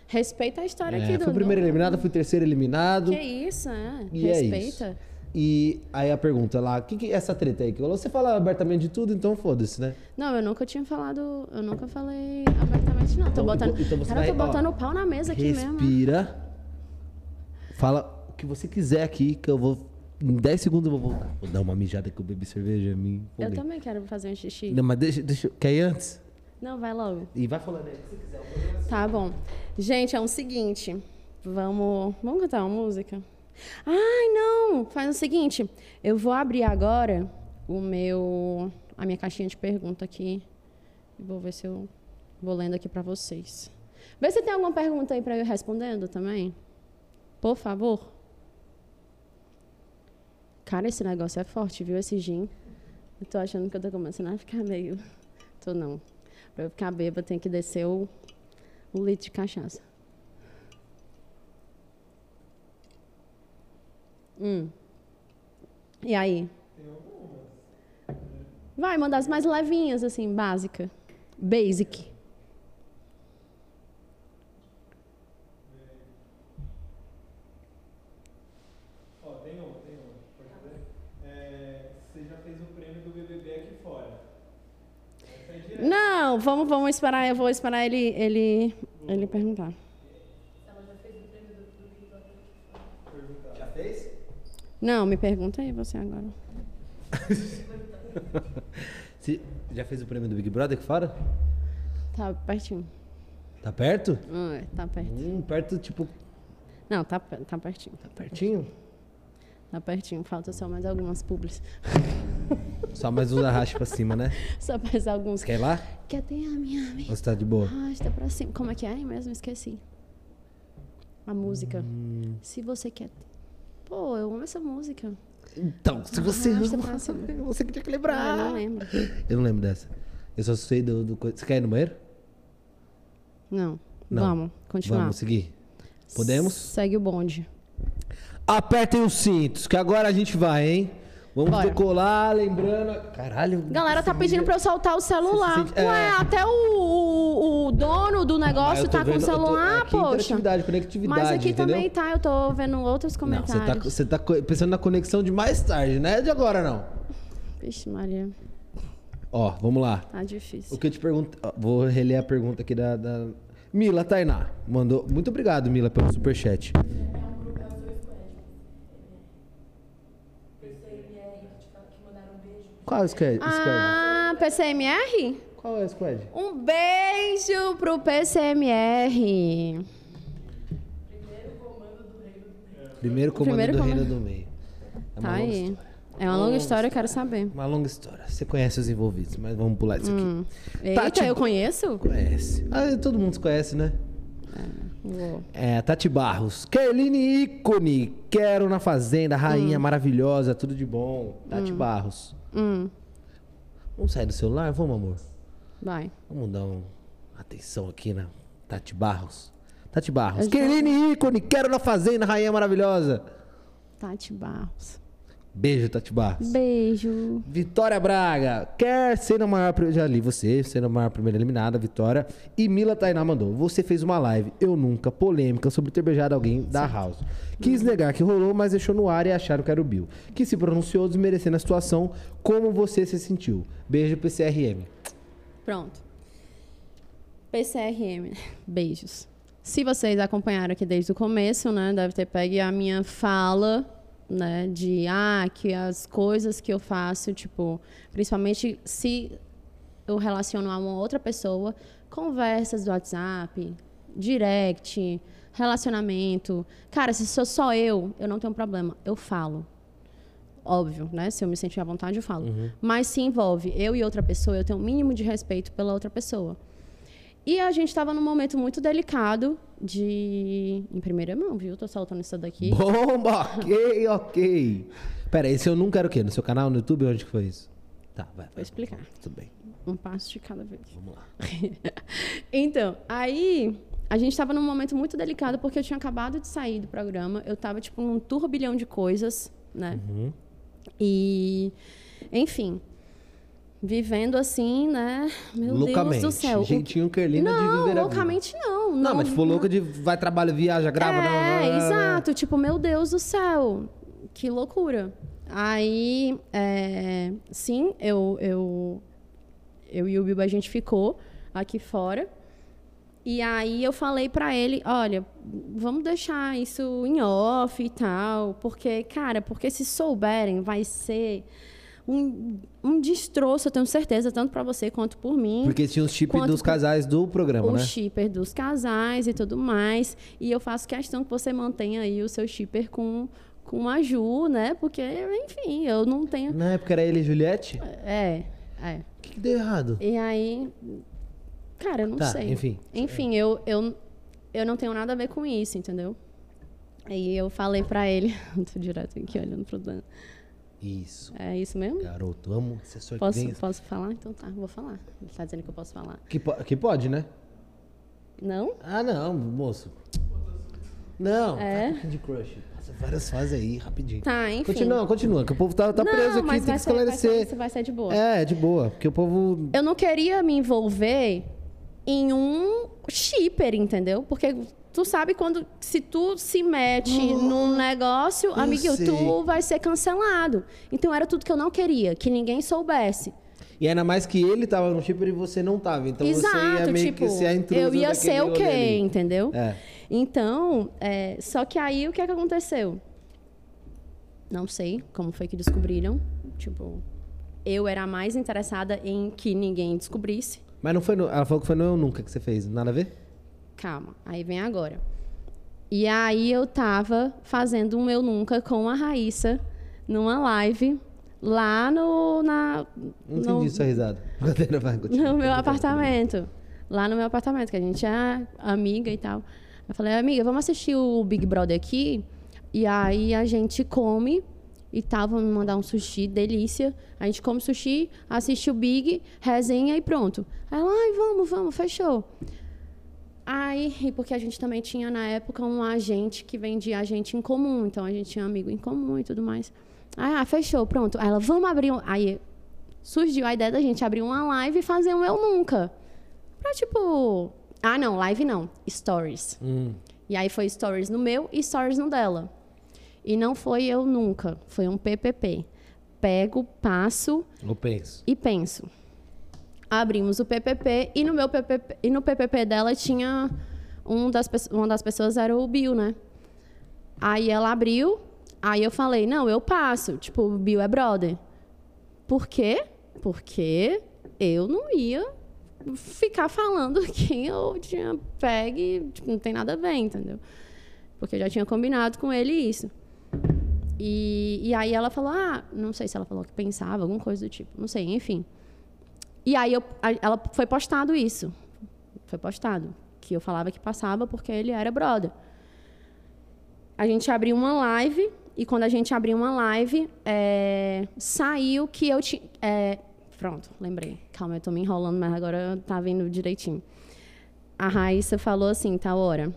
Speaker 2: Respeita a história
Speaker 1: É,
Speaker 2: aqui do...
Speaker 1: fui primeiro
Speaker 2: do-
Speaker 1: eliminado, fui terceiro eliminado.
Speaker 2: Que isso, é.
Speaker 1: E é
Speaker 2: Respeita.
Speaker 1: E aí a pergunta lá, o que, que é essa treta aí? Que você fala abertamente de tudo, então foda-se, né?
Speaker 2: Não, eu nunca tinha falado. Eu nunca falei abertamente, não. Tô
Speaker 1: Então,
Speaker 2: botando.
Speaker 1: então
Speaker 2: cara, tô
Speaker 1: vai- ó,
Speaker 2: botando o pau na mesa aqui mesmo.
Speaker 1: Respira. Fala o que você quiser aqui, que eu vou. Em 10 segundos eu vou voltar. Vou dar uma mijada que eu bebi cerveja, me
Speaker 2: Eu também quero fazer um xixi.
Speaker 1: Não, mas deixa, deixa. Quer ir antes?
Speaker 2: Não, vai logo.
Speaker 1: E vai falando aí. você quiser.
Speaker 2: Tá bom. Gente, é o seguinte. Vamos. Vamos cantar uma música? Ai, não! Faz o seguinte. Eu vou abrir agora o meu. a minha caixinha de pergunta aqui. E vou ver se eu vou lendo aqui pra vocês. Vê se tem alguma pergunta aí pra eu ir respondendo também. Por favor. Cara, esse negócio é forte, viu? Esse gin. Eu tô achando que eu tô começando a ficar meio. Tô não. Pra eu ficar bêbada, tem que descer o, o litro de cachaça. Hum. E aí? Vai, manda as mais levinhas, assim, básica. Basic.
Speaker 3: Ó, tem um, tem um. Pode fazer? É, você já fez o prêmio do BBB aqui fora. Essa é direta.
Speaker 2: Não, vamos, vamos esperar, eu vou esperar ele, ele, ele perguntar.
Speaker 1: Já fez?
Speaker 2: Não, me pergunta aí você agora.
Speaker 1: Você já fez o prêmio do Big Brother que fora?
Speaker 2: Tá pertinho.
Speaker 1: Tá perto?
Speaker 2: Ah, é, tá perto.
Speaker 1: Hum, perto, tipo,
Speaker 2: Não, tá, tá pertinho.
Speaker 1: tá pertinho?
Speaker 2: Tá pertinho. Falta só mais algumas publis.
Speaker 1: Só mais um arraste pra cima, né?
Speaker 2: Só mais alguns.
Speaker 1: Quer ir lá?
Speaker 2: Quer ter a minha amiga?
Speaker 1: Você tá de boa?
Speaker 2: Arrasta pra cima. Como é que é mesmo? Esqueci. A música.
Speaker 1: Hum.
Speaker 2: Se você quer. Pô, eu amo essa música.
Speaker 1: Então, se você
Speaker 2: Arrasta pra cima.
Speaker 1: você que tinha que
Speaker 2: Ah,
Speaker 1: lembrar.
Speaker 2: eu não lembro.
Speaker 1: Eu não lembro dessa. Eu só sei do. do você quer ir no banheiro?
Speaker 2: Não.
Speaker 1: Não.
Speaker 2: Vamos, continuar.
Speaker 1: Vamos seguir. Podemos?
Speaker 2: Segue o bonde.
Speaker 1: Apertem os cintos, que agora a gente vai, hein? Vamos
Speaker 2: Bora.
Speaker 1: decolar, lembrando. Caralho.
Speaker 2: Galera tá pedindo pra eu soltar o celular.
Speaker 1: Sente-
Speaker 2: Ué,
Speaker 1: é.
Speaker 2: até o, o, o dono do
Speaker 1: Ah,
Speaker 2: negócio tá com o
Speaker 1: vendo- eu tô-
Speaker 2: celular,
Speaker 1: aqui,
Speaker 2: poxa.
Speaker 1: Interatividade, conectividade,
Speaker 2: Mas aqui
Speaker 1: entendeu?
Speaker 2: também tá, eu tô vendo outros
Speaker 1: você tá,
Speaker 2: comentários.
Speaker 1: você tá co- pensando na conexão de mais tarde, não é de agora, não.
Speaker 2: Vixe, Maria,
Speaker 1: Ó, vamos lá.
Speaker 2: tá difícil.
Speaker 1: O que eu te pergunto. Vou reler a pergunta aqui da, da... Mila Tainá. Mandou. Muito obrigado, Mila, pelo superchat. Qual é o squad?
Speaker 2: Ah, PCMR?
Speaker 1: Qual é o squad?
Speaker 2: Um beijo pro PCMR.
Speaker 1: Primeiro comando
Speaker 2: Primeiro
Speaker 1: do
Speaker 2: comando.
Speaker 1: Reino do Meio. É
Speaker 2: Tá
Speaker 1: longa
Speaker 2: aí.
Speaker 1: história.
Speaker 2: É uma longa história, eu quero saber.
Speaker 1: Uma longa história. Você conhece os envolvidos, mas vamos pular isso
Speaker 2: Hum.
Speaker 1: aqui.
Speaker 2: Eita,
Speaker 1: Tati-
Speaker 2: eu conheço?
Speaker 1: Conhece. Ah, todo mundo se conhece, né?
Speaker 2: Vou.
Speaker 1: É, Tati Barros. Kerline ícone. Quero na Fazenda. Rainha maravilhosa. Tudo de bom. Tati Barros.
Speaker 2: Hum,
Speaker 1: Vamos sair do celular? Vamos, amor.
Speaker 2: vai.
Speaker 1: Vamos dar uma atenção aqui na Tati Barros. Tati Barros. Kerline ícone. Quero na Fazenda. Rainha maravilhosa.
Speaker 2: Tati Barros.
Speaker 1: Beijo, Tati Barros.
Speaker 2: Beijo.
Speaker 1: Vitória Braga, quer ser a maior. Já li você, ser a maior primeira eliminada, Vitória. E Mila Tainá mandou. Você fez uma live, eu nunca, polêmica, sobre ter beijado alguém da House. Quis negar que rolou, mas deixou no ar e acharam que era o Bill. Que se pronunciou desmerecendo a situação. Como você se sentiu? Beijo, PCRM.
Speaker 2: Pronto. PCRM. Beijos. Se vocês acompanharam aqui desde o começo, né, deve ter pego a minha fala, né, de ah, que as coisas que eu faço, tipo, principalmente se eu relaciono a uma outra pessoa, conversas do WhatsApp, direct, relacionamento. Cara, se sou só eu, eu não tenho problema, eu falo. Óbvio, né? Se eu me sentir à vontade, eu falo. Mas se envolve eu e outra pessoa, eu tenho um mínimo de respeito pela outra pessoa. E a gente estava num momento muito delicado de. Em primeira mão, viu? Tô soltando isso daqui.
Speaker 1: Bomba, ok, ok. Pera, esse eu não quero o quê? No seu canal, no YouTube? Onde que foi isso? Tá, vai.
Speaker 2: Vou
Speaker 1: vai.
Speaker 2: explicar.
Speaker 1: Tudo bem,
Speaker 2: Um passo de cada vez.
Speaker 1: vamos lá.
Speaker 2: então, aí a gente estava num momento muito delicado porque eu tinha acabado de sair do programa. Eu estava tipo num turbilhão de coisas, né?
Speaker 1: Uhum.
Speaker 2: E, enfim, vivendo assim, né? Meu
Speaker 1: loucamente.
Speaker 2: Deus do céu.
Speaker 1: Jeitinho Kerlina de
Speaker 2: Não,
Speaker 1: viver a
Speaker 2: loucamente não.
Speaker 1: Não, mas tipo, louca de vai trabalho, viaja, grava,
Speaker 2: é,
Speaker 1: não, não, não, não.
Speaker 2: exato. Tipo, meu Deus do céu. que loucura. Aí, é, sim, eu, eu, eu e o Bibo, a gente ficou aqui fora. E aí eu falei pra ele, olha, vamos deixar isso em off e tal, porque, cara, porque se souberem, vai ser um, um destroço, eu tenho certeza, tanto pra você quanto por mim.
Speaker 1: Porque tinha os chips dos casais do programa,
Speaker 2: o
Speaker 1: né?
Speaker 2: shipper dos casais e tudo mais. E eu faço questão que você mantenha aí o seu shipper com, com a Ju, né? Porque, enfim, eu não tenho.
Speaker 1: Na época era ele e Juliette? O
Speaker 2: É, é.
Speaker 1: que, que deu errado?
Speaker 2: E aí. Cara, eu não
Speaker 1: Tá,
Speaker 2: sei.
Speaker 1: enfim.
Speaker 2: Enfim, eu, eu, eu não tenho nada a ver com isso, entendeu? Aí eu falei pra ele. Tô direto aqui olhando pro Dan.
Speaker 1: Isso.
Speaker 2: É isso mesmo?
Speaker 1: Garoto, amo assessor
Speaker 2: Posso,
Speaker 1: vem.
Speaker 2: posso falar? Então tá, vou falar. Ele tá dizendo que eu posso falar.
Speaker 1: Que, po- que pode, né?
Speaker 2: Não?
Speaker 1: Ah, não, moço. Não,
Speaker 2: É?
Speaker 1: tá de crush. Passa várias fases aí, rapidinho.
Speaker 2: Tá, enfim.
Speaker 1: Continua, continua, que o povo tá, tá
Speaker 2: não,
Speaker 1: preso aqui,
Speaker 2: mas
Speaker 1: tem
Speaker 2: vai
Speaker 1: que
Speaker 2: ser, vai ser,
Speaker 1: esclarecer.
Speaker 2: vai ser de boa.
Speaker 1: É, de boa, porque o povo...
Speaker 2: eu não queria me envolver em um shipper, entendeu? Porque tu sabe quando se tu se mete num negócio, amiguinho,
Speaker 1: sei.
Speaker 2: tu vai ser cancelado. Então era tudo que eu não queria, que ninguém soubesse.
Speaker 1: E ainda mais que ele tava no chipper e você não tava. Então você ia
Speaker 2: Exato,
Speaker 1: meio
Speaker 2: tipo,
Speaker 1: que ser a intrusa
Speaker 2: eu ia ser o quê,
Speaker 1: ali.
Speaker 2: entendeu?
Speaker 1: É.
Speaker 2: Então, é, só que aí o que é que aconteceu? Não sei como foi que descobriram. Tipo, eu era mais interessada em que ninguém descobrisse.
Speaker 1: Mas não foi no... Ela falou que foi no Eu Nunca que você fez. Nada a ver?
Speaker 2: Calma, aí vem agora. E aí eu tava fazendo um Eu Nunca com a Raíssa numa live lá no, na,
Speaker 1: Não entendi
Speaker 2: no,
Speaker 1: sua risada.
Speaker 2: No meu apartamento. Lá no meu apartamento, que a gente é amiga e tal. Eu falei, amiga, vamos assistir o Big Brother aqui. E aí a gente come e tal, vamos mandar um sushi, delícia. A gente come sushi, assiste o Big, resenha e pronto. Aí ela, ai, vamos, vamos, fechou. Aí, e porque a gente também tinha na época um agente que vendia agente em comum, então a gente tinha amigo em comum e tudo mais. Aí, ah, fechou, pronto. Aí ela, vamos abrir um. Aí surgiu a ideia da gente abrir uma live e fazer um Eu Nunca. Pra tipo. Ah, não, live não. Stories.
Speaker 1: Hum.
Speaker 2: E aí foi stories no meu e stories no dela. E não foi eu nunca, foi um PPP. Pego, passo
Speaker 1: Eu penso.
Speaker 2: e penso. Abrimos o PPP e no meu PPP, e no PPP dela tinha um das, uma das pessoas era o Bill, né? Aí ela abriu, aí eu falei: "Não, eu passo". Tipo, o Bill é brother. Por quê? Porque eu não ia ficar falando quem eu tinha pegue, tipo, não tem nada a ver, entendeu? Porque eu já tinha combinado com ele isso. E, e aí ela falou, ah, não sei se ela falou que pensava, alguma coisa do tipo, não sei, enfim. E aí eu, a- ela foi postado isso. Foi postado. Que eu falava que passava porque ele era brother. A gente abriu uma live, e quando a gente abriu uma live, é, saiu que eu tinha. pronto, lembrei. Calma, eu tô me enrolando, mas agora tá vindo direitinho. A Raíssa falou assim, tal hora.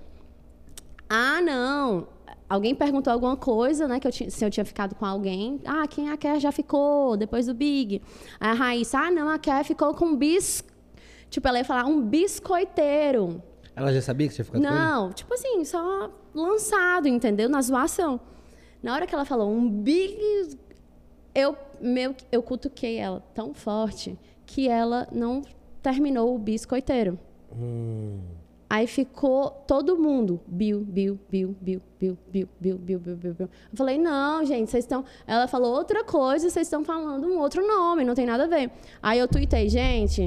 Speaker 2: Ah, não. Alguém perguntou alguma coisa, né? Que eu tinha, se eu tinha ficado com alguém. Ah, quem a Ker já ficou depois do Big? Aí a Raíssa, ah, não, a Ker ficou com um bis. Tipo, ela ia falar um biscoiteiro.
Speaker 1: Ela já sabia que você tinha ficado?
Speaker 2: Não, tipo assim, só lançado, entendeu? Na zoação. Na hora que ela falou um big. Eu, meu, eu cutuquei ela tão forte que ela não terminou o biscoiteiro.
Speaker 1: Hum.
Speaker 2: Aí ficou todo mundo. Bill, Bill, Bill, Bill, Bill, Bill, Bill, Bill, Bill, Bill, Bill. Eu falei, não, gente, vocês estão. Ela falou outra coisa, vocês estão falando um outro nome, não tem nada a ver. Aí eu tuitei, gente,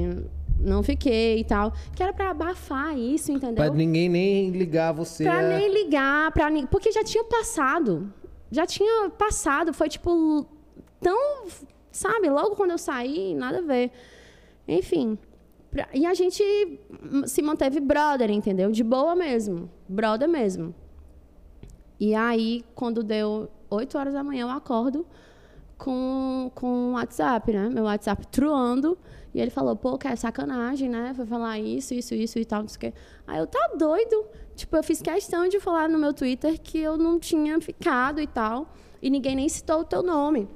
Speaker 2: não fiquei e tal. Que era pra abafar isso, entendeu?
Speaker 1: Pra ninguém nem ligar você.
Speaker 2: Pra
Speaker 1: a-
Speaker 2: nem ligar, pra ni- porque já tinha passado. Já tinha passado, foi tipo tão, sabe, logo quando eu saí, nada a ver. Enfim, pra- e a gente se manteve brother, entendeu? De boa mesmo, brother mesmo. E aí, quando deu 8 horas da manhã, eu acordo com, com o WhatsApp, né? Meu WhatsApp truando. E ele falou, pô, que é sacanagem, né? Foi falar isso, isso, isso e tal, não sei o quê. Aí eu, tá doido? Tipo, eu fiz questão de falar no meu Twitter que eu não tinha ficado e tal. E ninguém nem citou o teu nome.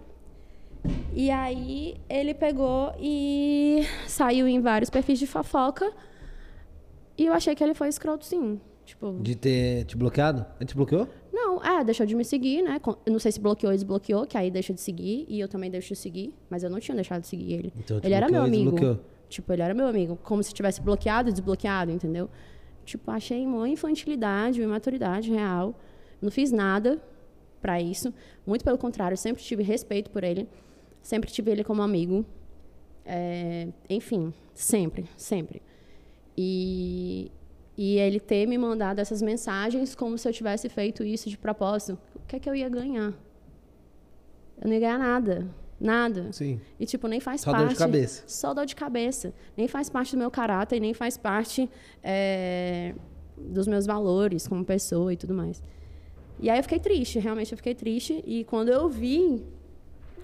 Speaker 2: E aí ele pegou e saiu em vários perfis de fofoca. E eu achei que ele foi escroto, sim. Tipo,
Speaker 1: De ter te bloqueado? Ele te bloqueou?
Speaker 2: Não, é, deixou de me seguir, né? Eu não sei se bloqueou ou desbloqueou, que aí deixa de seguir, e eu também deixo de seguir, mas eu não tinha deixado de seguir ele.
Speaker 1: Então,
Speaker 2: ele era meu amigo. Tipo, ele era meu amigo. Como se tivesse bloqueado e desbloqueado, entendeu? Tipo, achei uma infantilidade, uma imaturidade real. Não fiz nada pra isso. Muito pelo contrário, sempre tive respeito por ele. Sempre tive ele como amigo. É, enfim, sempre, sempre. E, e ele ter me mandado essas mensagens como se eu tivesse feito isso de propósito. O que é que eu ia ganhar? Eu não ia ganhar nada. Nada.
Speaker 1: Sim.
Speaker 2: E, tipo, nem faz
Speaker 1: Só
Speaker 2: parte.
Speaker 1: dor de cabeça.
Speaker 2: Só dor de cabeça. Nem faz parte do meu caráter, nem faz parte é, dos meus valores como pessoa e tudo mais. E aí eu fiquei triste, realmente eu fiquei triste. E quando eu vi,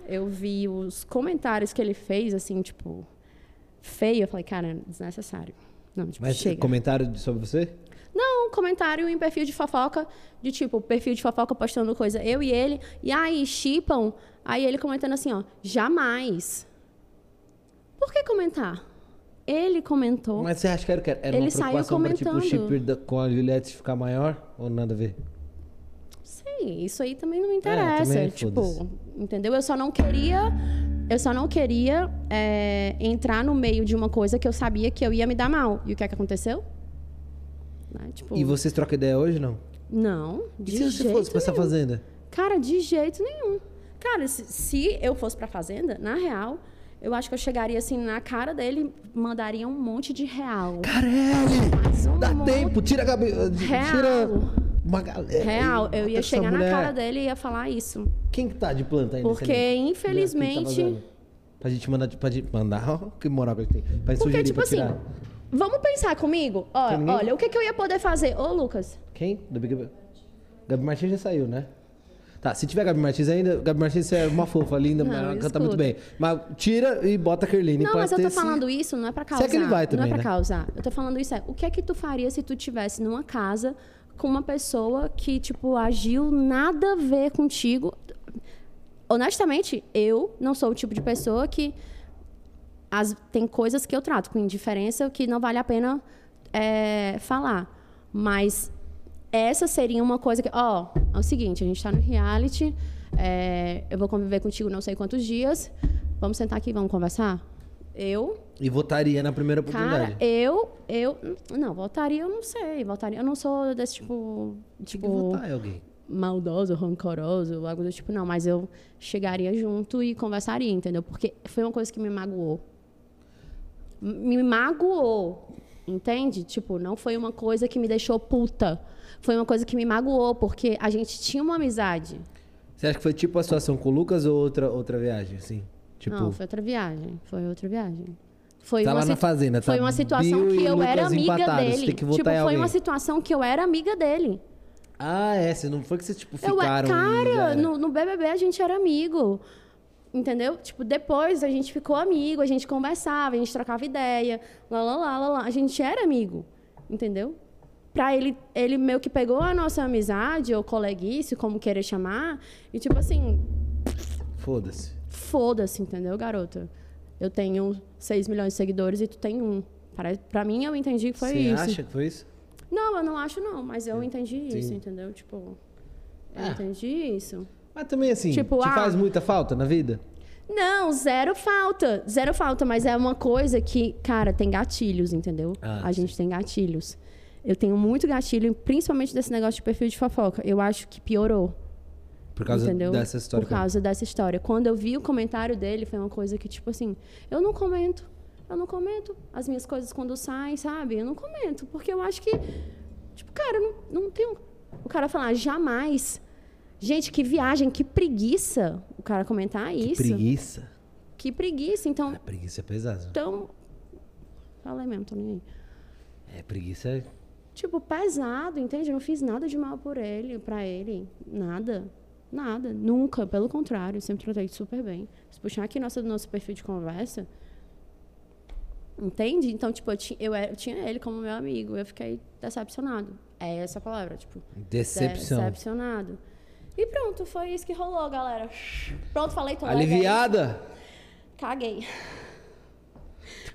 Speaker 2: eu vi os comentários que ele fez, assim, tipo, feio, eu falei, cara, desnecessário. Não, tipo,
Speaker 1: Mas
Speaker 2: chega.
Speaker 1: comentário sobre você?
Speaker 2: Não, comentário em perfil de fofoca, de tipo, perfil de fofoca postando coisa, eu e ele, e aí, chipam. Aí ele comentando assim, ó, jamais. Por que comentar? Ele comentou.
Speaker 1: Mas você acha que era, era
Speaker 2: Ele
Speaker 1: uma
Speaker 2: saiu
Speaker 1: preocupação pra, tipo, o
Speaker 2: comentando.
Speaker 1: chip da- com a Juliette ficar maior? Ou nada a ver?
Speaker 2: Isso aí também não me interessa.
Speaker 1: também,
Speaker 2: tipo, entendeu? Eu só não queria. Eu só não queria é, entrar no meio de uma coisa que eu sabia que eu ia me dar mal. E o que é que aconteceu? Né, Tipo,
Speaker 1: E vocês trocam ideia hoje, não?
Speaker 2: não,
Speaker 1: E
Speaker 2: de
Speaker 1: se você fosse pra essa fazenda?
Speaker 2: Cara, de jeito nenhum. Cara, se, se eu fosse pra fazenda, na real, eu acho que eu chegaria assim na cara dele, mandaria um monte de real.
Speaker 1: Carelli!
Speaker 2: Mas um
Speaker 1: Dá
Speaker 2: monte-
Speaker 1: tempo, tira a cabeça. Tira uma galera.
Speaker 2: Real, eu ia chegar na
Speaker 1: mulher.
Speaker 2: cara dele e ia falar isso.
Speaker 1: Quem que tá de planta aí nesse
Speaker 2: Porque?
Speaker 1: Quem tá
Speaker 2: infelizmente.
Speaker 1: vazando? Pra gente mandar, pra gente mandar, ó, que moral que ele tem. Pra gente
Speaker 2: Porque,
Speaker 1: sugerir
Speaker 2: tipo assim, vamos pensar comigo? Ó, olha, o que, que eu ia poder fazer? Ô, Lucas,
Speaker 1: Quem? Do Big Brother? Gabi Martins já saiu, né? Tá, se tiver Gabi Martins ainda, Gabi Martins é uma fofa, linda,
Speaker 2: Não,
Speaker 1: ela canta muito bem. Mas tira e bota a Kerline
Speaker 2: Não, mas eu tô
Speaker 1: esse-
Speaker 2: falando isso não é pra causar.
Speaker 1: é que ele vai também,
Speaker 2: não é pra
Speaker 1: né?
Speaker 2: causar. Eu tô falando isso é, o que é que tu faria se tu tivesse numa casa com uma pessoa que, tipo, agiu nada a ver contigo? Honestamente, eu não sou o tipo de pessoa que as, tem coisas que eu trato com indiferença que não vale a pena é, falar. Mas essa seria uma coisa que, ó, é o seguinte, a gente tá no reality, é, eu vou conviver contigo não sei quantos dias, vamos sentar aqui, vamos conversar? Eu,
Speaker 1: E votaria na primeira
Speaker 2: cara,
Speaker 1: oportunidade.
Speaker 2: eu, eu, não, votaria, eu não sei, votaria, eu não sou desse tipo, tipo,
Speaker 1: votar em alguém.
Speaker 2: maldoso, rancoroso, algo do tipo, não, mas eu chegaria junto e conversaria, entendeu? Porque foi uma coisa que me magoou. Me magoou, entende? Tipo, não foi uma coisa que me deixou puta. Foi uma coisa que me magoou, porque a gente tinha uma amizade.
Speaker 1: Você acha que foi tipo a situação com o Lucas ou outra, outra viagem, assim? Tipo,
Speaker 2: Não, foi outra viagem. Foi outra viagem. Foi
Speaker 1: Tá
Speaker 2: uma
Speaker 1: lá na fazenda, tá
Speaker 2: Foi uma situação
Speaker 1: Bill
Speaker 2: que eu era amiga dele. tipo, foi
Speaker 1: alguém.
Speaker 2: uma situação que eu era amiga dele.
Speaker 1: Ah, é. Você não foi que vocês, tipo,
Speaker 2: Eu, é,
Speaker 1: ficaram e já
Speaker 2: cara, no, no BBB a gente era amigo. Entendeu? Tipo, depois a gente ficou amigo, a gente conversava, a gente trocava ideia, lá, lá, lá, lá, lá. A gente era amigo, entendeu? Pra ele, ele meio que pegou a nossa amizade, ou coleguice, como querer chamar, e tipo assim,
Speaker 1: Foda-se.
Speaker 2: Foda-se, entendeu, garota? Eu tenho 6 milhões de seguidores e tu tem um. Para, pra mim, eu entendi que foi
Speaker 1: Você
Speaker 2: isso.
Speaker 1: acha que foi isso?
Speaker 2: Não, eu não acho, não, mas eu entendi isso,
Speaker 1: Sim.
Speaker 2: entendeu? Tipo, eu
Speaker 1: Ah.
Speaker 2: entendi isso.
Speaker 1: Mas também, assim,
Speaker 2: Tipo,
Speaker 1: te
Speaker 2: ah-
Speaker 1: faz muita falta na vida?
Speaker 2: Não, zero falta. Zero falta, mas é uma coisa que, cara, tem gatilhos, entendeu?
Speaker 1: Ah,
Speaker 2: a gente tem gatilhos. Eu tenho muito gatilho, principalmente desse negócio de perfil de fofoca. Eu acho que piorou.
Speaker 1: Por causa
Speaker 2: entendeu?
Speaker 1: dessa história.
Speaker 2: Por causa dessa história. Quando eu vi o comentário dele, foi uma coisa que, tipo assim, eu não comento. Eu não comento as minhas coisas quando saem, sabe? Eu não comento. Porque eu acho que, tipo, cara, não, não tenho. O cara falar, jamais. Gente, que viagem, que preguiça o cara comentar
Speaker 1: Que
Speaker 2: isso.
Speaker 1: preguiça.
Speaker 2: Que preguiça. Então,
Speaker 1: É, preguiça é pesado.
Speaker 2: então. Falei mesmo, tô nem aí.
Speaker 1: É, preguiça é...
Speaker 2: Tipo, pesado, entende? Eu não fiz nada de mal por ele, pra ele. Nada. Nada. Nunca. Pelo contrário, sempre tratei super bem. Se puxar aqui nosso, nosso perfil de conversa. Entende? Então, tipo, eu, ti- eu, eu tinha ele como meu amigo. Eu fiquei decepcionado. É essa a palavra, tipo.
Speaker 1: Decepção.
Speaker 2: Decepcionado. E pronto, foi isso que rolou, galera. Pronto, falei tudo.
Speaker 1: Aliviada?
Speaker 2: Caguei.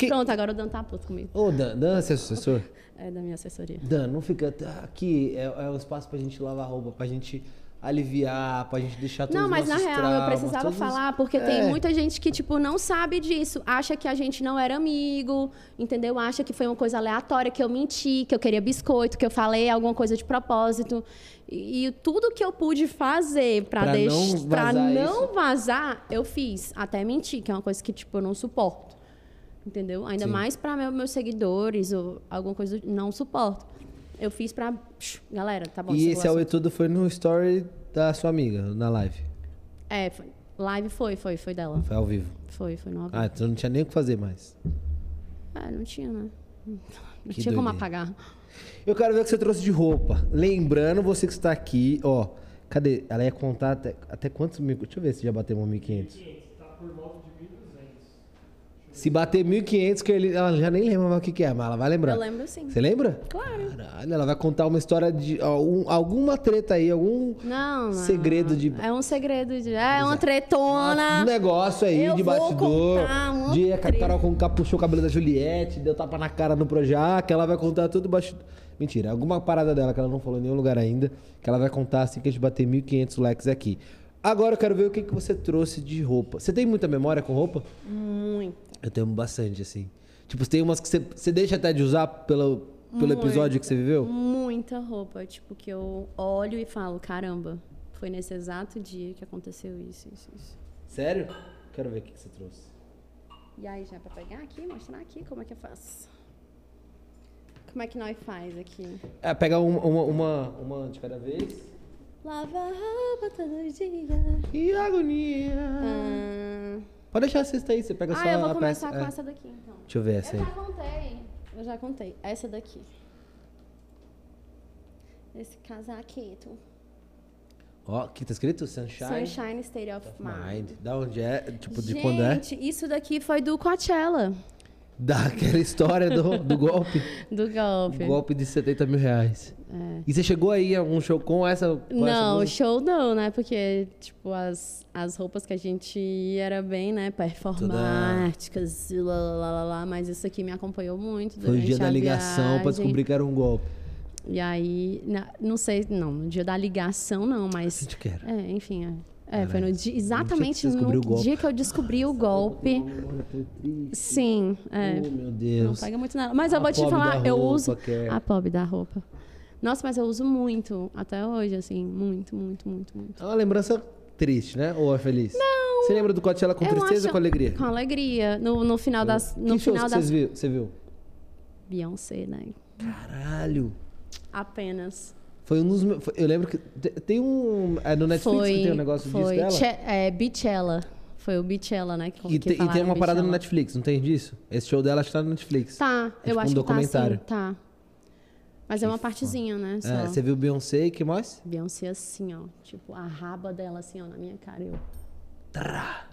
Speaker 2: Pronto, agora o Dan tá puto comigo.
Speaker 1: Ô, Dan, Dan, é seu assessor?
Speaker 2: É da minha assessoria.
Speaker 1: Dan, não fica. Aqui é, é um espaço pra gente lavar roupa, pra gente aliviar, pra gente deixar todos
Speaker 2: Não, mas na real eu
Speaker 1: traumas,
Speaker 2: precisava
Speaker 1: todos os-
Speaker 2: falar, porque
Speaker 1: É.
Speaker 2: tem muita gente que, tipo, não sabe disso. Acha que a gente não era amigo, entendeu? Acha que foi uma coisa aleatória, que eu menti, que eu queria biscoito, que eu falei alguma coisa de propósito. E, e tudo que eu pude fazer pra, deix...
Speaker 1: não
Speaker 2: pra
Speaker 1: vazar
Speaker 2: não
Speaker 1: isso.
Speaker 2: vazar, eu fiz. Até mentir, que é uma coisa que, tipo, eu não suporto. Entendeu? Ainda
Speaker 1: Sim.
Speaker 2: mais pra meu- meus seguidores ou alguma coisa, não suporto. Eu fiz pra. Galera, tá bom.
Speaker 1: E esse
Speaker 2: o
Speaker 1: Aue
Speaker 2: assunto.
Speaker 1: tudo foi no story da sua amiga, na live.
Speaker 2: É, foi. Live foi, foi, foi dela.
Speaker 1: Foi ao vivo.
Speaker 2: Foi, foi no ao
Speaker 1: Ah, então não tinha nem o que fazer mais.
Speaker 2: É, não tinha, né? Não
Speaker 1: Que
Speaker 2: tinha como
Speaker 1: doideira.
Speaker 2: apagar.
Speaker 1: Eu quero ver o que você trouxe de roupa. Lembrando, você que está aqui, ó. Cadê? Ela ia contar até, até quantos mil. Deixa eu ver se já bateu 1.500.
Speaker 3: Tá por volta de 1.200.
Speaker 1: Se bater 1.500, que ele, ela já nem lembra mais o que, que é, mas ela vai lembrar.
Speaker 2: Eu lembro sim.
Speaker 1: Você lembra?
Speaker 2: Claro.
Speaker 1: Caralho, ela vai contar uma história de. algum- alguma treta aí, algum
Speaker 2: Não,
Speaker 1: segredo de.
Speaker 2: É um segredo de. É uma
Speaker 1: Um
Speaker 2: tretona.
Speaker 1: negócio aí
Speaker 2: Eu
Speaker 1: de bastidor.
Speaker 2: uma
Speaker 1: De a. Carol com puxou o cabelo da Juliette, deu tapa na cara no Projac, ela vai contar tudo bastidor. Mentira, alguma parada dela que ela não falou em nenhum lugar ainda, que ela vai contar assim que a gente bater 1.500 likes aqui. Agora eu quero ver o que, que você trouxe de roupa. Você tem muita memória com roupa?
Speaker 2: Muito.
Speaker 1: Eu tenho bastante, assim. Tipo, tem umas que você, você deixa até de usar pelo, pelo
Speaker 2: Muito.
Speaker 1: episódio que você viveu?
Speaker 2: Muita roupa. Tipo, que eu olho e falo: caramba, foi nesse exato dia que aconteceu isso, isso, isso.
Speaker 1: Sério? Quero ver o que, que você trouxe.
Speaker 2: E aí, já é pra pegar aqui, mostrar aqui como é que eu faço. Como é que nós faz aqui?
Speaker 1: É, pega uma, uma, uma, uma de cada vez.
Speaker 2: Lava a roupa todo dia.
Speaker 1: E agonia.
Speaker 2: Ah,
Speaker 1: Pode deixar a cesta aí, você pega só
Speaker 2: ah eu vou
Speaker 1: a
Speaker 2: começar
Speaker 1: peça.
Speaker 2: com
Speaker 1: é.
Speaker 2: essa daqui, então.
Speaker 1: Deixa eu ver
Speaker 2: Eu
Speaker 1: essa aí.
Speaker 2: já contei. Eu já contei. Essa daqui. Esse casaquito.
Speaker 1: Ó, o que tá escrito? Sunshine.
Speaker 2: Sunshine State of Mind.
Speaker 1: Mind. Da onde é? Tipo, de
Speaker 2: Gente,
Speaker 1: quando é?
Speaker 2: isso daqui foi do Coachella.
Speaker 1: Daquela história do, do golpe.
Speaker 2: Do golpe.
Speaker 1: golpe de 70 mil reais.
Speaker 2: É.
Speaker 1: E você chegou aí a um show com essa. Com essa
Speaker 2: Não,
Speaker 1: blusa?
Speaker 2: show não, né? Porque, tipo, as, as roupas que a gente ia era bem, né? Performáticas, e lá, lá, lá, lá, mas isso aqui me acompanhou muito
Speaker 1: Foi o dia da
Speaker 2: a
Speaker 1: ligação pra
Speaker 2: viagem.
Speaker 1: descobrir que era um golpe.
Speaker 2: E aí, não sei, não, no dia da ligação não,
Speaker 1: A
Speaker 2: mas...
Speaker 1: gente quer.
Speaker 2: É, enfim, é. É, foi no dia,
Speaker 1: no dia
Speaker 2: exatamente
Speaker 1: você
Speaker 2: no dia que eu descobri o golpe. Sim, é.
Speaker 1: Oh, meu
Speaker 2: Não
Speaker 1: Deus.
Speaker 2: pega muito nada. Mas eu
Speaker 1: A
Speaker 2: vou te falar,
Speaker 1: da
Speaker 2: eu uso.
Speaker 1: é-
Speaker 2: A pobre da roupa. Nossa, mas eu uso muito, até hoje, assim, muito, muito, muito, muito.
Speaker 1: É uma lembrança triste, né? Ou é feliz? Não. Você lembra do Coachella com tristeza
Speaker 2: acho-
Speaker 1: ou com alegria?
Speaker 2: Com alegria. No, no final das. No
Speaker 1: que shows
Speaker 2: final das.
Speaker 1: vocês viu, você viu?
Speaker 2: Beyoncé, né?
Speaker 1: Caralho.
Speaker 2: Apenas.
Speaker 1: Foi um dos meus. Eu lembro que. te- Tem um. É no Netflix
Speaker 2: foi.
Speaker 1: que tem um negócio disso
Speaker 2: foi.
Speaker 1: dela?
Speaker 2: Che- é, Beachella. Foi o Beachella, né? Que,
Speaker 1: E,
Speaker 2: que
Speaker 1: te- e tem uma parada no. Netflix, não tem disso? Esse show dela acho que tá no Netflix.
Speaker 2: Tá,
Speaker 1: É
Speaker 2: eu
Speaker 1: tipo
Speaker 2: acho
Speaker 1: um
Speaker 2: que tá
Speaker 1: documentário.
Speaker 2: assim. Tá. Mas é uma partezinha, né? Só.
Speaker 1: É, você viu Beyoncé e que mais?
Speaker 2: Beyoncé assim, ó. Tipo, a raba dela assim, ó, na minha cara. Eu.
Speaker 1: Trá.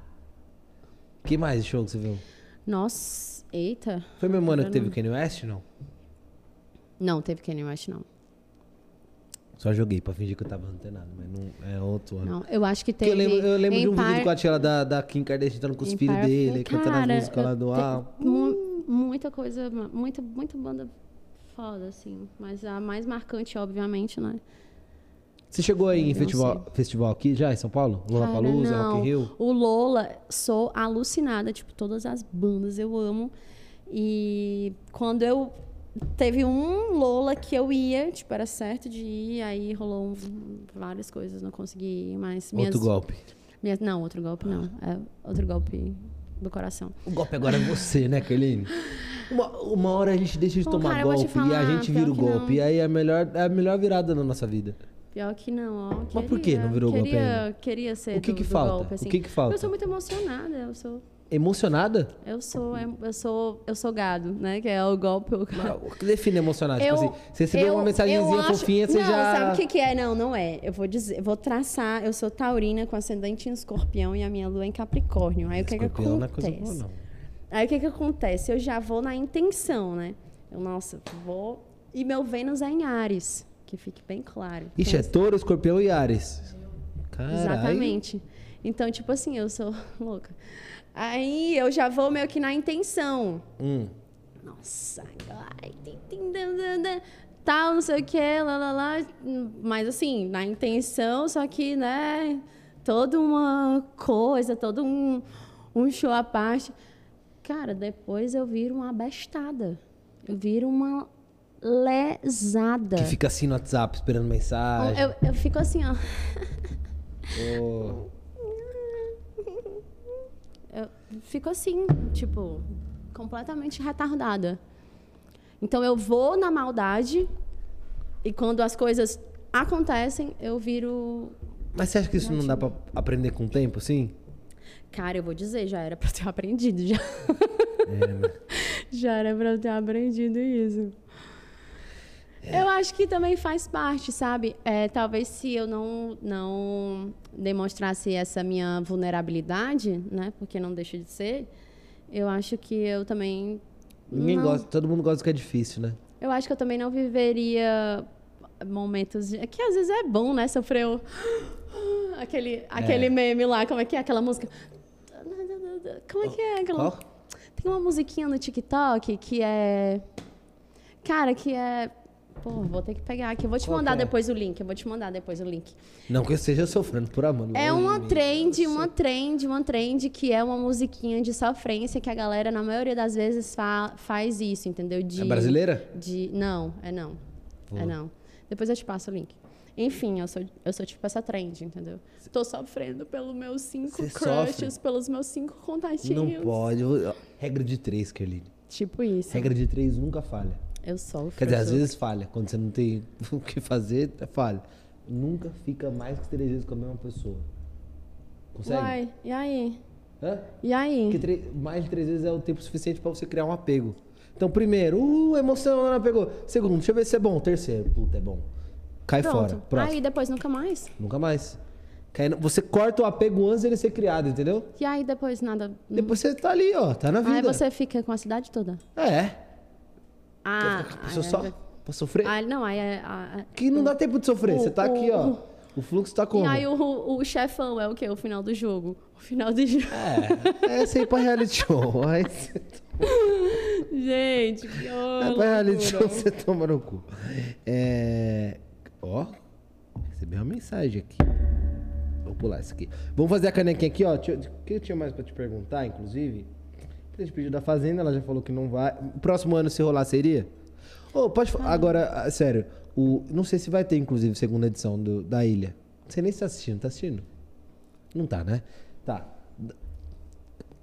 Speaker 1: Que mais show que você viu?
Speaker 2: Nossa, eita.
Speaker 1: Foi meu mano que teve o Kanye West, não?
Speaker 2: Não, teve Kanye West, não.
Speaker 1: Só joguei pra fingir que eu tava antenado, mas não é outro ano.
Speaker 2: Não, eu acho que teve.
Speaker 1: eu lembro, eu lembro de um vídeo do
Speaker 2: Empire-
Speaker 1: Coachella da, da Kim Kardashian entrando com os filhos dele, cantando as
Speaker 2: Cara,
Speaker 1: músicas lá do
Speaker 2: mu- Muita coisa, muita, muita banda foda, assim. Mas a mais marcante, obviamente, né?
Speaker 1: Você chegou aí em festival, festival aqui já, em São Paulo?
Speaker 2: Cara,
Speaker 1: Lollapalooza,
Speaker 2: não.
Speaker 1: Rock in Rio?
Speaker 2: O Lola, sou alucinada, tipo, todas as bandas eu amo. E quando eu teve um Lola que eu ia, tipo, era certo de ir, aí rolou um- várias coisas, não consegui ir, mas minhas,
Speaker 1: Outro golpe.
Speaker 2: minhas- não, outro golpe não, é outro golpe do coração.
Speaker 1: O golpe agora é você, né, Kerline? Uma, uma hora a gente deixa de tomar
Speaker 2: cara,
Speaker 1: golpe e a
Speaker 2: falar,
Speaker 1: gente vira o golpe. E aí é a melhor, é a melhor virada na nossa vida.
Speaker 2: Pior que não, ó.
Speaker 1: Mas por que
Speaker 2: queria-
Speaker 1: não virou golpe
Speaker 2: queria,
Speaker 1: ainda?
Speaker 2: Queria ser
Speaker 1: O que
Speaker 2: do-
Speaker 1: que
Speaker 2: do
Speaker 1: falta?
Speaker 2: golpe,
Speaker 1: O
Speaker 2: assim.
Speaker 1: que que falta?
Speaker 2: Eu sou muito emocionada, eu sou...
Speaker 1: Emocionada?
Speaker 2: Eu sou, eu sou, eu sou gado, né? Que é o golpe. O
Speaker 1: O que define emocionado?
Speaker 2: Eu-
Speaker 1: tipo assim, você recebeu
Speaker 2: eu-
Speaker 1: uma mensagenzinha
Speaker 2: acho-
Speaker 1: fofinha, você
Speaker 2: não,
Speaker 1: já.
Speaker 2: sabe o que, que é? Não, não é. Eu vou dizer, vou traçar. Eu sou taurina com ascendente em escorpião e a minha lua em capricórnio. Aí o que, que
Speaker 1: Escorpião não é
Speaker 2: acontece?
Speaker 1: coisa boa, não.
Speaker 2: Aí o que, que acontece? Eu já vou na intenção, né? Eu, nossa, vou. E meu Vênus é em Ares, que fique bem claro.
Speaker 1: Ixi,
Speaker 2: Tem
Speaker 1: é touro, escorpião e Ares. Caralho.
Speaker 2: Exatamente. Então, tipo assim, eu sou louca. Aí eu já vou meio que na intenção.
Speaker 1: Hum.
Speaker 2: Nossa, ai, dan, tal, não sei o que, lá, lá, lá. Mas assim, na intenção, só que, né, toda uma coisa, todo um, um show à parte. Cara, depois eu viro uma bestada. Eu viro uma lesada.
Speaker 1: Que fica assim no WhatsApp esperando mensagem.
Speaker 2: Eu, eu fico assim, ó.
Speaker 1: Ô,
Speaker 2: Eu fico assim, tipo, completamente retardada. Então eu vou na maldade e quando as coisas acontecem, eu viro.
Speaker 1: Mas você acha que isso não dá pra aprender com o tempo, assim?
Speaker 2: Cara, eu vou dizer, já era pra eu ter aprendido, já.
Speaker 1: É, né?
Speaker 2: Já era pra eu ter aprendido isso. Eu acho que também faz parte, sabe? É, talvez se eu não, não demonstrasse essa minha vulnerabilidade, né? Porque não deixa de ser, eu acho que eu também.
Speaker 1: Ninguém
Speaker 2: não-
Speaker 1: gosta, todo mundo gosta do que é difícil, né?
Speaker 2: Eu acho que eu também não viveria momentos de, que às vezes é bom, né? Sofrer o- aquele aquele meme lá, como é que é aquela música? Como é que é aquela?
Speaker 1: Qual?
Speaker 2: Tem uma musiquinha no TikTok que é Cara, que é Pô, vou ter que pegar aqui. Eu vou te
Speaker 1: Qual
Speaker 2: mandar
Speaker 1: é?
Speaker 2: depois o link. Eu vou te mandar depois o link.
Speaker 1: Não que eu esteja sofrendo por amor.
Speaker 2: É uma trend, uma trend, uma trend que é uma musiquinha de sofrência que a galera, na maioria das vezes, fa- faz isso, entendeu? De,
Speaker 1: É brasileira?
Speaker 2: De... Não, é não. É não. Depois eu te passo o link. Enfim, eu sou, eu sou tipo essa trend, entendeu? Tô sofrendo pelos meus cinco
Speaker 1: Você
Speaker 2: crushes,
Speaker 1: sofre?
Speaker 2: pelos meus cinco contatinhos.
Speaker 1: Não pode. Regra de três, Kerline.
Speaker 2: Tipo isso.
Speaker 1: Regra de três nunca falha.
Speaker 2: Eu sofro.
Speaker 1: Quer dizer, às vezes falha. Quando você não tem o que fazer, é falha. Nunca fica mais que três vezes com a mesma pessoa. Consegue?
Speaker 2: Vai, e aí?
Speaker 1: Hã?
Speaker 2: E aí?
Speaker 1: Porque mais de três vezes é o tempo suficiente pra você criar um apego. Então, primeiro, uh, emoção, não apegou. Segundo, deixa eu ver se é bom. Terceiro, puta, é bom. Cai
Speaker 2: Pronto.
Speaker 1: fora. Próximo.
Speaker 2: Aí depois nunca mais?
Speaker 1: Nunca mais. Cai Você corta o apego antes dele ser criado, entendeu?
Speaker 2: E aí depois nada.
Speaker 1: Depois você tá ali, ó, tá na vida.
Speaker 2: Aí você fica com a cidade toda.
Speaker 1: É.
Speaker 2: Ah,
Speaker 1: A pessoa só
Speaker 2: é-
Speaker 1: pra sofrer.
Speaker 2: Ah, não, aí é. ah,
Speaker 1: Que não dá tempo de sofrer.
Speaker 2: o-
Speaker 1: Você tá aqui,
Speaker 2: o-
Speaker 1: ó.
Speaker 2: o-
Speaker 1: O fluxo tá como?
Speaker 2: E aí o, o chefão é o quê? O final do jogo. O final do jogo.
Speaker 1: É, é ir pra reality show. Aí você
Speaker 2: Gente, que
Speaker 1: É pra reality show, você toma no cu. É... Ó, recebi uma mensagem aqui. Vou pular isso aqui. Vamos fazer a canequinha aqui, ó. O que eu tinha mais pra te perguntar, inclusive? A gente pediu da Fazenda, ela já falou que não vai. Próximo ano, se rolar, seria? Ô, pode falar. Agora, ah, sério, o... não sei se vai ter, inclusive, segunda edição do- da Ilha. Não sei nem se tá assistindo. Tá assistindo? Não tá, né? Tá.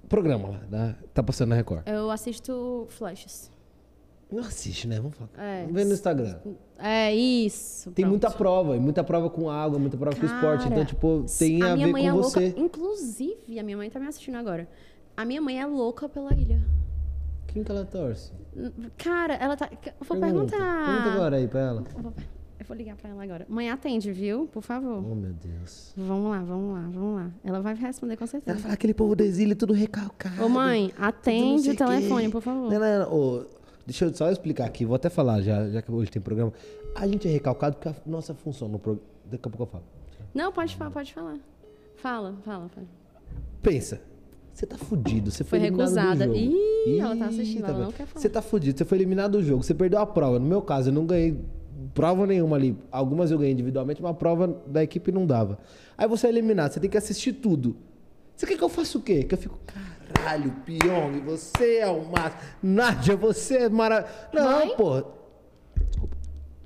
Speaker 1: Programa lá, da- tá passando na Record.
Speaker 2: Eu assisto flashes.
Speaker 1: Não assiste, né? Vamos falar.
Speaker 2: É.
Speaker 1: Vamos ver no Instagram.
Speaker 2: É isso.
Speaker 1: Tem
Speaker 2: pronto.
Speaker 1: muita prova, e muita prova com água, muita prova com esporte. Então,
Speaker 2: Cara,
Speaker 1: tipo, tem a,
Speaker 2: minha
Speaker 1: ver
Speaker 2: mãe
Speaker 1: com
Speaker 2: é louca.
Speaker 1: você.
Speaker 2: Inclusive, a minha mãe tá me assistindo agora. A minha mãe é louca pela ilha.
Speaker 1: Quem que ela torce?
Speaker 2: Cara, ela tá. Eu vou
Speaker 1: Pergunta.
Speaker 2: perguntar.
Speaker 1: Pergunta agora aí pra ela.
Speaker 2: Eu vou, ligar pra ela agora. Mãe, atende, viu? Por favor.
Speaker 1: Oh, meu Deus.
Speaker 2: Vamos lá, vamos lá, vamos lá. Ela vai responder com
Speaker 1: Ela
Speaker 2: certeza.
Speaker 1: fala aquele povo do exílio tudo recalcado.
Speaker 2: Ô, mãe, atende o telefone,
Speaker 1: quê.
Speaker 2: por favor.
Speaker 1: Não, não, não. Ô, deixa eu só explicar aqui, vou até falar, já, já que hoje tem programa. A gente é recalcado porque a nossa função no programa. Daqui a pouco eu falo.
Speaker 2: Não, pode falar, pode falar. Fala, fala, fala.
Speaker 1: Pensa. Você tá fudido, você foi,
Speaker 2: Foi
Speaker 1: eliminado
Speaker 2: recusada.
Speaker 1: do jogo.
Speaker 2: Ih, ela tá assistindo, ela
Speaker 1: vendo?
Speaker 2: não quer falar.
Speaker 1: Você tá fudido, você foi eliminado do jogo, você perdeu a prova. No meu caso, eu não ganhei prova nenhuma ali. Algumas eu ganhei individualmente, mas a prova da equipe não dava. Aí você é eliminado, você tem que assistir tudo. Você quer que eu faça o quê? Que eu fico, caralho, Pyong, você é o máximo. Nádia, você é maravilhoso. Não,
Speaker 2: Mãe?
Speaker 1: pô.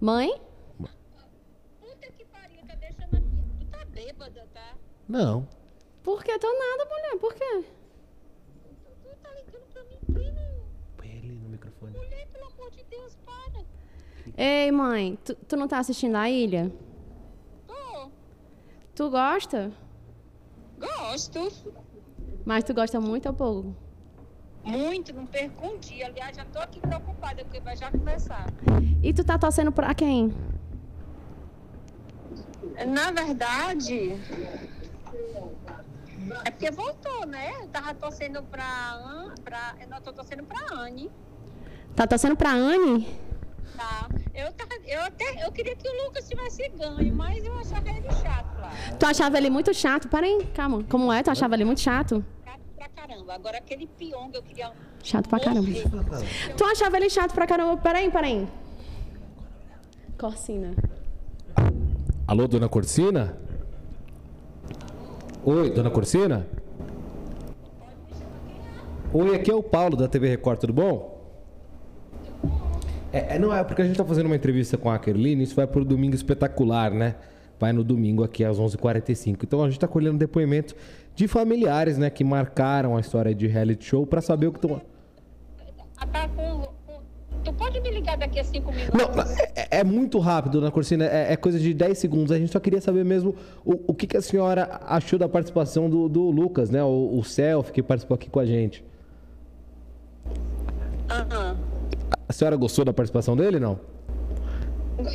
Speaker 2: Mãe?
Speaker 4: Puta que pariu, tá deixando a minha. Tu tá bêbada, tá?
Speaker 1: Não.
Speaker 2: Por que? Tô nada, mulher. Por quê?
Speaker 4: Tu tá ligando pra mim, primo.
Speaker 1: Põe ele no microfone.
Speaker 4: Mulher, pelo amor de Deus, para.
Speaker 2: Ei, mãe, tu, tu não tá assistindo a ilha?
Speaker 4: Tô.
Speaker 2: Tu gosta?
Speaker 4: Gosto.
Speaker 2: Mas tu gosta muito ou pouco?
Speaker 4: Muito, não perco um dia. Aliás, já tô aqui preocupada, porque vai já começar.
Speaker 2: E tu tá torcendo pra quem?
Speaker 4: Na verdade. É porque voltou, né? Eu tava torcendo pra. An- pra eu não tô torcendo pra Anne,
Speaker 2: Tá torcendo pra Anne?
Speaker 4: Tá? Eu, tava, eu até eu queria que o Lucas tivesse ganho, mas eu achava ele chato lá.
Speaker 2: Tu achava ele muito chato? Peraí, calma. Como é? Tu achava ele muito chato?
Speaker 4: Chato pra caramba. Agora aquele piong eu queria.
Speaker 2: Chato pra caramba. Tu achava ele chato pra caramba? Peraí, peraí. Corsina.
Speaker 1: Alô, dona Corsina? Oi, dona Corsina? Oi, aqui é o Paulo da TV Record, tudo bom? É, é, não é porque a gente tá fazendo uma entrevista com a Kerline, isso vai pro Domingo Espetacular, né? Vai no domingo aqui às 11h45. Então a gente tá colhendo depoimento de familiares, né, que marcaram a história de reality show pra saber o que estão...
Speaker 4: Ah, tá com- Tu pode me ligar daqui a cinco minutos?
Speaker 1: Não, é, é muito rápido, dona Corsina, é, é coisa de 10 segundos. A gente só queria saber mesmo o, o que, que a senhora achou da participação do, do Lucas, né? O, o Self, que participou aqui com a gente.
Speaker 4: Aham.
Speaker 1: A senhora gostou da participação dele, não?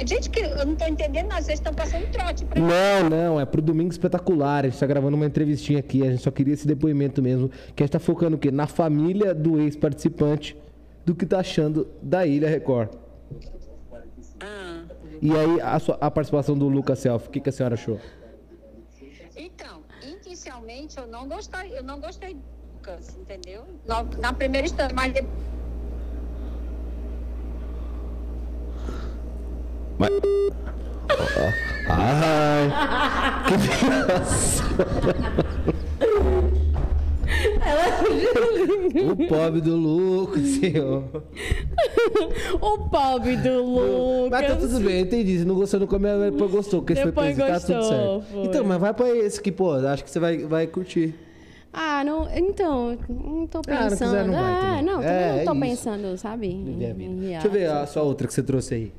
Speaker 4: Gente, que eu não tô entendendo, às vezes estão passando trote pra mim.
Speaker 1: Não, não, é pro Domingo Espetacular. A gente tá gravando uma entrevistinha aqui. A gente só queria esse depoimento mesmo. Que a gente tá focando o quê? Na família do ex-participante, do que tá achando da Ilha Record.
Speaker 4: Ah.
Speaker 1: E aí, a, sua- a participação do Lucas Self, o que, que a senhora achou?
Speaker 4: Então, inicialmente eu não gostei, eu não gostei do Lucas, entendeu? Na, na primeira instância, mas depois.
Speaker 1: Mas... Ai, que O pobre do Lucas, senhor.
Speaker 2: O pobre do Lucas.
Speaker 1: Mas tá tudo bem, eu entendi. Se não gostou no começo, depois gostou, porque esse foi
Speaker 2: Depois
Speaker 1: preso, tá tudo certo.
Speaker 2: foi.
Speaker 1: Então, mas vai pra esse que, pô, acho que você vai, vai curtir.
Speaker 2: Ah, não, então, não tô
Speaker 1: Ah, não
Speaker 2: pensando.
Speaker 1: quiser, não vai
Speaker 2: ah, não,
Speaker 1: É,
Speaker 2: também não tô
Speaker 1: é isso.
Speaker 2: pensando, sabe?
Speaker 1: Viver a vida.
Speaker 2: em
Speaker 1: Deixa eu ver a sua outra que você trouxe aí.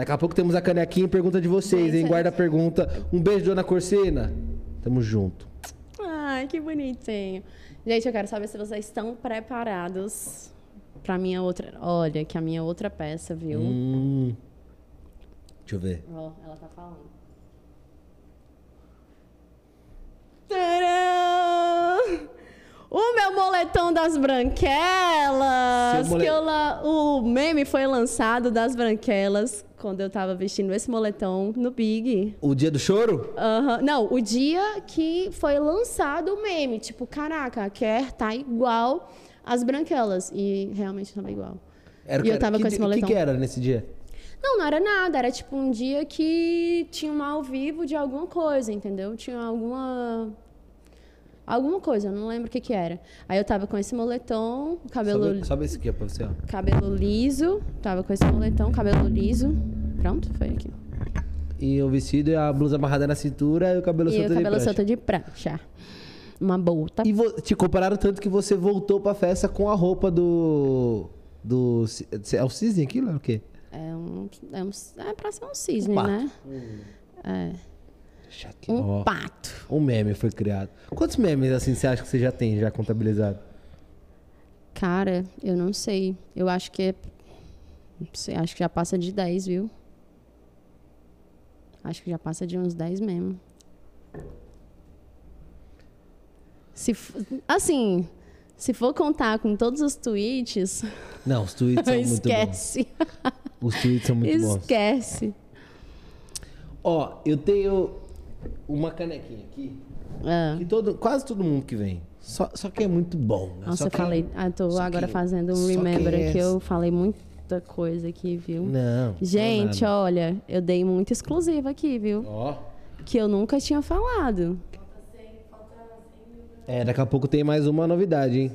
Speaker 1: Daqui a pouco temos a canequinha e pergunta de vocês, hein? Guarda a pergunta. Um beijo, dona Corsena. Tamo junto.
Speaker 2: Ai, que bonitinho. Gente, eu quero saber se vocês estão preparados pra minha outra. Olha, que a minha outra peça, viu?
Speaker 1: Hum. Deixa eu ver.
Speaker 2: Ó, ela tá falando. Tcharam! O meu moletom das branquelas!
Speaker 1: Mole-
Speaker 2: Que eu la- O meme foi lançado das branquelas quando eu tava vestindo esse moletom no Big.
Speaker 1: O dia do choro?
Speaker 2: Aham. Não, o dia que foi lançado o meme. Tipo, caraca, a Kerr tá igual às branquelas. E realmente tava igual.
Speaker 1: Era,
Speaker 2: E eu tava
Speaker 1: que,
Speaker 2: com esse moletom.
Speaker 1: que que era nesse dia?
Speaker 2: Não, não era nada. Era tipo um dia que tinha um ao vivo de alguma coisa, entendeu? Tinha alguma. Alguma coisa, eu não lembro o que que era. Aí eu tava com esse moletom, cabelo,
Speaker 1: Sobe, sobe esse aqui ó, pra você, ó.
Speaker 2: cabelo liso. Tava com esse moletom, cabelo liso. Pronto, foi aqui.
Speaker 1: E o vestido e a blusa amarrada na cintura e o cabelo
Speaker 2: E
Speaker 1: solto
Speaker 2: o
Speaker 1: de
Speaker 2: cabelo
Speaker 1: prancha.
Speaker 2: solto de prancha. Uma bota.
Speaker 1: E te compararam tanto que você voltou pra festa com a roupa do... do é o cisne aquilo? É o quê?
Speaker 2: É um. É, um, é pra ser um cisne,
Speaker 1: Um
Speaker 2: né? É.
Speaker 1: Aqui,
Speaker 2: Um
Speaker 1: ó.
Speaker 2: pato.
Speaker 1: Um meme foi criado. Quantos memes assim você acha que você já tem já contabilizado?
Speaker 2: Cara, eu não sei. Eu acho que é. Não sei, acho que já passa de 10, viu? Acho que já passa de uns 10 mesmo. Se, assim, se for contar com todos os tweets,
Speaker 1: Não, os tweets são muito bons.
Speaker 2: esquece.
Speaker 1: Os tweets são muito bons.
Speaker 2: esquece.
Speaker 1: Ó, eu tenho uma canequinha aqui.
Speaker 2: Ah.
Speaker 1: Que todo, quase todo mundo que vem. Só, só que é muito bom. né?
Speaker 2: Nossa, eu
Speaker 1: quem-
Speaker 2: falei. Ah, tô agora
Speaker 1: quem-
Speaker 2: fazendo um remember
Speaker 1: é-
Speaker 2: que eu falei muita coisa aqui, viu?
Speaker 1: Não.
Speaker 2: Gente,
Speaker 1: não,
Speaker 2: olha, eu dei muita exclusiva aqui, viu?
Speaker 1: Ó.
Speaker 2: Que eu nunca tinha falado.
Speaker 1: É, daqui a pouco tem mais uma novidade, hein?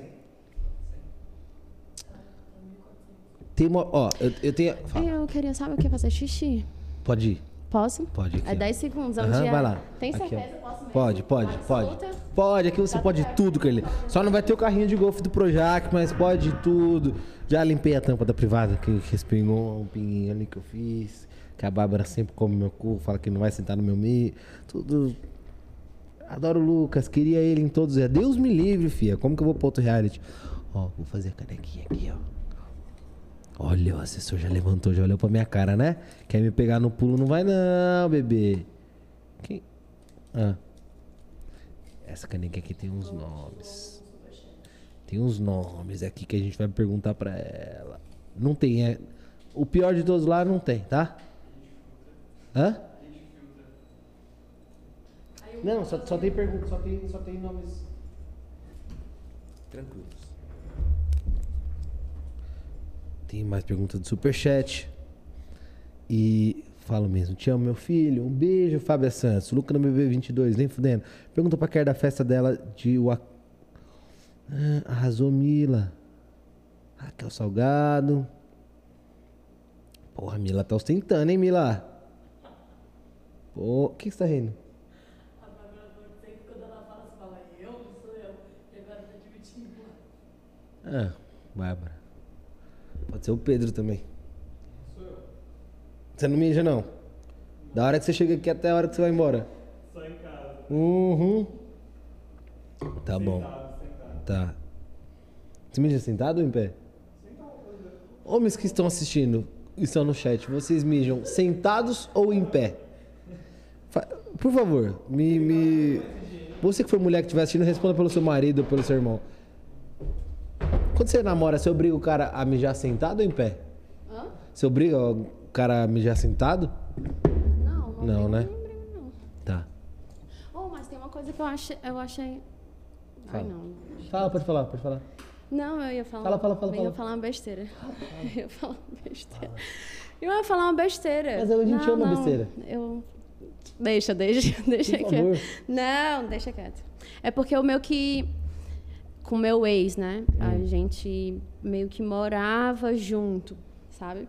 Speaker 1: Tem uma. Ó, eu, eu tenho. Fala.
Speaker 2: Eu queria saber o que é fazer xixi.
Speaker 1: Pode ir.
Speaker 2: Posso?
Speaker 1: Pode aqui,
Speaker 2: É
Speaker 1: ó.
Speaker 2: 10 segundos, é
Speaker 1: Aham, vai lá.
Speaker 2: Tem
Speaker 1: Aqui,
Speaker 2: certeza? Posso mesmo?
Speaker 1: Pode, pode, pode.
Speaker 2: Absoluta?
Speaker 1: Pode, aqui você pode tudo, Kelly. Só não vai ter o carrinho de golfe do Projac, mas pode tudo. Já limpei a tampa da privada, que respingou um pinguinho ali que eu fiz. Que a Bárbara sempre come meu cu, fala que não vai sentar no meu meio. Tudo. Adoro o Lucas, queria ele em todos. os Deus me livre, fia. Como que eu vou pro outro reality? Ó, vou fazer a canequinha aqui, ó. Olha, o assessor já levantou, já olhou pra minha cara, né? Quer me pegar no pulo? Não vai não, bebê. Quem? Ah. Essa caneca aqui tem uns nomes. Tem uns nomes aqui que a gente vai perguntar pra ela. Não tem, é... O pior de todos lá não tem, tá? Hã? Não, só, só tem pergunta, só tem, só tem nomes tranquilos. Tem mais perguntas do Superchat. E falo mesmo, te amo, meu filho. Um beijo, Fábia Santos. Luca no BB22, nem fudendo. Pergunta pra Quer da festa dela de Ua... Ah, arrasou Mila. Raquel Salgado. Porra, Mila tá ostentando, hein, Mila? Pô, o que que você tá rindo? Ah, Bárbara. Pode ser o Pedro também. Você não mija, não? Da hora que você chega aqui até a hora que você vai embora.
Speaker 3: Só em casa.
Speaker 1: Uhum. Tá bom.
Speaker 3: Sentado, sentado.
Speaker 1: Tá. Você mija sentado ou em pé? Homens que estão assistindo, estão no chat, vocês mijam sentados ou em pé? Por favor, me, me- Você que for mulher que estiver assistindo, responda pelo seu marido ou pelo seu irmão. Quando você namora, você obriga o cara a mijar sentado ou em pé?
Speaker 2: Hã?
Speaker 1: Você obriga o cara a mijar sentado?
Speaker 2: Não, não,
Speaker 1: Não, né?
Speaker 2: não.
Speaker 1: Tá.
Speaker 2: Oh, mas tem uma coisa que eu achei. Eu achei...
Speaker 1: Fala.
Speaker 2: Ai, não.
Speaker 1: Fala, pode falar, pode falar.
Speaker 2: Não, eu ia falar.
Speaker 1: Fala, fala, fala,
Speaker 2: Eu ia
Speaker 1: fala.
Speaker 2: falar uma besteira. Eu ia falar uma besteira. Eu ia falar uma besteira.
Speaker 1: Mas a gente
Speaker 2: Não,
Speaker 1: ama
Speaker 2: não,
Speaker 1: besteira.
Speaker 2: Eu. Deixa, deixa, deixa
Speaker 1: Por
Speaker 2: quieto.
Speaker 1: favor.
Speaker 2: Não, deixa quieto. É porque o meu que. Com o meu ex, né? A
Speaker 1: Hum.
Speaker 2: gente meio que morava junto, sabe?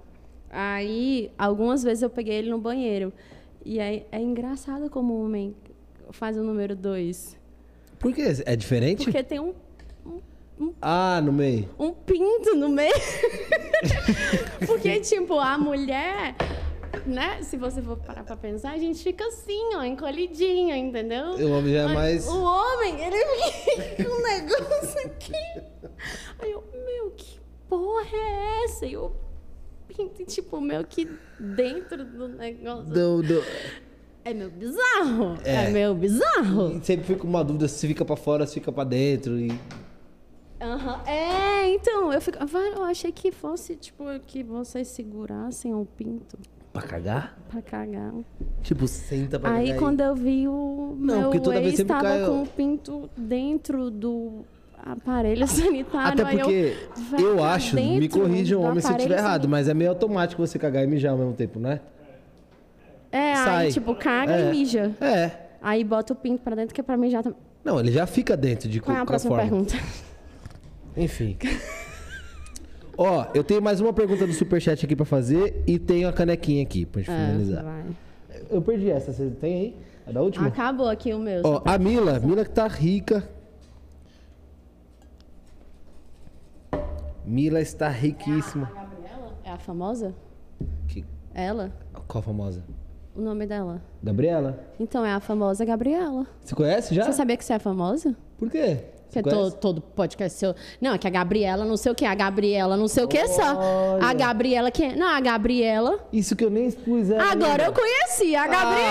Speaker 2: Aí, algumas vezes eu peguei ele no banheiro. E aí, é engraçado como o homem faz o número dois.
Speaker 1: Por quê? É diferente?
Speaker 2: Porque tem um
Speaker 1: Ah, no meio.
Speaker 2: um pinto no meio. Porque, tipo, a mulher, né? Se você for parar pra pensar, a gente fica assim, ó, encolhidinha, entendeu?
Speaker 1: O homem já é mais-
Speaker 2: O homem, ele fica com um negócio aqui. Aí eu, meu, que porra é essa? E o pinto, tipo, meio que dentro do negócio.
Speaker 1: Do, do...
Speaker 2: É meio bizarro.
Speaker 1: É.
Speaker 2: É, meio bizarro.
Speaker 1: E Sempre fica uma dúvida se fica pra fora, se fica pra dentro. E...
Speaker 2: Aham. É, então, eu, fico, eu achei que fosse, tipo, que vocês segurassem o pinto
Speaker 1: Pra cagar?
Speaker 2: pra cagar.
Speaker 1: Tipo, senta pra
Speaker 2: Aí
Speaker 1: cagar.
Speaker 2: quando eu vi o
Speaker 1: Não,
Speaker 2: meu
Speaker 1: porque toda vez
Speaker 2: ex
Speaker 1: sempre
Speaker 2: tava
Speaker 1: cai-
Speaker 2: com o pinto dentro do aparelho sanitário.
Speaker 1: Até
Speaker 2: aí
Speaker 1: porque eu,
Speaker 2: pra
Speaker 1: acho, me
Speaker 2: dentro
Speaker 1: corrijam
Speaker 2: do
Speaker 1: homem se eu estiver errado, mas é meio automático você cagar e mijar ao mesmo tempo, né?
Speaker 2: É,
Speaker 1: sai.
Speaker 2: aí tipo, caga
Speaker 1: É.
Speaker 2: e mija.
Speaker 1: É.
Speaker 2: Aí bota o pinto pra dentro que é pra mijar também.
Speaker 1: Não, ele já fica dentro de
Speaker 2: Qual é a
Speaker 1: qualquer
Speaker 2: próxima
Speaker 1: forma.
Speaker 2: pergunta?
Speaker 1: Enfim. Ó, eu tenho mais uma pergunta do Superchat aqui pra fazer e tenho a canequinha aqui pra gente
Speaker 2: É,
Speaker 1: finalizar.
Speaker 2: vai.
Speaker 1: Eu perdi essa, você tem aí? É da última?
Speaker 2: Acabou aqui o meu.
Speaker 1: Ó, a Mila, Mila que tá rica. Mila está riquíssima.
Speaker 2: A Gabriela? É a famosa?
Speaker 1: Que-
Speaker 2: Ela?
Speaker 1: Qual famosa?
Speaker 2: O nome dela?
Speaker 1: Gabriela?
Speaker 2: Então é a famosa Gabriela.
Speaker 1: Você conhece já?
Speaker 2: Você sabia que você é famosa?
Speaker 1: Por quê?
Speaker 2: Que é
Speaker 1: Você
Speaker 2: to-
Speaker 1: conhece?
Speaker 2: todo podcast seu. Não, é que a Gabriela não sei o que, a Gabriela não sei o que só.
Speaker 1: Olha.
Speaker 2: A Gabriela que. Não, a Gabriela.
Speaker 1: Isso que eu nem expus ela.
Speaker 2: Agora eu
Speaker 1: ainda.
Speaker 2: conheci a Gabriela.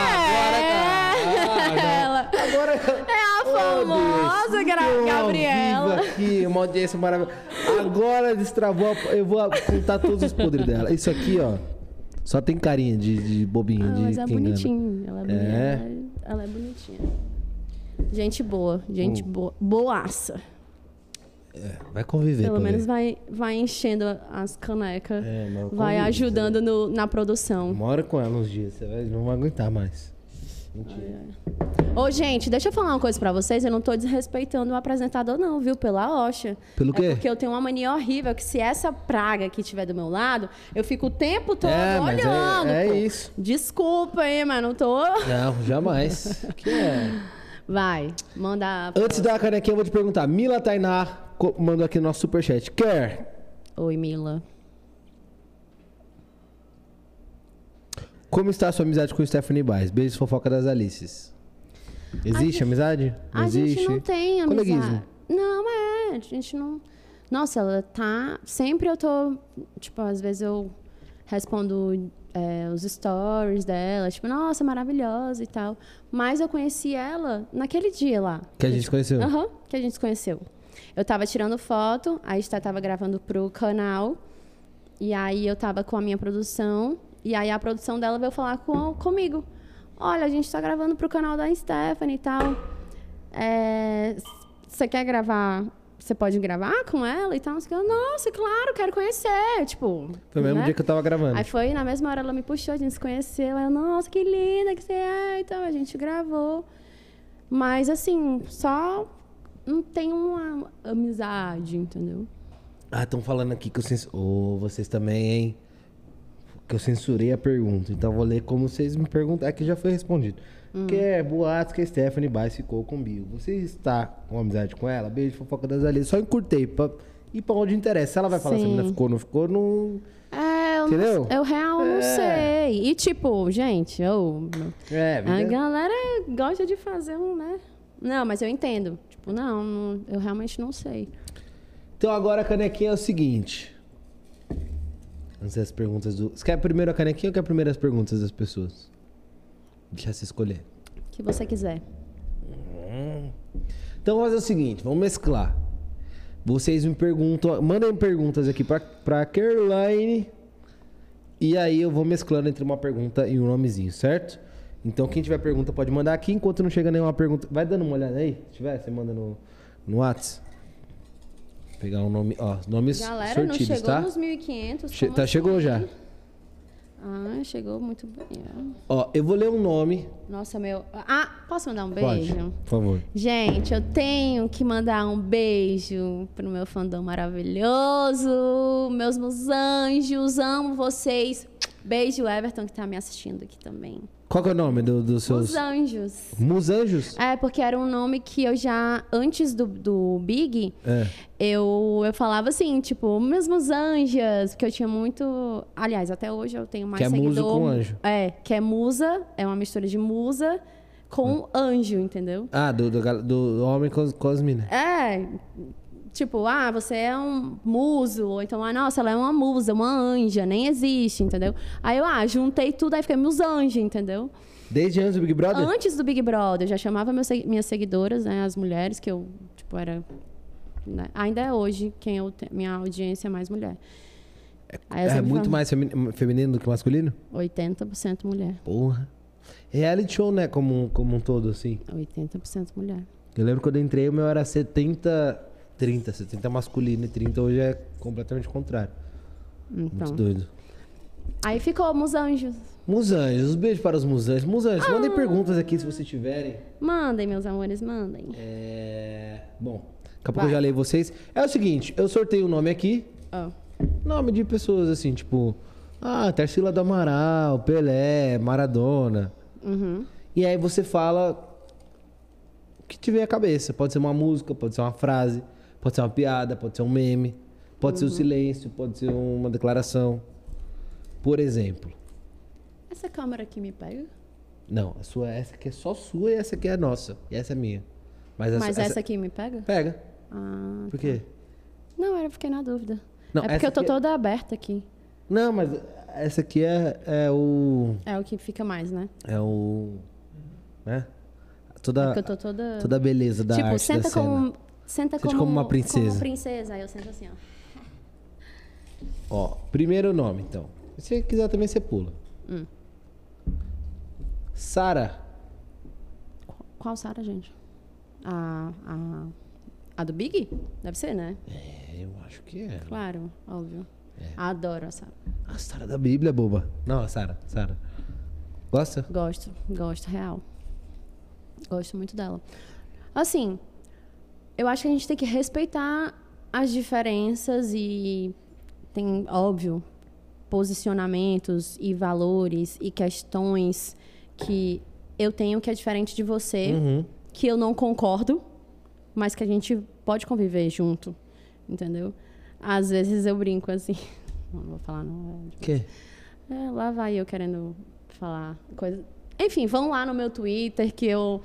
Speaker 1: Ah. Agora
Speaker 2: É a
Speaker 1: Oh,
Speaker 2: famosa
Speaker 1: Deus,
Speaker 2: Gra-
Speaker 1: estou ao
Speaker 2: Gabriela.
Speaker 1: vivo aqui, uma audiência maravilhosa. Agora destravou, a- eu vou contar todos os podres dela. Isso aqui, ó, só tem carinha de, de bobinho,
Speaker 2: Ah,
Speaker 1: de
Speaker 2: mas é bonitinho. Ela é,
Speaker 1: É?
Speaker 2: é- ela é bonitinha. Gente boa, gente
Speaker 1: Hum.
Speaker 2: boa. Boaça.
Speaker 1: Vai conviver,
Speaker 2: Pelo menos vai, vai enchendo as canecas.
Speaker 1: É, mas
Speaker 2: vai ajudando no- na produção.
Speaker 1: Mora com ela uns dias, você vai, não vai aguentar mais. Mentira.
Speaker 2: Ô, gente, deixa eu falar uma coisa pra vocês. Eu não tô desrespeitando o apresentador, não, viu? Pela Oxa.
Speaker 1: Pelo quê?
Speaker 2: É porque eu tenho uma mania horrível que se essa praga que estiver do meu lado, eu fico o tempo todo
Speaker 1: É, mas é-
Speaker 2: olhando.
Speaker 1: é
Speaker 2: pô.
Speaker 1: isso.
Speaker 2: Desculpa aí, mas não tô.
Speaker 1: Não, jamais. que é.
Speaker 2: Vai, manda.
Speaker 1: Antes da canequinha, eu vou te perguntar. Mila Tainá mandou aqui no nosso superchat. Quer
Speaker 2: Oi, Mila.
Speaker 1: Como está a sua amizade com o Stephanie Baez? Beijos, fofoca das Alices. Existe amizade? Não
Speaker 2: A
Speaker 1: existe?
Speaker 2: gente não tem amizade.
Speaker 1: Coleguismo.
Speaker 2: Não, é. A gente não. Nossa, ela tá. Sempre eu tô. Tipo, às vezes eu respondo é, os stories dela, tipo, nossa, maravilhosa e tal. Mas eu conheci ela naquele dia lá.
Speaker 1: Que a gente conheceu.
Speaker 2: Aham, que a gente conheceu. Eu tava tirando foto, a gente tava gravando pro canal. E aí eu tava com a minha produção. E aí a produção dela veio falar com, comigo. Olha, a gente tá gravando pro canal da Stephanie e tal. É, Você quer gravar? Você pode gravar com ela e tal? Eu, Nossa, claro, quero conhecer. Tipo.
Speaker 1: Foi o mesmo
Speaker 2: né?
Speaker 1: dia que eu tava gravando.
Speaker 2: Aí foi, na mesma hora ela me puxou, a gente se conheceu. Aí eu, nossa, que linda que você é. Então a gente gravou. Mas assim, só não tem uma amizade, entendeu?
Speaker 1: Ah, estão falando aqui que eu censurei. Ô, vocês também, hein? Que eu censurei a pergunta. Então eu vou ler como vocês me perguntaram. É que já foi respondido. Que é boatos que a Stephanie Baez ficou com o Bill. Você está com amizade com ela? Beijo, fofoca das alias. Só encurtei pra ir pra onde interessa. Se ela vai falar se a
Speaker 2: Sim.
Speaker 1: menina ficou ou não ficou, não.
Speaker 2: É, eu,
Speaker 1: Entendeu?
Speaker 2: não, eu real não
Speaker 1: É.
Speaker 2: sei. E tipo, gente, eu,
Speaker 1: É,
Speaker 2: a galera gosta de fazer um, né? Não, mas eu entendo. Tipo, não, não- eu realmente não sei.
Speaker 1: Então agora a canequinha é o seguinte. Antes das perguntas do. Você quer primeiro a canequinha ou quer primeiro as perguntas das pessoas? Deixa você escolher.
Speaker 2: O que você quiser.
Speaker 1: Então vamos fazer o seguinte, vamos mesclar. Vocês me perguntam, mandem perguntas aqui pra, pra Caroline. E aí eu vou mesclando entre uma pergunta e um nomezinho, certo? Então quem tiver pergunta pode mandar aqui, enquanto não chega nenhuma pergunta. Vai dando uma olhada aí? Se tiver, você manda no, no Whats. Pegar um nome, ó, nomes
Speaker 2: Galera, não
Speaker 1: sortidos,
Speaker 2: chegou
Speaker 1: tá?
Speaker 2: nos 1.500.
Speaker 1: Che- tá, chegou
Speaker 2: assim?
Speaker 1: já.
Speaker 2: Ah, chegou muito bem.
Speaker 1: Ó, eu vou ler um nome.
Speaker 2: Nossa, meu... Ah, posso mandar um
Speaker 1: Pode,
Speaker 2: beijo?
Speaker 1: por favor.
Speaker 2: Gente, eu tenho que mandar um beijo pro meu fandom maravilhoso, meus meus anjos, amo vocês. Beijo, Everton, que tá me assistindo aqui também.
Speaker 1: Qual que é o nome do- dos seus...
Speaker 2: Os anjos.
Speaker 1: Musanjos?
Speaker 2: É, porque era um nome que eu já, antes do, do Big,
Speaker 1: É.
Speaker 2: eu, eu falava assim, tipo, mesmos anjas, porque eu tinha muito. Aliás, até hoje eu tenho mais
Speaker 1: Que é
Speaker 2: seguidor.
Speaker 1: muso com anjo.
Speaker 2: É, que é musa, é uma mistura de musa com anjo, entendeu?
Speaker 1: Ah, do, do, do homem com, com as minas.
Speaker 2: É, tipo, ah, você é um muso, ou então, ah, nossa, ela é uma musa, uma anja, nem existe, entendeu? Aí eu, ah, juntei tudo, aí fiquei meus anjos, entendeu?
Speaker 1: Desde antes do Big Brother?
Speaker 2: Antes do Big Brother, eu já chamava meus minhas seguidoras, né, as mulheres, que eu, tipo, era... né, ainda é hoje quem eu te- minha audiência é mais mulher. Aí
Speaker 1: É
Speaker 2: sempre
Speaker 1: muito
Speaker 2: falo,
Speaker 1: mais femi- feminino do que masculino?
Speaker 2: 80% mulher.
Speaker 1: Porra. Reality show, né? Como, um- como um todo, assim.
Speaker 2: 80% mulher.
Speaker 1: Eu lembro quando eu entrei, o meu era 70, 30. 70 masculino e 30 hoje é completamente contrário. Muito
Speaker 2: Então.
Speaker 1: doido.
Speaker 2: Aí ficou Musanjos.
Speaker 1: Musanjos, um beijo para os musanjos. Musanjos, mandem perguntas aqui se vocês tiverem.
Speaker 2: Mandem, meus amores, mandem.
Speaker 1: É... Bom, daqui a pouco eu já leio vocês. É o seguinte, eu sorteio o nome aqui.
Speaker 2: Ó.
Speaker 1: Nome de pessoas assim, tipo... Ah, Tarsila do Amaral, Pelé, Maradona.
Speaker 2: Uhum.
Speaker 1: E aí você fala o que tiver a cabeça. Pode ser uma música, pode ser uma frase, pode ser uma piada, pode ser um meme, pode ser o silêncio, pode ser uma declaração. Por exemplo.
Speaker 2: Essa câmera aqui me pega?
Speaker 1: Não, a sua essa aqui é só sua e essa aqui é nossa. E essa é minha. Mas, essa,
Speaker 2: Mas essa aqui me pega?
Speaker 1: Pega.
Speaker 2: Ah,
Speaker 1: Por quê?
Speaker 2: não, eu fiquei na dúvida.
Speaker 1: Não,
Speaker 2: é porque
Speaker 1: essa
Speaker 2: eu tô
Speaker 1: aqui é-
Speaker 2: toda aberta aqui.
Speaker 1: Não, mas essa aqui é, é o.
Speaker 2: É o que fica mais, né?
Speaker 1: É o. Né?
Speaker 2: É
Speaker 1: Toda,
Speaker 2: porque eu tô toda.
Speaker 1: toda a beleza da
Speaker 2: tipo,
Speaker 1: arte
Speaker 2: senta
Speaker 1: da cena.
Speaker 2: como. Senta como,
Speaker 1: como uma princesa.
Speaker 2: Como princesa. Aí eu sento assim, ó.
Speaker 1: Ó, primeiro nome, então. Se você quiser também, você pula.
Speaker 2: Hum.
Speaker 1: Sara.
Speaker 2: Qual Sara, gente? A, a. A do Big? Deve ser, né?
Speaker 1: É, eu acho que é.
Speaker 2: Claro, óbvio.
Speaker 1: É.
Speaker 2: Adoro a Sara.
Speaker 1: A Sara da Bíblia, boba. Não, a Sara. Sara. Gosta?
Speaker 2: Gosto, gosto, real. Gosto muito dela. Assim, eu acho que a gente tem que respeitar as diferenças e tem, óbvio, posicionamentos e valores e questões que eu tenho que é diferente de você,
Speaker 1: Uhum.
Speaker 2: que eu não concordo, mas que a gente pode conviver junto, entendeu? Às vezes eu brinco assim, não vou falar não, é
Speaker 1: O quê?
Speaker 2: é, lá vai eu querendo falar coisa. Enfim, vão lá no meu Twitter que eu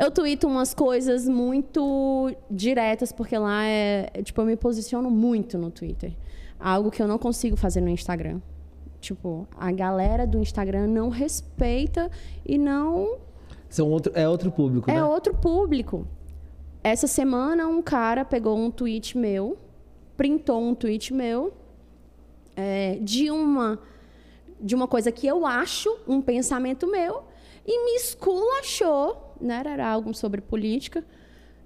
Speaker 2: eu tweeto umas coisas muito diretas porque lá é, é, tipo eu me posiciono muito no Twitter. Algo que eu não consigo fazer no Instagram. Tipo, a galera do Instagram não respeita e não
Speaker 1: São outro, é outro público,
Speaker 2: é
Speaker 1: né?
Speaker 2: outro público. Essa semana um cara pegou um tweet meu, printou um tweet meu é, de uma de uma coisa que eu acho, um pensamento meu, e me esculachou, né? Era algo sobre política,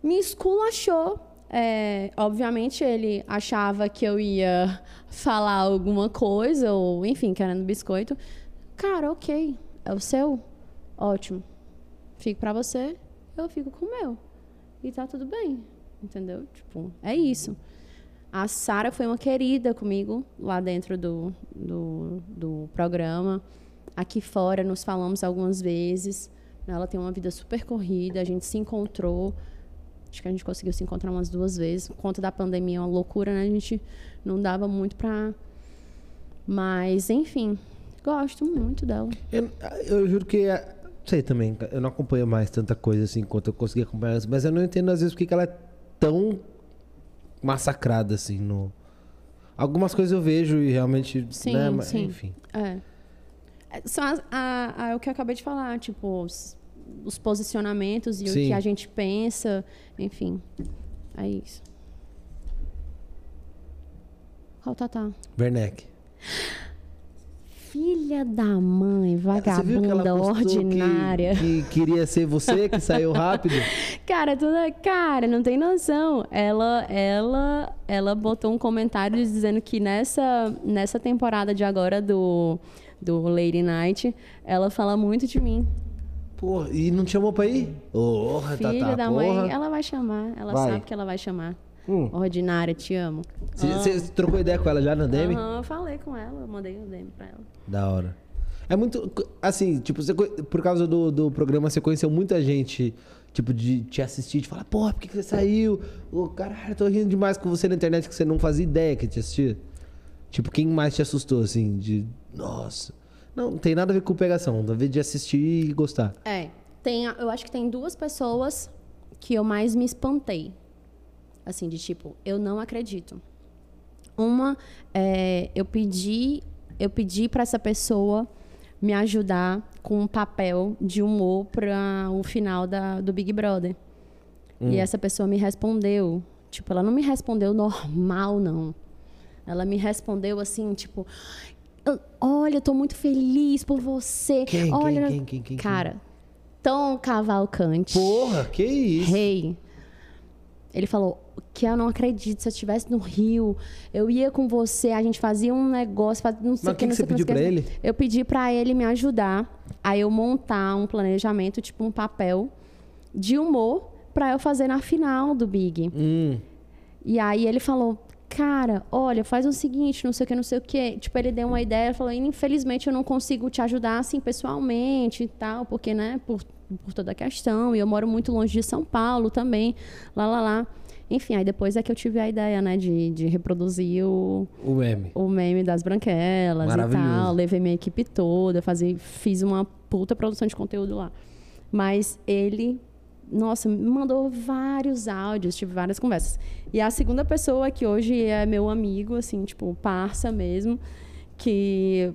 Speaker 2: me esculachou. É, obviamente ele achava que eu ia falar alguma coisa, ou enfim, querendo biscoito. Cara, ok, é o seu, ótimo. Fico pra você, eu fico com o meu. E tá tudo bem, entendeu? Tipo, é isso. A Sara foi uma querida comigo lá dentro do, do, do programa. Aqui fora nos falamos algumas vezes. Ela tem uma vida super corrida, a gente se encontrou. Acho que a gente conseguiu se encontrar umas duas vezes. Por conta da pandemia, é uma loucura, né? A gente não dava muito pra. Mas, enfim, gosto muito dela.
Speaker 1: Eu, eu juro que. é- Sei também, eu não acompanho mais tanta coisa assim quanto eu consegui acompanhar antes, mas eu não entendo às vezes porque que ela é tão massacrada assim no. Algumas coisas eu vejo e realmente.
Speaker 2: Sim,
Speaker 1: né?
Speaker 2: sim.
Speaker 1: Enfim.
Speaker 2: É. São a, a- é o que eu acabei de falar, tipo, os, os posicionamentos e
Speaker 1: Sim.
Speaker 2: o que a gente pensa, enfim. É isso. Qual Tatá?
Speaker 1: Werneck.
Speaker 2: Filha da mãe, vagabunda
Speaker 1: postou que-
Speaker 2: ordinária.
Speaker 1: Que, queria ser você, que saiu rápido?
Speaker 2: Cara, toda cara, não tem noção. Ela, ela, ela botou um comentário dizendo que nessa, nessa temporada de agora do, do Lady Night, ela fala muito de mim.
Speaker 1: Porra, e não te chamou pra ir? Porra,
Speaker 2: Filha
Speaker 1: Tatá,
Speaker 2: da
Speaker 1: porra.
Speaker 2: mãe, ela vai chamar. Ela
Speaker 1: Vai.
Speaker 2: sabe que ela vai chamar.
Speaker 1: Hum.
Speaker 2: Ordinária, te amo.
Speaker 1: Você trocou ideia com ela já na DM?
Speaker 2: Aham, eu falei com ela, eu mandei o DM pra ela.
Speaker 1: Da hora. É muito. Assim, tipo, você, por causa do, do programa, você conheceu muita gente, tipo, de te assistir, de falar, porra, por que, que você saiu? Ô, caralho, tô rindo demais com você na internet que você não fazia ideia que te assistia. Tipo, quem mais te assustou, assim, de. Nossa. Não, não tem nada a ver com pegação, tem a ver de assistir e gostar.
Speaker 2: É, tem, eu acho que tem duas pessoas que eu mais me espantei. Assim, de tipo, eu não acredito. Uma, é, eu pedi, eu pedi para essa pessoa me ajudar com um papel de humor para o final da, do Big Brother. E essa pessoa me respondeu, tipo, ela não me respondeu normal, não. Ela me respondeu assim, tipo, "Eu- olha, eu tô muito feliz por você.
Speaker 1: Quem, quem,
Speaker 2: olha,
Speaker 1: quem, quem, quem,
Speaker 2: Cara, Tom Cavalcante.
Speaker 1: Porra, que isso?
Speaker 2: Rei. Ele falou que eu não acredito. Se eu estivesse no Rio, eu ia com você, a gente fazia um negócio, faz- não sei
Speaker 1: Mas
Speaker 2: o que,
Speaker 1: que que você pediu
Speaker 2: que.
Speaker 1: ele?
Speaker 2: Eu pedi pra ele me ajudar a eu montar um planejamento, tipo um papel de humor pra eu fazer na final do Big.
Speaker 1: Hum.
Speaker 2: E aí ele falou, cara, olha, faz o seguinte, não sei o que, não sei o que. Tipo, ele deu uma ideia, falou, infelizmente eu não consigo te ajudar assim pessoalmente e tal, porque, né, por, por toda a questão. E eu moro muito longe de São Paulo também, lá, lá, lá. Enfim, aí depois é que eu tive a ideia, né, de, de reproduzir o,
Speaker 1: O meme.
Speaker 2: o meme das branquelas e tal. Levei minha equipe toda, fazer, fiz uma puta produção de conteúdo lá. Mas ele, nossa, me mandou vários áudios, tive várias conversas. E a segunda pessoa que hoje é meu amigo, assim, tipo, parça mesmo, que,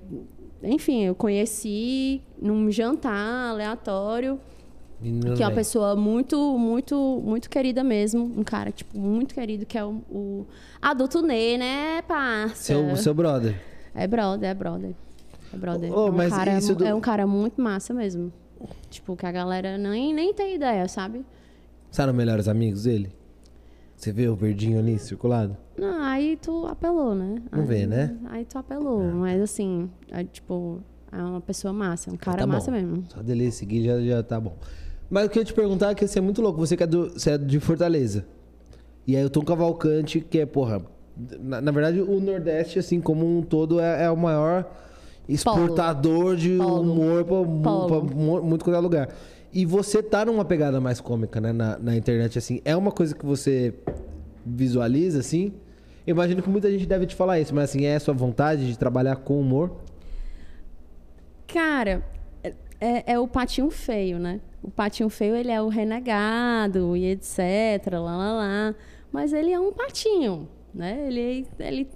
Speaker 2: enfim, eu conheci num jantar aleatório, que é uma pessoa muito, muito, muito querida mesmo. Um cara, tipo, muito querido, que é o, o adulto Ney, né, parça?
Speaker 1: Seu, seu brother.
Speaker 2: É brother, é brother. É brother.
Speaker 1: Ô,
Speaker 2: é, um
Speaker 1: mas
Speaker 2: cara,
Speaker 1: do-
Speaker 2: é um cara muito massa mesmo. Tipo, que a galera nem, nem tem ideia, sabe?
Speaker 1: Sabe os melhores amigos dele? Você vê o verdinho ali circulado?
Speaker 2: Não, aí tu apelou, né?
Speaker 1: Não
Speaker 2: aí,
Speaker 1: vê, né?
Speaker 2: Aí tu apelou. Mas assim, é, tipo, é uma pessoa massa, um cara
Speaker 1: tá
Speaker 2: massa
Speaker 1: bom.
Speaker 2: mesmo.
Speaker 1: Só dele seguir já, já tá bom. Mas o que eu ia te perguntar é que você é muito louco. Você, que é, do, você é de Fortaleza. E aí o Tom Cavalcante, que é, porra... Na, na verdade, o Nordeste, assim, como um todo, é, é o maior exportador de
Speaker 2: Polo.
Speaker 1: humor mu- muito qualquer lugar. E você tá numa pegada mais cômica, né? Na, na internet, assim. É uma coisa que você visualiza, assim? Eu imagino que muita gente deve te falar isso, mas assim, é a sua vontade de trabalhar com humor?
Speaker 2: Cara, é, é- é o patinho feio, né? O patinho feio, ele é o renegado e etc, lá, lá, lá. Mas ele é um patinho, né? Ele, ele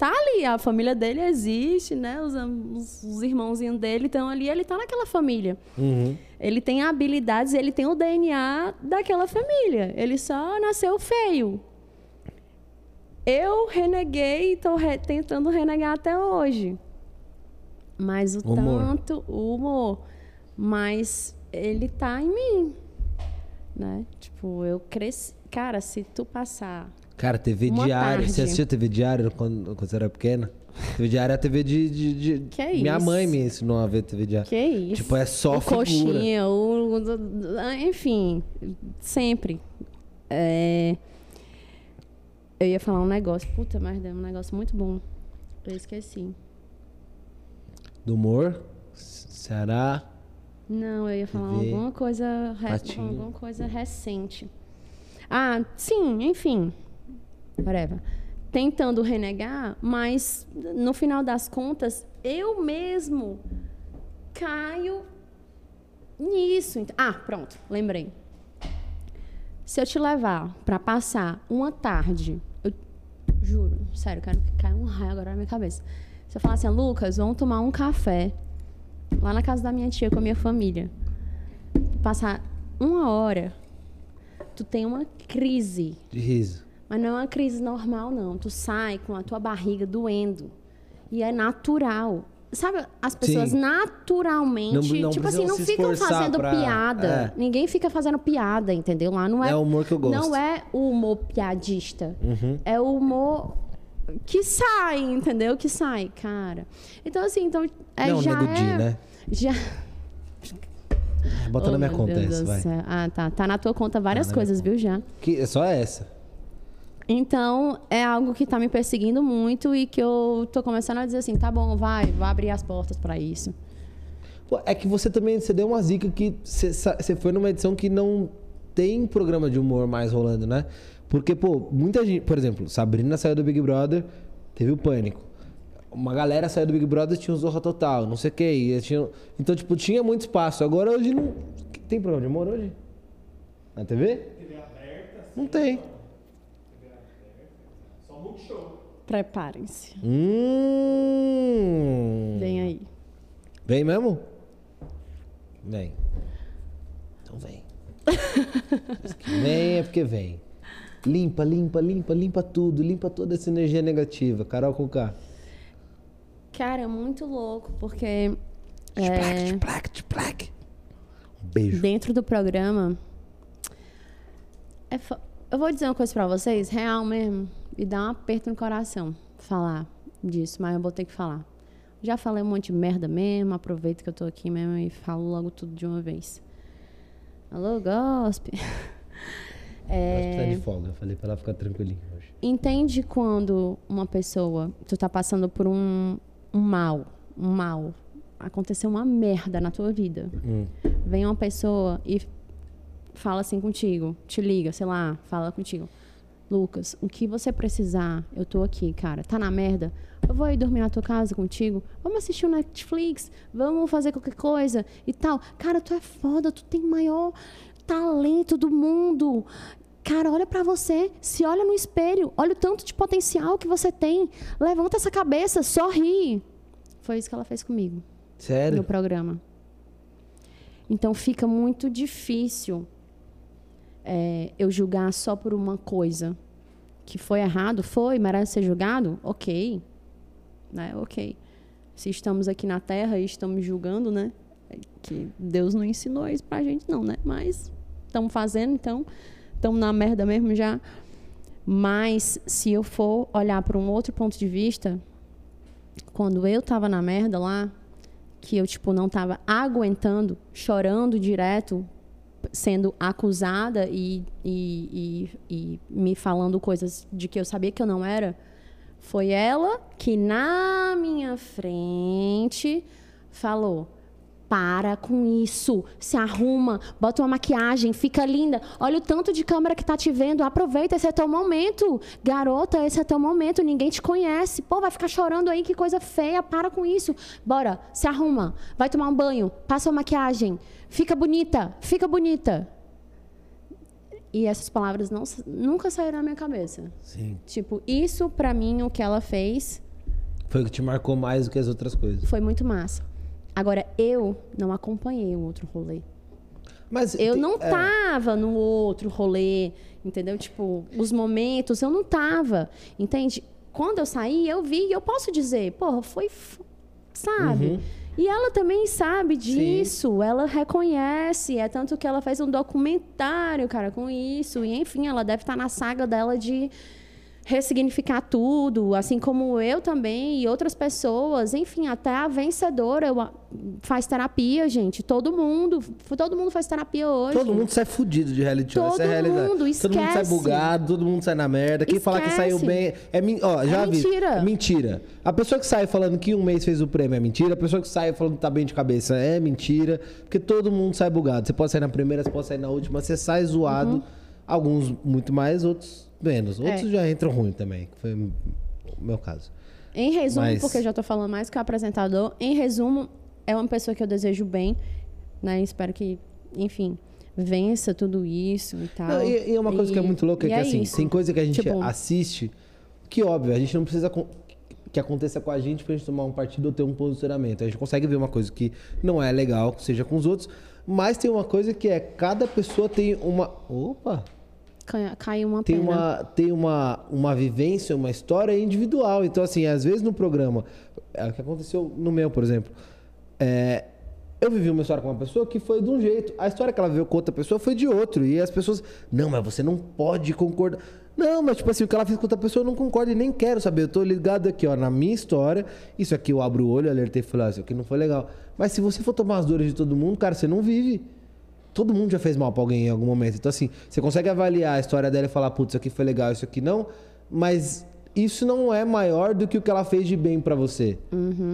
Speaker 2: tá ali, a família dele existe, né? Os, os, os irmãozinhos dele estão ali, ele tá naquela família.
Speaker 1: Uhum.
Speaker 2: Ele tem habilidades, ele tem o DNA daquela família. Ele só nasceu feio. Eu reneguei e tô re- tentando renegar até hoje. Mas o
Speaker 1: humor.
Speaker 2: tanto, o humor, mas ele tá em mim, né? Tipo, eu cresci. Cara, se tu passar
Speaker 1: Cara, TV
Speaker 2: Uma
Speaker 1: Diário. Você
Speaker 2: tarde.
Speaker 1: assistia TV Diário quando, quando você era pequena? TV Diário é a TV de. de, de-
Speaker 2: Que é
Speaker 1: Minha
Speaker 2: isso?
Speaker 1: mãe me ensinou a ver TV Diário.
Speaker 2: Que isso?
Speaker 1: Tipo, é só
Speaker 2: o
Speaker 1: figura.
Speaker 2: coxinha, o, enfim, sempre. É, Eu ia falar um negócio, puta merda, é um negócio muito bom. Eu esqueci.
Speaker 1: Do humor. Ceará.
Speaker 2: Não, eu ia falar
Speaker 1: TV,
Speaker 2: alguma coisa, re- alguma coisa recente. Ah, sim, enfim. Whatever. Tentando renegar, mas no final das contas, eu mesmo caio nisso. Ah, pronto, lembrei. Se eu te levar para passar uma tarde, eu juro, sério, quero que caia um raio agora na minha cabeça. Se eu falar assim, Lucas, vamos tomar um café lá na casa da minha tia com a minha família. Passar uma hora, tu tem uma crise.
Speaker 1: De riso.
Speaker 2: Mas não é uma crise normal, não. Tu sai com a tua barriga doendo. E é natural. Sabe, as pessoas
Speaker 1: Sim.
Speaker 2: naturalmente,
Speaker 1: Não- não
Speaker 2: tipo assim, não ficam fazendo
Speaker 1: pra-
Speaker 2: piada.
Speaker 1: é.
Speaker 2: Ninguém fica fazendo piada, entendeu? Lá não é.
Speaker 1: É o humor que eu gosto.
Speaker 2: Não é o humor piadista.
Speaker 1: Uhum.
Speaker 2: É o humor que sai, entendeu? Que sai, cara. Então, assim, então. É,
Speaker 1: não,
Speaker 2: já
Speaker 1: Nego
Speaker 2: é,
Speaker 1: né?
Speaker 2: Já.
Speaker 1: Bota
Speaker 2: Oh,
Speaker 1: na minha conta
Speaker 2: Deus
Speaker 1: essa, vai.
Speaker 2: Ah, tá. Tá na tua conta várias
Speaker 1: Tá
Speaker 2: coisas, viu, já.
Speaker 1: Que, é só essa.
Speaker 2: Então, é algo que tá me perseguindo muito e que eu tô começando a dizer assim, tá bom, vai, vou abrir as portas pra isso.
Speaker 1: É que você também você deu uma zica que você foi numa edição que não tem programa de humor mais rolando, né? Porque, pô, muita gente, por exemplo, Sabrina saiu do Big Brother, teve o pânico. Uma galera saiu do Big Brother tinha o Zorra Total, não sei o quê. e eles tinham- então, tipo, tinha muito espaço. Agora hoje não. Tem programa de humor hoje? Na TV?
Speaker 3: TV aberta,
Speaker 1: Não tem.
Speaker 3: TV aberta, só Multishow.
Speaker 2: Preparem-se.
Speaker 1: Hum.
Speaker 2: Vem aí.
Speaker 1: Vem mesmo? Vem. Então vem. Vem é porque vem. Limpa, limpa, limpa, limpa tudo. Limpa toda essa energia negativa. Carol com K.
Speaker 2: Cara, é muito louco, porque
Speaker 1: Tplac,
Speaker 2: é,
Speaker 1: tplac, tplac. Um beijo.
Speaker 2: dentro do programa. é fo- eu vou dizer uma coisa pra vocês, real mesmo, e dá um aperto no coração falar disso, mas eu vou ter que falar. Já falei um monte de merda mesmo, aproveito que eu tô aqui mesmo e falo logo tudo de uma vez. Alô, Gospe.
Speaker 1: Que tá de folga. Eu falei pra ela ficar tranquilinha hoje.
Speaker 2: entende quando uma pessoa, tu tá passando por um, um mal, um mal, aconteceu uma merda na tua vida.
Speaker 1: Hum.
Speaker 2: Vem uma pessoa e fala assim contigo, te liga, sei lá, fala contigo. Lucas, o que você precisar, eu tô aqui, cara. Tá na merda? Eu vou ir dormir na tua casa contigo. Vamos assistir o Netflix, vamos fazer qualquer coisa e tal. Cara, tu é foda, tu tem o maior talento do mundo. Cara, olha pra você, se olha no espelho, olha o tanto de potencial que você tem. Levanta essa cabeça, sorri. Foi isso que ela fez comigo no
Speaker 1: Sério?
Speaker 2: programa. Então fica muito difícil é, eu julgar só por uma coisa que foi errado, foi, merece ser julgado, ok, né? Ok. Se estamos aqui na Terra e estamos julgando, né? Que Deus não ensinou isso pra gente, não, né? Mas estamos fazendo, então estamos na merda mesmo já. Mas se eu for olhar por um outro ponto de vista, quando eu tava na merda lá, que eu tipo não tava aguentando, chorando direto, sendo acusada e, e, e, e me falando coisas de que eu sabia que eu não era, foi ela que na minha frente falou: para com isso, se arruma, bota uma maquiagem, fica linda. Olha o tanto de câmera que tá te vendo, aproveita, esse é teu momento. Garota, esse é teu momento, ninguém te conhece. Pô, vai ficar chorando aí, que coisa feia, para com isso. Bora, se arruma, vai tomar um banho, passa uma maquiagem, fica bonita, fica bonita. E essas palavras não, nunca saíram da minha cabeça.
Speaker 1: Sim.
Speaker 2: Tipo, isso pra mim, o que ela fez,
Speaker 1: Foi o que te marcou mais do que as outras coisas.
Speaker 2: foi muito massa. Agora, eu não acompanhei o outro rolê.
Speaker 1: Mas
Speaker 2: Eu
Speaker 1: tem-
Speaker 2: não
Speaker 1: é.
Speaker 2: tava no outro rolê, entendeu? Tipo, os momentos, eu não tava, entende? Quando eu saí, eu vi eu posso dizer, porra, foi, sabe?
Speaker 1: Uhum.
Speaker 2: E ela também sabe disso, ela reconhece, é tanto que ela fez um documentário, cara, com isso, e enfim, ela deve estar na saga dela de ressignificar tudo, assim como eu também e outras pessoas, enfim, até a vencedora eu, faz terapia, gente, todo mundo, todo mundo faz terapia hoje.
Speaker 1: Todo mundo sai fudido de reality show. É
Speaker 2: Todo
Speaker 1: realidade.
Speaker 2: mundo,
Speaker 1: Todo mundo sai
Speaker 2: esquece.
Speaker 1: bugado, todo mundo sai na merda. Quem falar que
Speaker 2: Esquece.
Speaker 1: saiu bem. É, ó, já
Speaker 2: É
Speaker 1: vi.
Speaker 2: mentira.
Speaker 1: É mentira. A pessoa que sai falando que um mês fez o prêmio é mentira. A pessoa que sai falando que tá bem de cabeça é mentira. Porque todo mundo sai bugado. Você pode sair na primeira, você pode sair na última, você sai zoado.
Speaker 2: Uhum.
Speaker 1: Alguns muito mais, outros menos. Outros
Speaker 2: É.
Speaker 1: já entram ruim também. que Foi o meu caso.
Speaker 2: Em resumo,
Speaker 1: Mas-
Speaker 2: porque eu já tô falando mais que o apresentador, em resumo, é uma pessoa que eu desejo bem, né? Espero que, enfim, vença tudo isso e tal.
Speaker 1: Não, e, e uma coisa que é
Speaker 2: E-
Speaker 1: muito louca é
Speaker 2: e
Speaker 1: que, assim,
Speaker 2: isso.
Speaker 1: tem coisa que a gente
Speaker 2: Tipo-
Speaker 1: assiste que, óbvio, a gente não precisa que aconteça com a gente pra gente tomar um partido ou ter um posicionamento. A gente consegue ver uma coisa que não é legal, seja com os outros, mas tem uma coisa que é cada pessoa tem uma. Opa!
Speaker 2: Ca- Caiu uma
Speaker 1: Tem uma, tem uma, uma vivência, uma história individual. Então, assim, às vezes no programa, é o que aconteceu no meu, por exemplo. É, eu vivi uma história com uma pessoa que foi de um jeito. A história que ela viveu com outra pessoa foi de outro. E as pessoas, não, mas você não pode concordar. Não, mas tipo assim, o que ela fez com outra pessoa eu não concordo e nem quero saber. Eu tô ligado aqui, ó, na minha história. Isso aqui eu abro o olho, alertei e falei, ah, isso aqui não foi legal. Mas se você for tomar as dores de todo mundo, cara, você não vive. Todo mundo já fez mal pra alguém em algum momento. Então, assim, você consegue avaliar a história dela e falar, putz, isso aqui foi legal, isso aqui não. Mas isso não é maior do que o que ela fez de bem pra você.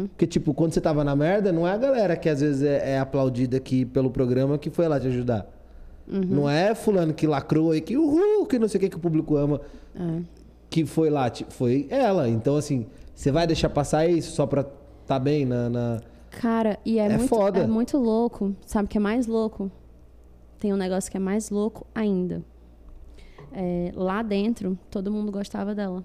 Speaker 1: Porque, tipo, quando você tava na merda, não é a galera que às vezes é, é aplaudida aqui pelo programa que foi lá te ajudar. Não é fulano que lacrou e que uhul, que não sei o que que o público ama.
Speaker 2: É.
Speaker 1: Que foi lá, tipo, foi ela. Então, assim, você vai deixar passar isso só pra tá bem na. na-
Speaker 2: Cara, e é,
Speaker 1: É
Speaker 2: muito,
Speaker 1: foda.
Speaker 2: é muito louco. Sabe o que é mais louco? Tem um negócio que é mais louco ainda. É, lá dentro, todo mundo gostava dela.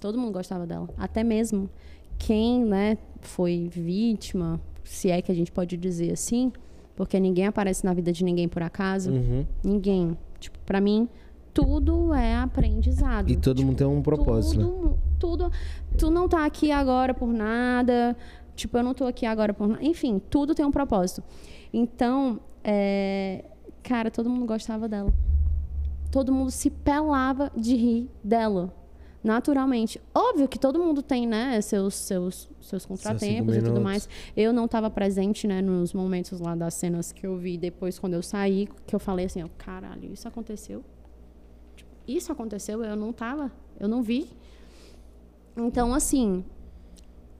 Speaker 2: Todo mundo gostava dela. Até mesmo quem, né, foi vítima, se é que a gente pode dizer assim, porque ninguém aparece na vida de ninguém por acaso.
Speaker 1: Uhum.
Speaker 2: Ninguém. Tipo, pra mim, tudo é aprendizado.
Speaker 1: E todo mundo tem um propósito, né?
Speaker 2: tudo, tudo. Tu não tá aqui agora por nada. Tipo, eu não tô aqui agora por nada. Enfim, tudo tem um propósito. Então, é, cara, todo mundo gostava dela. Todo mundo se pelava de rir dela. Naturalmente. Óbvio que todo mundo tem, né, seus, seus, seus contratempos e tudo mais. Eu não estava presente, né, nos momentos lá das cenas que eu vi depois quando eu saí, que eu falei assim, ó, caralho, isso aconteceu? Tipo, isso aconteceu, eu não tava, eu não vi. Então, assim,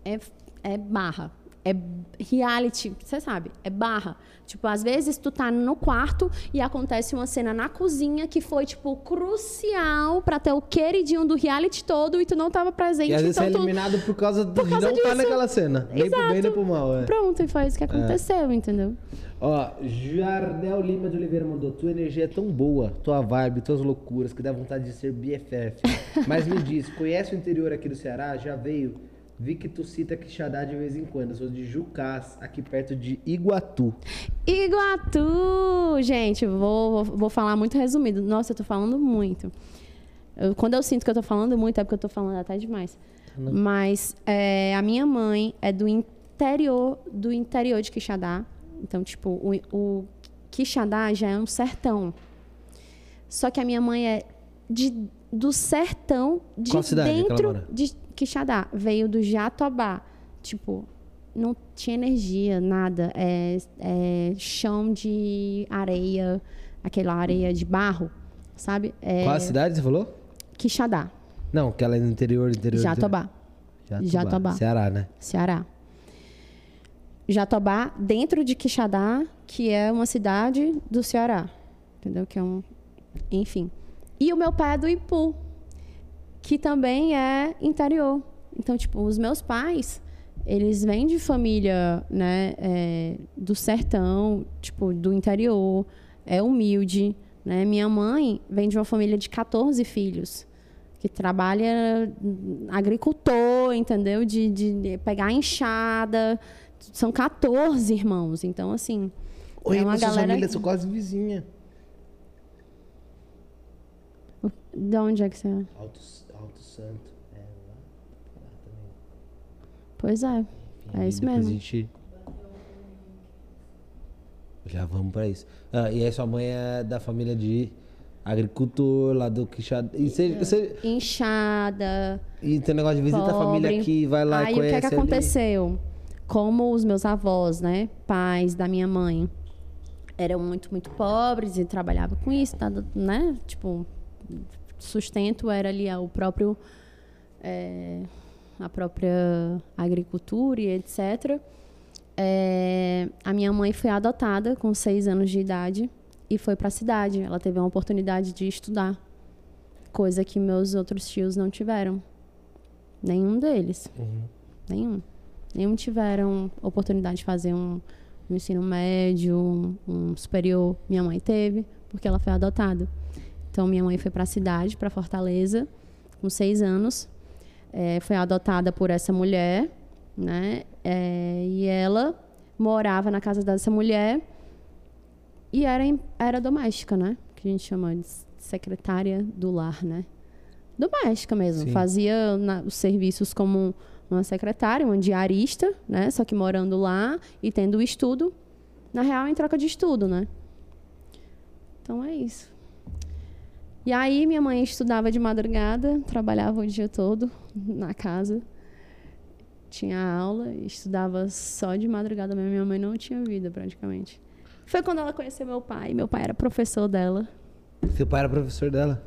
Speaker 2: é, é barra. É reality, você sabe, é barra. Tipo, às vezes tu tá no quarto e acontece uma cena na cozinha que foi, tipo, crucial pra ter o queridinho do reality todo e tu não tava presente.
Speaker 1: E às vezes
Speaker 2: então
Speaker 1: é
Speaker 2: tu...
Speaker 1: eliminado por causa de
Speaker 2: Por causa
Speaker 1: não estar
Speaker 2: disso.
Speaker 1: naquela cena. Nem pro bem, nem
Speaker 2: Exato.
Speaker 1: pro mal. É.
Speaker 2: Pronto, e foi isso que aconteceu, entendeu?
Speaker 1: Ó, Jardel Lima de Oliveira mandou: Tua energia é tão boa, tua vibe, tuas loucuras, que dá vontade de ser BFF. Mas me diz, conhece o interior aqui do Ceará? Já veio? Vi que tu cita Quixadá de vez em quando. Eu sou de Jucás, aqui perto de Iguatu.
Speaker 2: Iguatu! Gente, vou, vou, vou falar muito resumido. Nossa, eu tô falando muito. Eu- quando eu sinto que eu tô falando muito, é porque eu tô falando até demais. Mas é, a minha mãe é do interior do interior de Quixadá. Então, tipo, o, o Quixadá já é um sertão. Só que a minha mãe é de, do sertão de
Speaker 1: Qual cidade
Speaker 2: dentro de Quixadá. Veio do Jatobá. Tipo, não tinha energia, nada. É, é chão de areia, aquela areia de barro, sabe? É,
Speaker 1: Qual a cidade você falou?
Speaker 2: Quixadá,
Speaker 1: Não, que ela é no interior, interior.
Speaker 2: Jatobá,
Speaker 1: Jatobá.
Speaker 2: Jatobá.
Speaker 1: Ceará, né?
Speaker 2: Ceará. Jatobá, dentro de Quixadá, que é uma cidade do Ceará. Entendeu? Que é um. Enfim. E o meu pai é do Ipu, que também é interior. Então, tipo, os meus pais, eles vêm de família, né, é, do sertão, tipo, do interior, é humilde, né? Minha mãe vem de uma família de 14 filhos, que trabalha hum, agricultor, entendeu? De, de, pegar enxada. São 14 irmãos. Então, assim,
Speaker 1: Oi,
Speaker 2: é uma galera.
Speaker 1: família, sou quase vizinha.
Speaker 2: De onde é que você é?
Speaker 1: Alto, Alto Santo. É, lá, lá também.
Speaker 2: Pois é.
Speaker 1: Enfim,
Speaker 2: É
Speaker 1: aí
Speaker 2: isso mesmo.
Speaker 1: A gente... Já vamos pra isso. Ah, e aí sua mãe é da família de agricultor lá do Quixadá. E, você, você-
Speaker 2: Inchada.
Speaker 1: e tem negócio de visita a
Speaker 2: pobre.
Speaker 1: família aqui, vai lá
Speaker 2: Aí
Speaker 1: e
Speaker 2: o que
Speaker 1: conhece
Speaker 2: é que
Speaker 1: ali.
Speaker 2: aconteceu? Como os meus avós, né, pais da minha mãe, eram muito, muito pobres e trabalhavam com isso, né? Tipo, sustento era ali o próprio é, a própria agricultura e etc. É, a minha mãe foi adotada com seis anos de idade e foi para a cidade. Ela teve uma oportunidade de estudar, coisa que meus outros tios não tiveram. Nenhum deles.
Speaker 1: Uhum.
Speaker 2: Nenhum. Nenhum tiveram oportunidade de fazer um, um ensino médio, um, um superior. Minha mãe teve, porque ela foi adotada. Então, minha mãe foi para a cidade, para Fortaleza, com seis anos. É, foi adotada por essa mulher, né? É, e ela morava na casa dessa mulher e era, era doméstica, né? Que a gente chama de secretária do lar, né? Doméstica mesmo.
Speaker 1: Sim.
Speaker 2: Fazia na- os serviços como uma secretária, uma diarista, né? Só que morando lá e tendo o estudo, na real, em troca de estudo, né? Então é isso. E aí minha mãe estudava de madrugada, trabalhava o dia todo na casa. Tinha aula, estudava só de madrugada mesmo. Minha mãe não tinha vida, praticamente. Foi quando ela conheceu meu pai. Meu pai era professor dela.
Speaker 1: Seu pai era professor dela?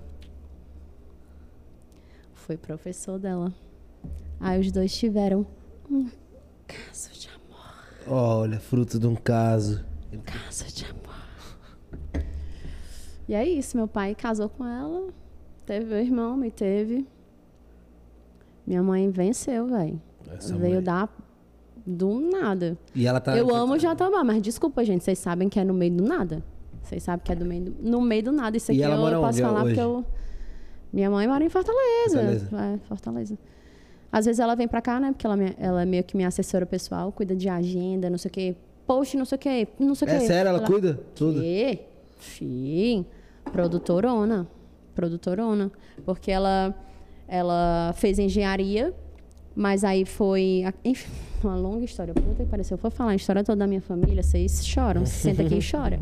Speaker 2: Foi professor dela. Aí os dois tiveram um caso de amor.
Speaker 1: Olha, fruto de um caso.
Speaker 2: Caso de amor. E é isso, meu pai casou com ela, teve meu irmão, me teve. Minha mãe venceu, velho. Veio
Speaker 1: mãe.
Speaker 2: dar do nada.
Speaker 1: E ela tá.
Speaker 2: Eu amo Jatobá, mas desculpa, gente, vocês sabem que é no meio do nada. Vocês sabem que é do meio do, no meio do nada. Isso
Speaker 1: E
Speaker 2: aqui
Speaker 1: ela
Speaker 2: eu
Speaker 1: mora
Speaker 2: posso falar
Speaker 1: hoje?
Speaker 2: porque eu. Minha mãe mora em Fortaleza.
Speaker 1: Fortaleza.
Speaker 2: É, Fortaleza. Às vezes ela vem pra cá, né? Porque ela, me- ela é meio que minha assessora pessoal, cuida de agenda, não sei o quê. Post, não sei o quê, não sei o quê.
Speaker 1: É sério, ela cuida? Tudo.
Speaker 2: Quê? Produtorona. Produtorona. Porque ela, ela fez engenharia, mas aí foi. Enfim, uma longa história. Puta que pareceu. Eu for falar a história toda da minha família, vocês choram. Se senta aqui e chora.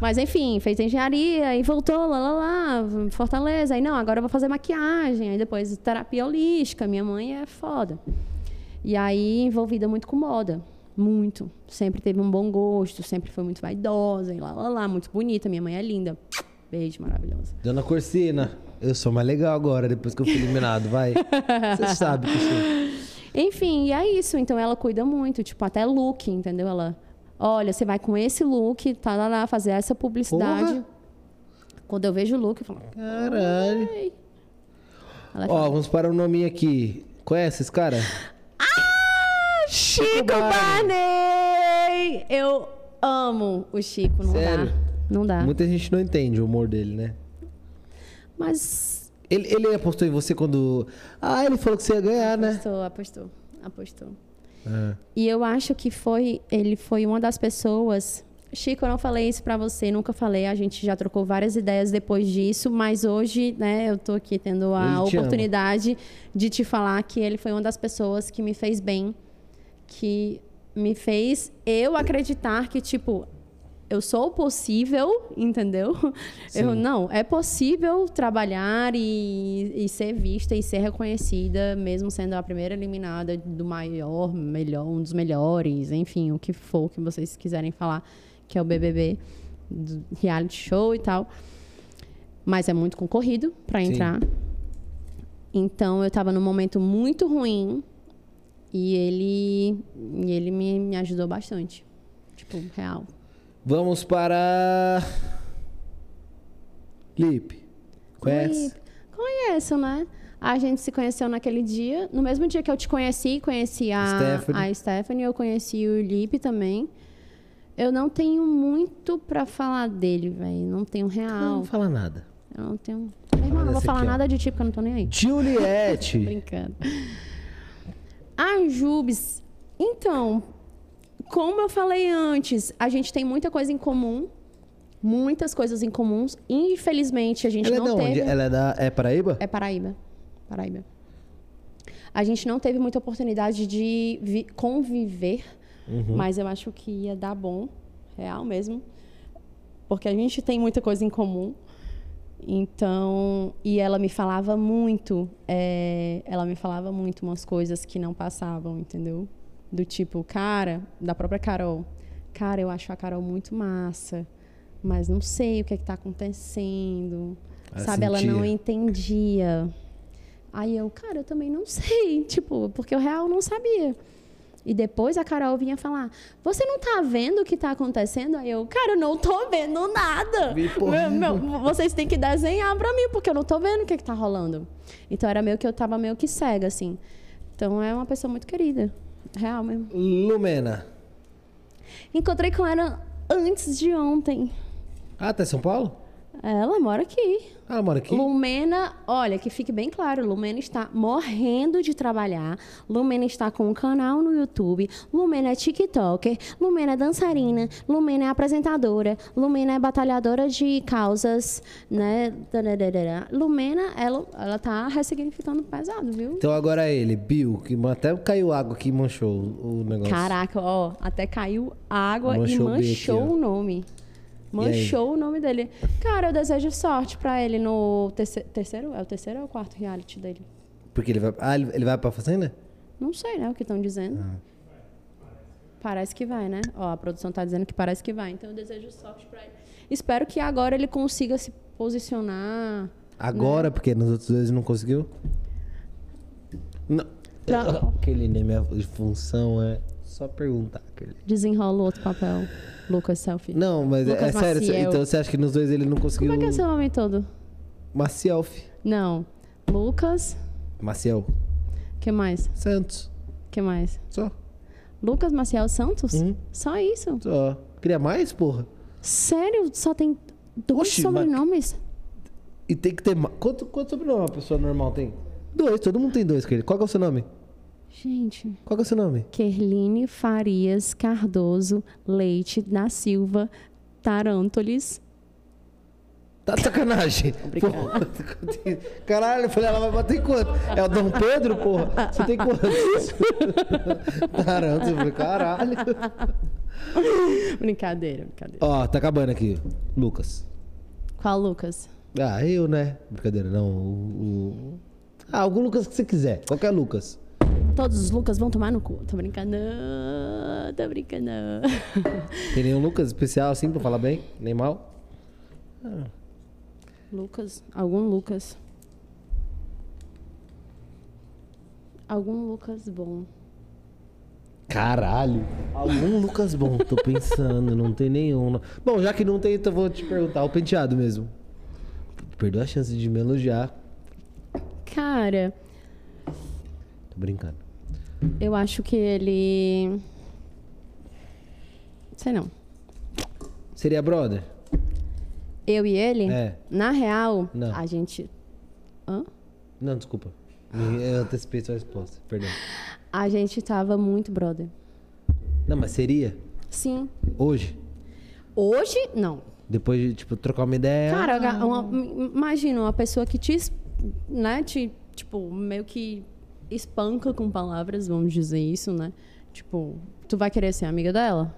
Speaker 2: Mas enfim, fez engenharia e voltou lá, lá, lá, Fortaleza. Aí não, agora eu vou fazer maquiagem. Aí depois terapia holística. Minha mãe é foda. E aí envolvida muito com moda. Muito. Sempre teve um bom gosto, sempre foi muito vaidosa e lá, lá, lá, muito bonita. Minha mãe é linda. Beijo, maravilhosa.
Speaker 1: Dona Corsina, eu sou mais legal agora, depois que eu fui eliminado, vai. Você sabe que.
Speaker 2: Enfim, e é isso. Então ela cuida muito, tipo, até look, entendeu? Ela, olha, você vai com esse look, tá lá, lá fazer essa publicidade.
Speaker 1: Porra.
Speaker 2: Quando eu vejo o look, eu falo,
Speaker 1: Caralho. Ó,
Speaker 2: fala,
Speaker 1: vamos para o nome aqui. Conhece esse cara?
Speaker 2: Chico
Speaker 1: Barney.
Speaker 2: Barney! Eu amo o Chico, não
Speaker 1: Sério?
Speaker 2: dá. Não dá.
Speaker 1: Muita gente não entende o humor dele, né?
Speaker 2: Mas
Speaker 1: Ele, ele apostou em você quando. Ah, ele falou que você ia ganhar, né?
Speaker 2: apostou, apostou, apostou.
Speaker 1: É.
Speaker 2: E eu acho que foi, ele foi uma das pessoas. Chico, eu não falei isso pra você, nunca falei. A gente já trocou várias ideias depois disso, mas hoje, né, eu tô aqui tendo a
Speaker 1: Ele te ama.
Speaker 2: oportunidade de te falar que ele foi uma das pessoas que me fez bem, que me fez eu acreditar que, tipo, eu sou possível, entendeu? Eu,
Speaker 1: Sim.
Speaker 2: não, é possível trabalhar e, e ser vista e ser reconhecida, mesmo sendo a primeira eliminada do maior, melhor, um dos melhores, enfim, o que for que vocês quiserem falar, que é o BBB, reality show e tal. Mas é muito concorrido para
Speaker 1: Sim.
Speaker 2: entrar. Então eu estava num momento muito ruim e ele, e ele me, me ajudou bastante. Tipo, real.
Speaker 1: Vamos para. Lipe. Conhece?
Speaker 2: Conheço, né? A gente se conheceu naquele dia. No mesmo dia que eu te conheci, conheci a
Speaker 1: Stephanie.
Speaker 2: a Stephanie, eu conheci o Lipe também. Eu não tenho muito pra falar dele, velho. Não tenho
Speaker 1: Não
Speaker 2: real.
Speaker 1: vou falar nada.
Speaker 2: Eu não tenho. Irmão, não vou falar
Speaker 1: aqui,
Speaker 2: nada de ti, porque eu não tô nem aí.
Speaker 1: Juliette.
Speaker 2: Brincando. A Jubes. Então, como eu falei antes, a gente tem muita coisa em comum. Muitas coisas em comuns. Infelizmente, a gente
Speaker 1: Ela é
Speaker 2: não
Speaker 1: da
Speaker 2: teve.
Speaker 1: onde? Ela é da. É Paraíba?
Speaker 2: É Paraíba. Paraíba. A gente não teve muita oportunidade de vi- conviver,
Speaker 1: Uhum.
Speaker 2: mas eu acho que ia dar bom, real mesmo. Porque a gente tem muita coisa em comum. Então, e ela me falava muito, é, ela me falava muito umas coisas que não passavam, entendeu? Do tipo, cara, da própria Carol. Cara, eu acho a Carol muito massa, mas não sei o que é que tá acontecendo.
Speaker 1: Ela
Speaker 2: Sabe, ela não
Speaker 1: sentia.
Speaker 2: entendia. Aí eu, cara, eu também não sei, tipo, porque o real não sabia. E depois a Carol vinha falar: Você não tá vendo o que tá acontecendo? Aí eu, cara, eu não tô vendo nada. Meu- meu, vocês têm que desenhar pra mim, porque eu não tô vendo o que, que tá rolando. Então era meio que eu tava meio que cega, assim. Então é uma pessoa muito querida. Real mesmo.
Speaker 1: Lumena.
Speaker 2: Encontrei com ela antes de ontem.
Speaker 1: Ah, tá em São Paulo?
Speaker 2: Ela mora aqui.
Speaker 1: Ela mora aqui?
Speaker 2: Lumena, olha, que fique bem claro, Lumena está morrendo de trabalhar. Lumena está com um canal no YouTube. Lumena é TikToker. Lumena é dançarina. Lumena é apresentadora. Lumena é batalhadora de causas, né? Lumena, ela, ela tá ressignificando pesado, viu?
Speaker 1: Então agora é ele, Bill, que até caiu água aqui e manchou o o negócio.
Speaker 2: Caraca, ó, até caiu água
Speaker 1: Manchou
Speaker 2: e
Speaker 1: o B aqui,
Speaker 2: manchou
Speaker 1: ó.
Speaker 2: o nome. Manchou o nome dele. Cara, eu desejo sorte pra ele no terceiro, terceiro? É o terceiro ou o quarto reality dele?
Speaker 1: Porque ele vai. Ah, ele ele vai pra fazenda?
Speaker 2: Não sei, né, o que estão dizendo.
Speaker 1: Ah.
Speaker 2: Parece que vai, né? Ó, a produção tá dizendo que parece que vai. Então eu desejo sorte pra ele. Espero que agora ele consiga se posicionar.
Speaker 1: Agora, porque nos outros dois não conseguiu? Não.
Speaker 2: Pra-
Speaker 1: Aquele nem minha função é só perguntar. Aquele.
Speaker 2: Desenrola o outro papel. Lucas Selfie.
Speaker 1: Não, mas é, é sério.
Speaker 2: Maciel.
Speaker 1: Então você acha que nos dois ele não conseguiu.
Speaker 2: Como é que é seu nome todo?
Speaker 1: Maciel.
Speaker 2: Não. Lucas.
Speaker 1: Maciel.
Speaker 2: que mais?
Speaker 1: Santos.
Speaker 2: que mais?
Speaker 1: Só.
Speaker 2: Lucas Maciel Santos?
Speaker 1: Uhum.
Speaker 2: Só isso.
Speaker 1: Só. Queria mais, porra?
Speaker 2: Sério? Só tem dois
Speaker 1: Oxi, mas-
Speaker 2: sobrenomes?
Speaker 1: E tem que ter. Quanto, quanto sobrenome uma pessoa normal tem? Dois, todo mundo tem dois, querido. Qual é o seu nome?
Speaker 2: Gente.
Speaker 1: Qual que é o seu nome?
Speaker 2: Kerline Farias Cardoso Leite da Silva Tarantolis.
Speaker 1: Tá de sacanagem. Porra. Caralho, eu falei, ela vai bater em quanto? É o Dom Pedro, porra? Você tem quantos? Caramba, eu falei, caralho.
Speaker 2: brincadeira, brincadeira.
Speaker 1: Ó, tá acabando aqui. Lucas.
Speaker 2: Qual Lucas?
Speaker 1: Ah, eu, né? Brincadeira, não. O, o- Ah, algum Lucas que você quiser. Qualquer Lucas.
Speaker 2: Todos os Lucas vão tomar no cu. Tô brincando. Tô brincando.
Speaker 1: Tem nenhum Lucas especial assim pra falar bem? Nem mal?
Speaker 2: Lucas? Algum Lucas? Algum Lucas bom.
Speaker 1: Caralho. Algum Lucas bom, tô pensando, não tem nenhum. Bom, já que não tem, então eu vou te perguntar. O penteado mesmo. Perdeu a chance de me elogiar.
Speaker 2: Cara,
Speaker 1: Tô brincando.
Speaker 2: Eu acho que ele. Sei não.
Speaker 1: Seria brother?
Speaker 2: Eu e ele,
Speaker 1: É.
Speaker 2: na real,
Speaker 1: Não.
Speaker 2: a gente. Hã?
Speaker 1: Não, desculpa. Eu antecipei sua resposta. Perdão.
Speaker 2: A gente tava muito brother.
Speaker 1: Não, mas seria?
Speaker 2: Sim.
Speaker 1: Hoje?
Speaker 2: Hoje, não.
Speaker 1: Depois de, tipo, trocar uma ideia.
Speaker 2: Cara, uma- imagina uma pessoa que te, né, te, tipo, meio que espanca com palavras, vamos dizer isso, né? Tipo, tu vai querer ser amiga dela?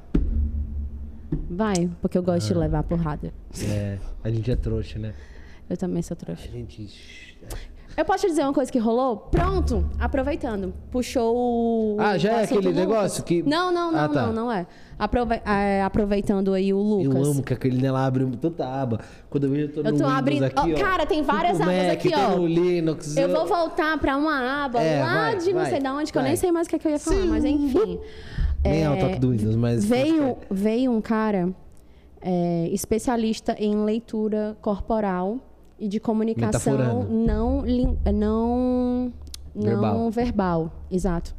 Speaker 2: Vai, porque eu gosto de levar porrada.
Speaker 1: É, a gente é trouxa, né?
Speaker 2: Eu também sou
Speaker 1: A
Speaker 2: trouxa.
Speaker 1: gente.
Speaker 2: Eu posso te dizer uma coisa que rolou? Pronto, aproveitando. Puxou o.
Speaker 1: Ah, já
Speaker 2: o
Speaker 1: é aquele negócio que-
Speaker 2: Não, não, não,
Speaker 1: Ah, tá.
Speaker 2: não, não é. Aprove- é, Aproveitando aí o Lucas.
Speaker 1: Eu amo que aquele lá abre tanta aba. Quando eu vejo, eu tô
Speaker 2: Eu tô abrindo-
Speaker 1: aqui,
Speaker 2: ó, cara, tem várias abas
Speaker 1: Mac,
Speaker 2: aqui, ó.
Speaker 1: Linux.
Speaker 2: Eu vou voltar pra uma aba
Speaker 1: É,
Speaker 2: lá
Speaker 1: vai,
Speaker 2: de não
Speaker 1: vai,
Speaker 2: sei de onde, que eu
Speaker 1: vai.
Speaker 2: nem sei mais o que, é que eu ia falar, mas enfim.
Speaker 1: Nem é o
Speaker 2: É,
Speaker 1: toque do Windows, mas.
Speaker 2: Veio, veio um cara é, especialista em leitura corporal e de comunicação
Speaker 1: Metaforando.
Speaker 2: não, lin- não, não
Speaker 1: Verbal.
Speaker 2: verbal. Exato.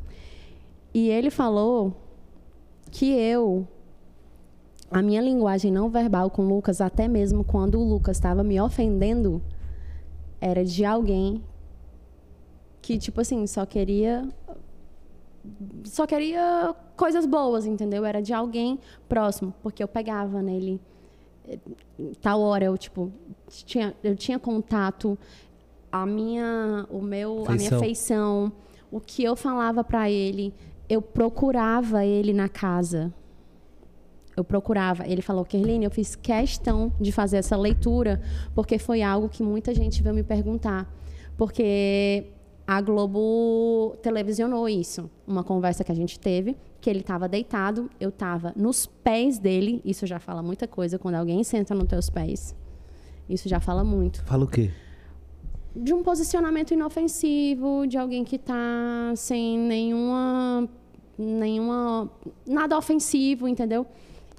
Speaker 2: E ele falou que eu, a minha linguagem não verbal com o Lucas, até mesmo quando o Lucas estava me ofendendo, era de alguém que, tipo assim, só queria só queria coisas boas, entendeu? Era de alguém próximo, porque eu pegava nele tal hora eu tipo tinha eu tinha contato a minha o meu a minha
Speaker 1: Feição.
Speaker 2: feição o que eu falava pra ele eu procurava ele na casa eu procurava ele falou Kerline eu fiz questão de fazer essa leitura porque foi algo que muita gente veio me perguntar porque a Globo televisionou isso uma conversa que a gente teve que ele estava deitado eu estava nos pés dele isso já fala muita coisa quando alguém senta nos teus pés isso já fala muito
Speaker 1: Fala o quê?
Speaker 2: de um posicionamento inofensivo, de alguém que tá sem nenhuma nenhuma nada ofensivo, entendeu?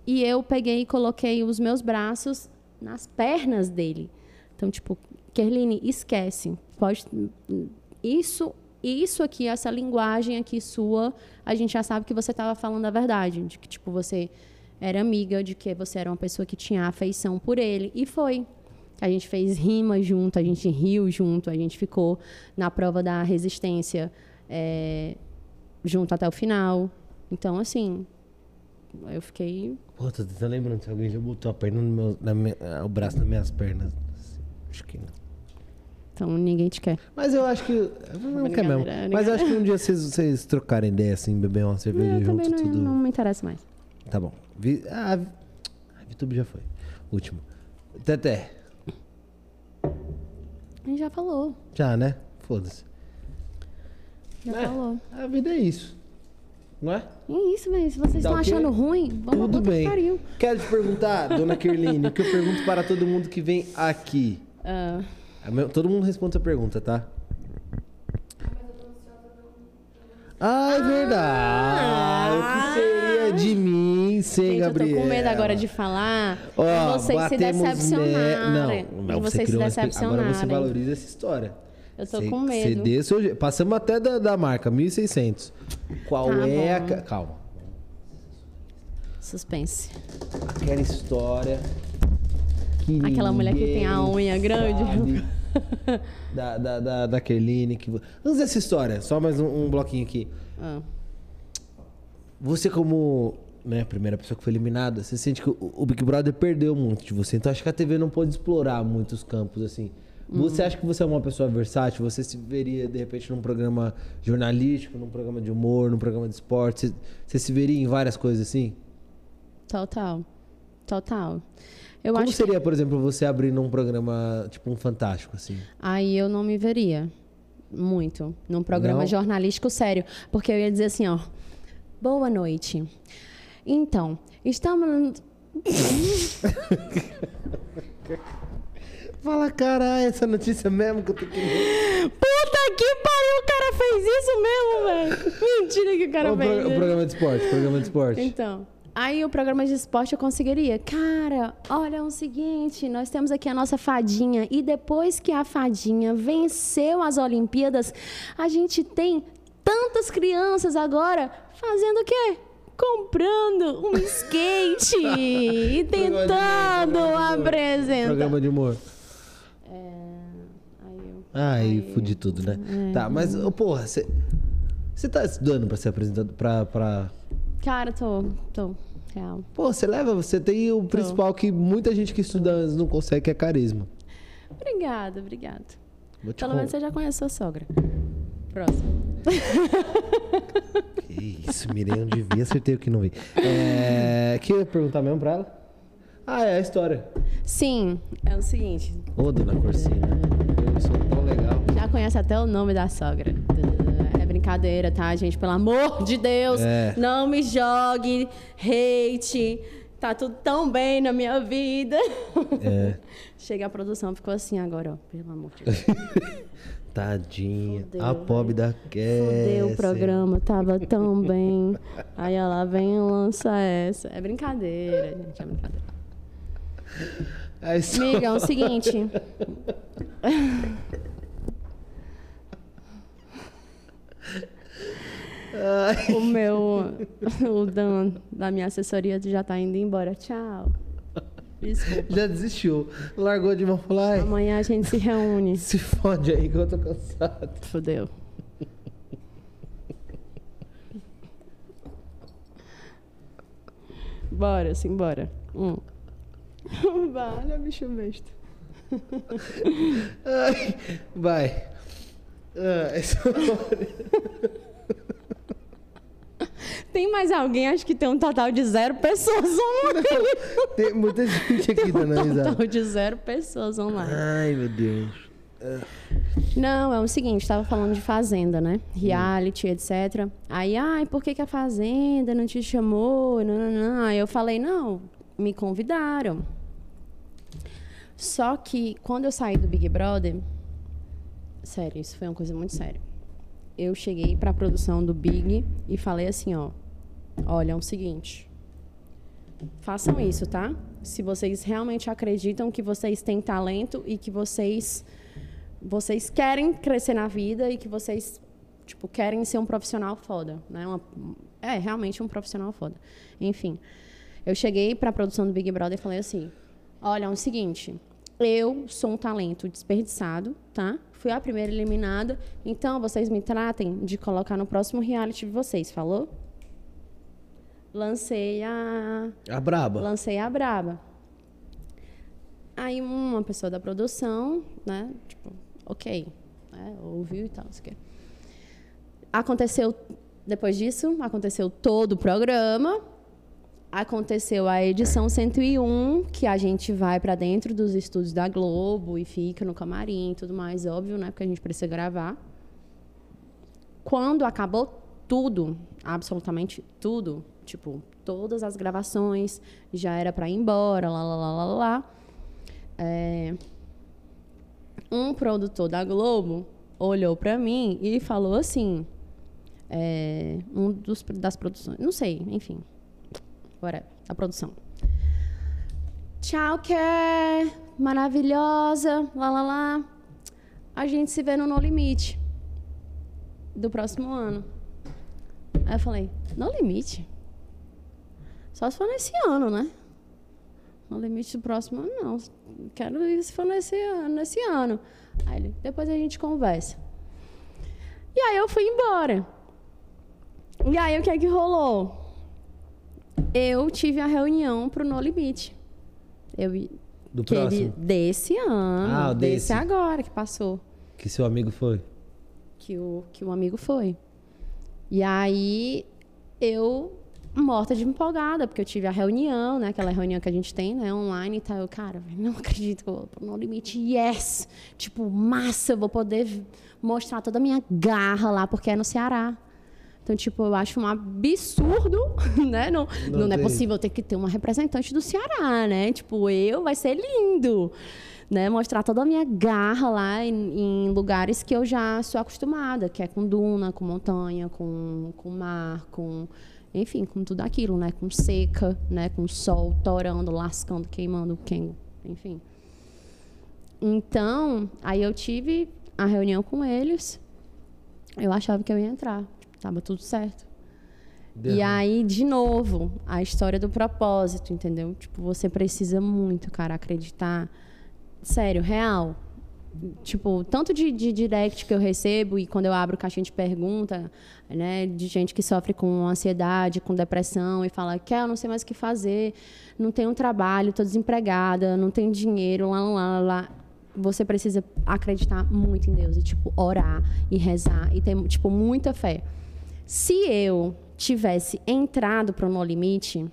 Speaker 2: E eu peguei e coloquei os meus braços nas pernas dele. Então, tipo, Kerline, esquece. Pode isso isso aqui, essa linguagem aqui sua, a gente já sabe que você estava falando a verdade, de que tipo você era amiga, de que você era uma pessoa que tinha afeição por ele e foi. A gente fez rima junto, a gente riu junto, a gente ficou na prova da resistência é, junto até o final. Então, assim, eu fiquei.
Speaker 1: Pô, tô tentando lembrando se alguém já botou a perna no meu, na minha- o braço nas minhas pernas. Acho que não.
Speaker 2: Então, ninguém te quer.
Speaker 1: Mas eu acho que. Não quer mesmo. Mas eu acho que um dia vocês, vocês trocarem ideia assim, beber uma cerveja
Speaker 2: eu
Speaker 1: junto,
Speaker 2: não,
Speaker 1: tudo.
Speaker 2: não me interessa mais.
Speaker 1: Tá bom. Vi... Ah, Vi- ah, VTube já foi. Último. Teté.
Speaker 2: A gente já falou.
Speaker 1: Já, né? Foda-se.
Speaker 2: Já
Speaker 1: É.
Speaker 2: falou.
Speaker 1: A vida é isso. Não é?
Speaker 2: É isso, velho. Se vocês
Speaker 1: Dá
Speaker 2: estão achando ruim, vamos
Speaker 1: Tudo bem.
Speaker 2: pariu.
Speaker 1: Quero te perguntar, dona Kerline, o que eu pergunto para todo mundo que vem aqui. Meu- Todo mundo responde essa pergunta, tá? Ah, é verdade. O que seria de mim sem
Speaker 2: gente, eu tô
Speaker 1: Gabriela?
Speaker 2: com medo agora de falar. E vocês se
Speaker 1: batemos
Speaker 2: decepcionarem.
Speaker 1: ne- Não, mas você
Speaker 2: vocês se decepcionarem.
Speaker 1: Agora você valoriza essa história.
Speaker 2: Eu tô
Speaker 1: Você-
Speaker 2: com medo.
Speaker 1: dê seu je- Passamos até da, da marca, 1.600. Qual
Speaker 2: Tá
Speaker 1: é a...
Speaker 2: bom.
Speaker 1: ca- Calma.
Speaker 2: Suspense.
Speaker 1: Aquela história que
Speaker 2: Aquela mulher que tem a unha grande.
Speaker 1: da, da, da, da Kerline. Que... Antes dessa história, só mais um, um bloquinho aqui.
Speaker 2: Ah.
Speaker 1: Você como né, primeira pessoa que foi eliminada, você sente que o, o Big Brother perdeu muito de você. Então acho que a TV não pôde explorar muitos campos assim. Você acha que você é uma pessoa versátil? Você se veria, de repente, num programa jornalístico, num programa de humor, num programa de esporte? Você, você se veria em várias coisas assim?
Speaker 2: Total. Total. Eu
Speaker 1: Como
Speaker 2: acho que
Speaker 1: seria, por exemplo, você abrir num programa, tipo um Fantástico, assim?
Speaker 2: aí eu não me veria muito num programa
Speaker 1: Não?
Speaker 2: jornalístico sério, porque eu ia dizer assim, ó, boa noite. Então, estamos
Speaker 1: Fala, caralho, essa notícia mesmo que eu tô querendo.
Speaker 2: Puta que pariu, o cara fez isso mesmo, velho. Mentira que o cara
Speaker 1: O, pro-
Speaker 2: fez.
Speaker 1: o
Speaker 2: isso.
Speaker 1: programa de esporte, programa de esporte.
Speaker 2: Então, aí o programa de esporte eu conseguiria. Cara, olha é o seguinte, nós temos aqui a nossa fadinha e depois que a fadinha venceu as Olimpíadas, a gente tem tantas crianças agora fazendo o quê? Comprando um skate e tentando
Speaker 1: programa de humor.
Speaker 2: apresentar.
Speaker 1: Programa de humor.
Speaker 2: Aí eu-
Speaker 1: Ai, fudi tudo, né? Tá, mas, ô, porra, você. Você tá estudando pra ser apresentado pra, pra.
Speaker 2: Cara, tô, tô, real.
Speaker 1: Pô, você leva, você tem o principal que muita gente que estuda antes não consegue, que é carisma.
Speaker 2: Obrigada, obrigada. Pelo menos você já conhece sua sogra. Próximo.
Speaker 1: Que isso, Mirei, eu devia, acertei o que não vi. É. que eu ia perguntar mesmo pra ela? Ah, é a história.
Speaker 2: Sim, é o seguinte.
Speaker 1: Ô, dona Corsina, eu sou tão legal.
Speaker 2: Já conhece até o nome da sogra. É brincadeira, tá, gente? Pelo amor de Deus,
Speaker 1: É.
Speaker 2: não me jogue hate. Tá tudo tão bem na minha vida.
Speaker 1: É.
Speaker 2: Chega a produção, ficou assim agora, ó. Pelo amor de Deus.
Speaker 1: Tadinha.
Speaker 2: Fudeu,
Speaker 1: a pobre da Cassie.
Speaker 2: Fudeu o programa, tava tão bem. Aí ela vem e lança essa. É brincadeira, gente, é brincadeira.
Speaker 1: História-
Speaker 2: Amiga, é o seguinte. O meu, o Dan da minha assessoria já está indo embora. Tchau. Desculpa.
Speaker 1: Já desistiu. Largou de mão falar.
Speaker 2: Amanhã a gente se reúne.
Speaker 1: Se fode aí que eu tô cansado.
Speaker 2: Fudeu. Bora, sim, bora. Um. Vale, bicho besta.
Speaker 1: Ai, vai. Ah, essa
Speaker 2: Tem mais alguém? Acho que tem um total de zero pessoas online.
Speaker 1: Tem muita gente aqui dando
Speaker 2: Um
Speaker 1: risada.
Speaker 2: total de zero pessoas online.
Speaker 1: Ai, meu Deus.
Speaker 2: Não, é o seguinte, tava falando de Fazenda, né? Reality, etc. Aí, ai, por que, que a Fazenda não te chamou? Não, não, não. Aí eu falei, não, me convidaram. Só que quando eu saí do Big Brother, sério, isso foi uma coisa muito séria. Eu cheguei pra produção do Big e falei assim, ó, olha, é o seguinte, façam isso, tá? Se vocês realmente acreditam que vocês têm talento e que vocês vocês querem crescer na vida e que vocês tipo querem ser um profissional foda, né? Uma- é realmente um profissional foda. Enfim, eu cheguei para a produção do Big Brother e falei assim: olha, é o seguinte, eu sou um talento desperdiçado, tá? Fui a primeira eliminada, então vocês me tratem de colocar no próximo reality de vocês, falou? Lancei a
Speaker 1: A braba.
Speaker 2: Lancei a braba. Aí uma pessoa da produção, né? Tipo, ok. né, ouviu e tal, o quê. Aconteceu, depois disso, aconteceu todo o programa. Aconteceu a edição 101, que a gente vai para dentro dos estúdios da Globo e fica no camarim e tudo mais, óbvio, né? Porque a gente precisa gravar. Quando acabou tudo, absolutamente tudo, tipo, todas as gravações, já era para ir embora, lá, lá, lá, lá, lá. É, um produtor da Globo olhou para mim e falou assim, é, um dos das produções, não sei, enfim, whatever, a produção. Tchau, Ker, maravilhosa, lá, lá, lá. A gente se vê no No Limite do próximo ano. Aí eu falei, No Limite? Só se for nesse ano, né? No limite do próximo ano, não. Quero ir se for nesse ano. Nesse ano. Aí ele, depois a gente conversa. E aí eu fui embora. E aí o que é que rolou? Eu tive a reunião pro No Limite. Eu,
Speaker 1: Do
Speaker 2: que ele-
Speaker 1: próximo.
Speaker 2: desse ano.
Speaker 1: Ah,
Speaker 2: desse
Speaker 1: desse.
Speaker 2: agora que passou
Speaker 1: Que seu amigo foi.
Speaker 2: que o, que o amigo foi. E aí eu morta de empolgada, porque eu tive a reunião, né? Aquela reunião que a gente tem, né? Online e tal. Eu, cara, não acredito que eu vou pro No Limite. Yes! Tipo, massa, eu vou poder mostrar toda a minha garra lá, porque é no Ceará. Então, tipo, eu acho um absurdo, né? Não,
Speaker 1: Não
Speaker 2: não, é possível ter que ter uma representante do Ceará, né? Tipo, eu, vai ser lindo. Né? Mostrar toda a minha garra lá em, em lugares que eu já sou acostumada, que é com duna, com montanha, com, com mar, com... Enfim, com tudo aquilo, né? Com seca, né? Com sol torando, lascando, queimando, quem, enfim. Então, aí eu tive a reunião com eles. Eu achava que eu ia entrar. Tava tudo certo. E aí, de novo, a história do propósito, entendeu? Tipo, você precisa muito, cara, acreditar. Sério, real. Tipo, tanto de, de direct que eu recebo e quando eu abro caixinha de pergunta, né, de gente que sofre com ansiedade, com depressão e fala que eu não sei mais o que fazer, não tenho trabalho, tô desempregada, não tenho dinheiro, lá, lá, lá, lá. Você precisa acreditar muito em Deus e, tipo, orar e rezar e ter, tipo, muita fé. Se eu tivesse entrado para o No Limite,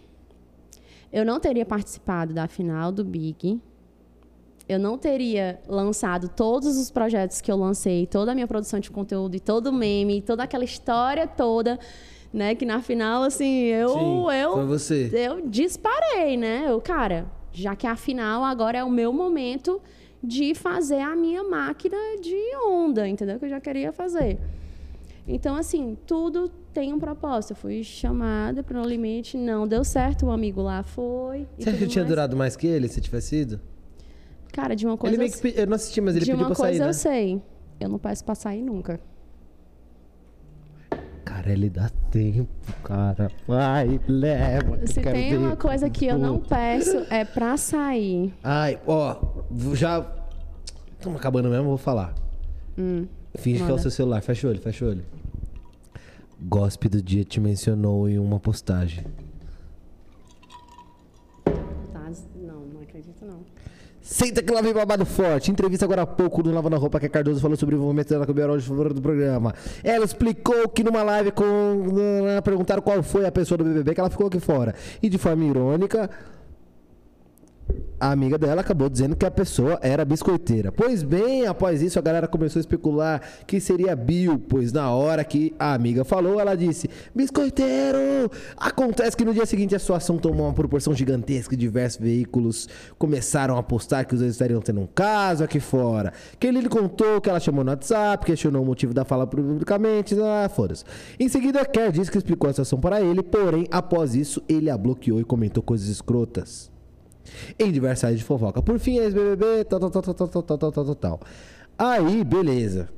Speaker 2: eu não teria participado da final do Big. Eu não teria lançado todos os projetos que eu lancei, toda a minha produção de conteúdo e todo o meme, toda aquela história toda, né? Que na final, assim, eu,
Speaker 1: Sim,
Speaker 2: eu,
Speaker 1: você.
Speaker 2: eu disparei, né? Eu, cara, já que a final agora é o meu momento de fazer a minha máquina de onda, entendeu? Que eu já queria fazer. Então, assim, tudo tem um propósito. Eu fui chamada para o limite, não deu certo, o amigo lá foi.
Speaker 1: Você acha que
Speaker 2: tudo
Speaker 1: tinha
Speaker 2: mais.
Speaker 1: durado mais que ele se tivesse ido?
Speaker 2: Cara, de uma coisa.
Speaker 1: Ele meio que, eu não assisti, mas ele
Speaker 2: de
Speaker 1: pediu
Speaker 2: uma
Speaker 1: pra sair,
Speaker 2: coisa
Speaker 1: né?
Speaker 2: eu sei. Eu não peço pra sair nunca.
Speaker 1: Cara, ele dá tempo, cara. Vai, leva. eu
Speaker 2: Se tem
Speaker 1: ver.
Speaker 2: uma coisa que eu não peço é pra sair.
Speaker 1: Ai, ó, já. Estamos acabando mesmo, vou falar. Finge Manda. que é o seu celular. Fecha o olho, fecha o olho. Gospe do dia te mencionou em uma postagem. Tá, não, não acredito não. Senta que lá vem babado forte. Entrevista agora há pouco do Lava na Roupa que a Cardoso falou sobre o envolvimento dela com o Biarol de favor do programa. Ela explicou que numa live com. Perguntaram qual foi a pessoa do BBB que ela ficou aqui fora. E de forma irônica, a amiga dela acabou dizendo que a pessoa era biscoiteira. Pois bem, após isso a galera começou a especular que seria Bill, pois na hora que a amiga falou, ela disse: Biscoiteiro! Acontece que no dia seguinte a situação tomou uma proporção gigantesca e diversos veículos começaram a postar que os dois estariam tendo um caso aqui fora. Que ele lhe contou que ela chamou no WhatsApp, questionou o motivo da fala publicamente, ah, foda-se. Em seguida, Kerr disse que explicou a situação para ele, porém, após isso, ele a bloqueou e comentou coisas escrotas em diversas áreas de fofoca. Por fim, ex-BBB, tal, tal, tal, tal, tal, tal, tal, tal, tal. Aí, beleza.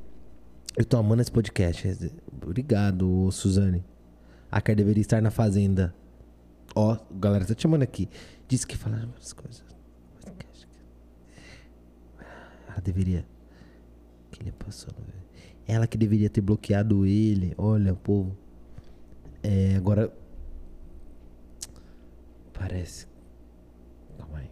Speaker 1: Eu tô amando esse podcast. Obrigado, Suzane. A Car deveria estar na fazenda. Ó, galera, tá te chamando aqui. Disse que falaram várias coisas. Ela deveria. Que ele passou. Ela que deveria ter bloqueado ele. Olha, povo. É, agora. Parece. Calma aí.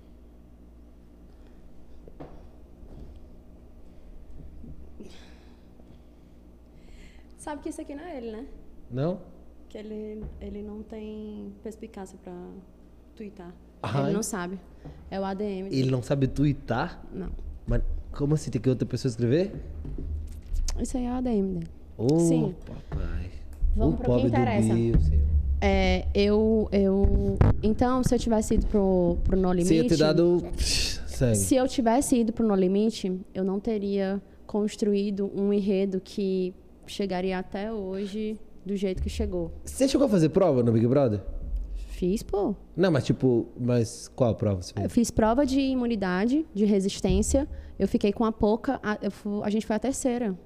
Speaker 2: Sabe que isso aqui não é ele, né?
Speaker 1: Não?
Speaker 2: Que ele, ele não tem perspicácia pra twittar. Ele não sabe. É o ADM.
Speaker 1: Ele não sabe twittar?
Speaker 2: Não.
Speaker 1: Mas como assim? Tem que outra pessoa escrever?
Speaker 2: Isso aí é o ADM dele.
Speaker 1: Ô,
Speaker 2: Sim.
Speaker 1: papai.
Speaker 2: Vamos
Speaker 1: o
Speaker 2: pro que interessa.
Speaker 1: Senhor.
Speaker 2: É, eu, eu... Então, se eu tivesse ido pro, pro No Limite...
Speaker 1: Você ia ter dado.
Speaker 2: Se eu tivesse ido pro No Limite, eu não teria construído um enredo que chegaria até hoje do jeito que chegou.
Speaker 1: Você chegou a fazer prova no Big Brother?
Speaker 2: Fiz, pô.
Speaker 1: Não, mas tipo, mas qual a prova você
Speaker 2: Eu
Speaker 1: fez?
Speaker 2: fiz prova de imunidade, de resistência. Eu fiquei com a pouca. A, eu a gente foi a terceira.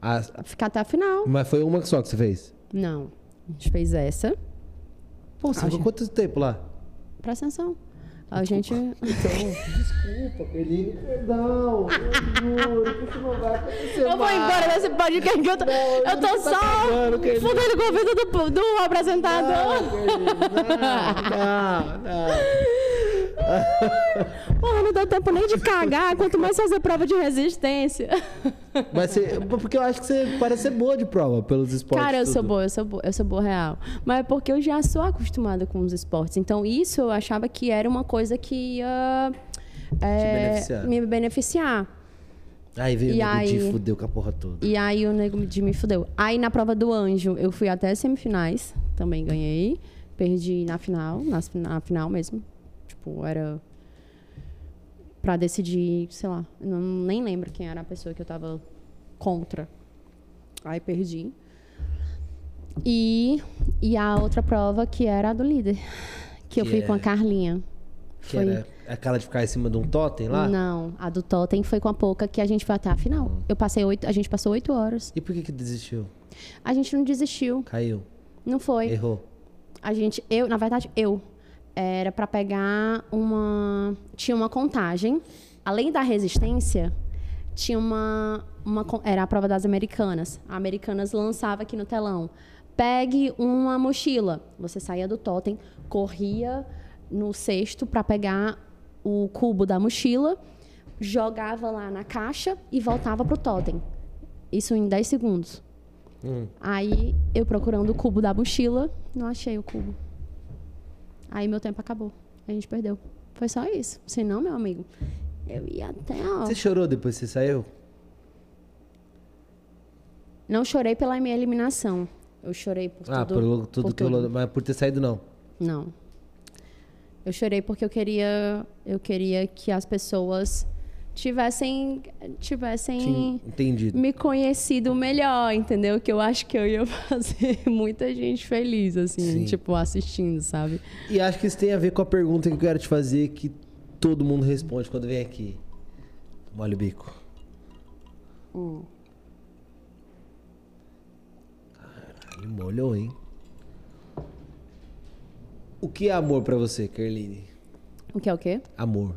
Speaker 1: Ah,
Speaker 2: Ficar até a final.
Speaker 1: mas foi uma só que você fez?
Speaker 2: Não. A gente fez essa.
Speaker 1: Pô, você ficou quanto tempo lá?
Speaker 2: Presta atenção. A gente.
Speaker 1: Desculpa, Peline, perdão. Eu juro que isso não vai acontecer
Speaker 2: Eu vou embora desse podcast que eu tô, eu tô só
Speaker 1: acabando, querido.
Speaker 2: fudendo com o vida do, do apresentador.
Speaker 1: Não, não.
Speaker 2: Porra, não deu tempo nem de cagar, quanto mais fazer prova de resistência.
Speaker 1: Mas você, porque eu acho que você parece ser boa de prova pelos esportes.
Speaker 2: Cara, eu
Speaker 1: tudo.
Speaker 2: sou boa, eu sou boa, eu sou boa real. Mas é porque eu já sou acostumada com os esportes. Então, isso eu achava que era uma coisa que ia é,
Speaker 1: beneficiar.
Speaker 2: me beneficiar.
Speaker 1: Aí veio
Speaker 2: E
Speaker 1: o nego de fudeu com a porra toda.
Speaker 2: E aí o nego de me fudeu. Aí na prova do anjo, eu fui até semifinais, também ganhei. Perdi na final, nas- na, final mesmo. Tipo, era pra decidir, sei lá, eu não, nem lembro quem era a pessoa que eu tava contra. Aí perdi. E, e a outra prova que era a do líder. Que, eu
Speaker 1: Que
Speaker 2: fui
Speaker 1: é-
Speaker 2: com a Carlinha.
Speaker 1: Que era aquela de ficar em cima de um totem lá?
Speaker 2: Não, a do Totem foi com a pouca que a gente foi até a final.
Speaker 1: Hum.
Speaker 2: Eu passei oito, a gente passou oito horas.
Speaker 1: E por que que desistiu?
Speaker 2: A gente não desistiu.
Speaker 1: Caiu.
Speaker 2: Não foi.
Speaker 1: Errou.
Speaker 2: A gente, eu, na verdade, eu era pra pegar uma, tinha uma contagem, além da resistência, tinha uma, uma era a prova das americanas. A americanas lançava aqui no telão. Pegue uma mochila. Você saía do totem, corria no cesto pra pegar o cubo da mochila, jogava lá na caixa e voltava pro totem. Isso em 10 segundos.
Speaker 1: Hum.
Speaker 2: Aí eu procurando o cubo da mochila, não achei o cubo. Aí meu tempo acabou. A gente perdeu. Foi só isso. Senão, meu amigo, eu ia até ó.
Speaker 1: Você chorou depois que você saiu?
Speaker 2: Não chorei pela minha eliminação. Eu chorei por
Speaker 1: ah,
Speaker 2: tudo.
Speaker 1: pelo tudo
Speaker 2: por
Speaker 1: que rolou. Mas por ter saído, não.
Speaker 2: Não. Eu chorei porque eu queria, eu queria que as pessoas tivessem, tivessem
Speaker 1: Sim, entendido.
Speaker 2: me conhecido melhor, entendeu? Que eu acho que eu ia fazer muita gente feliz, assim,
Speaker 1: Sim.
Speaker 2: tipo, assistindo, sabe?
Speaker 1: E acho que isso tem a ver com a pergunta que eu quero te fazer, que todo mundo responde quando vem aqui. Molha o bico. Caralho, molhou, hein? O que é amor pra você, Kerline?
Speaker 2: O que é o quê?
Speaker 1: Amor.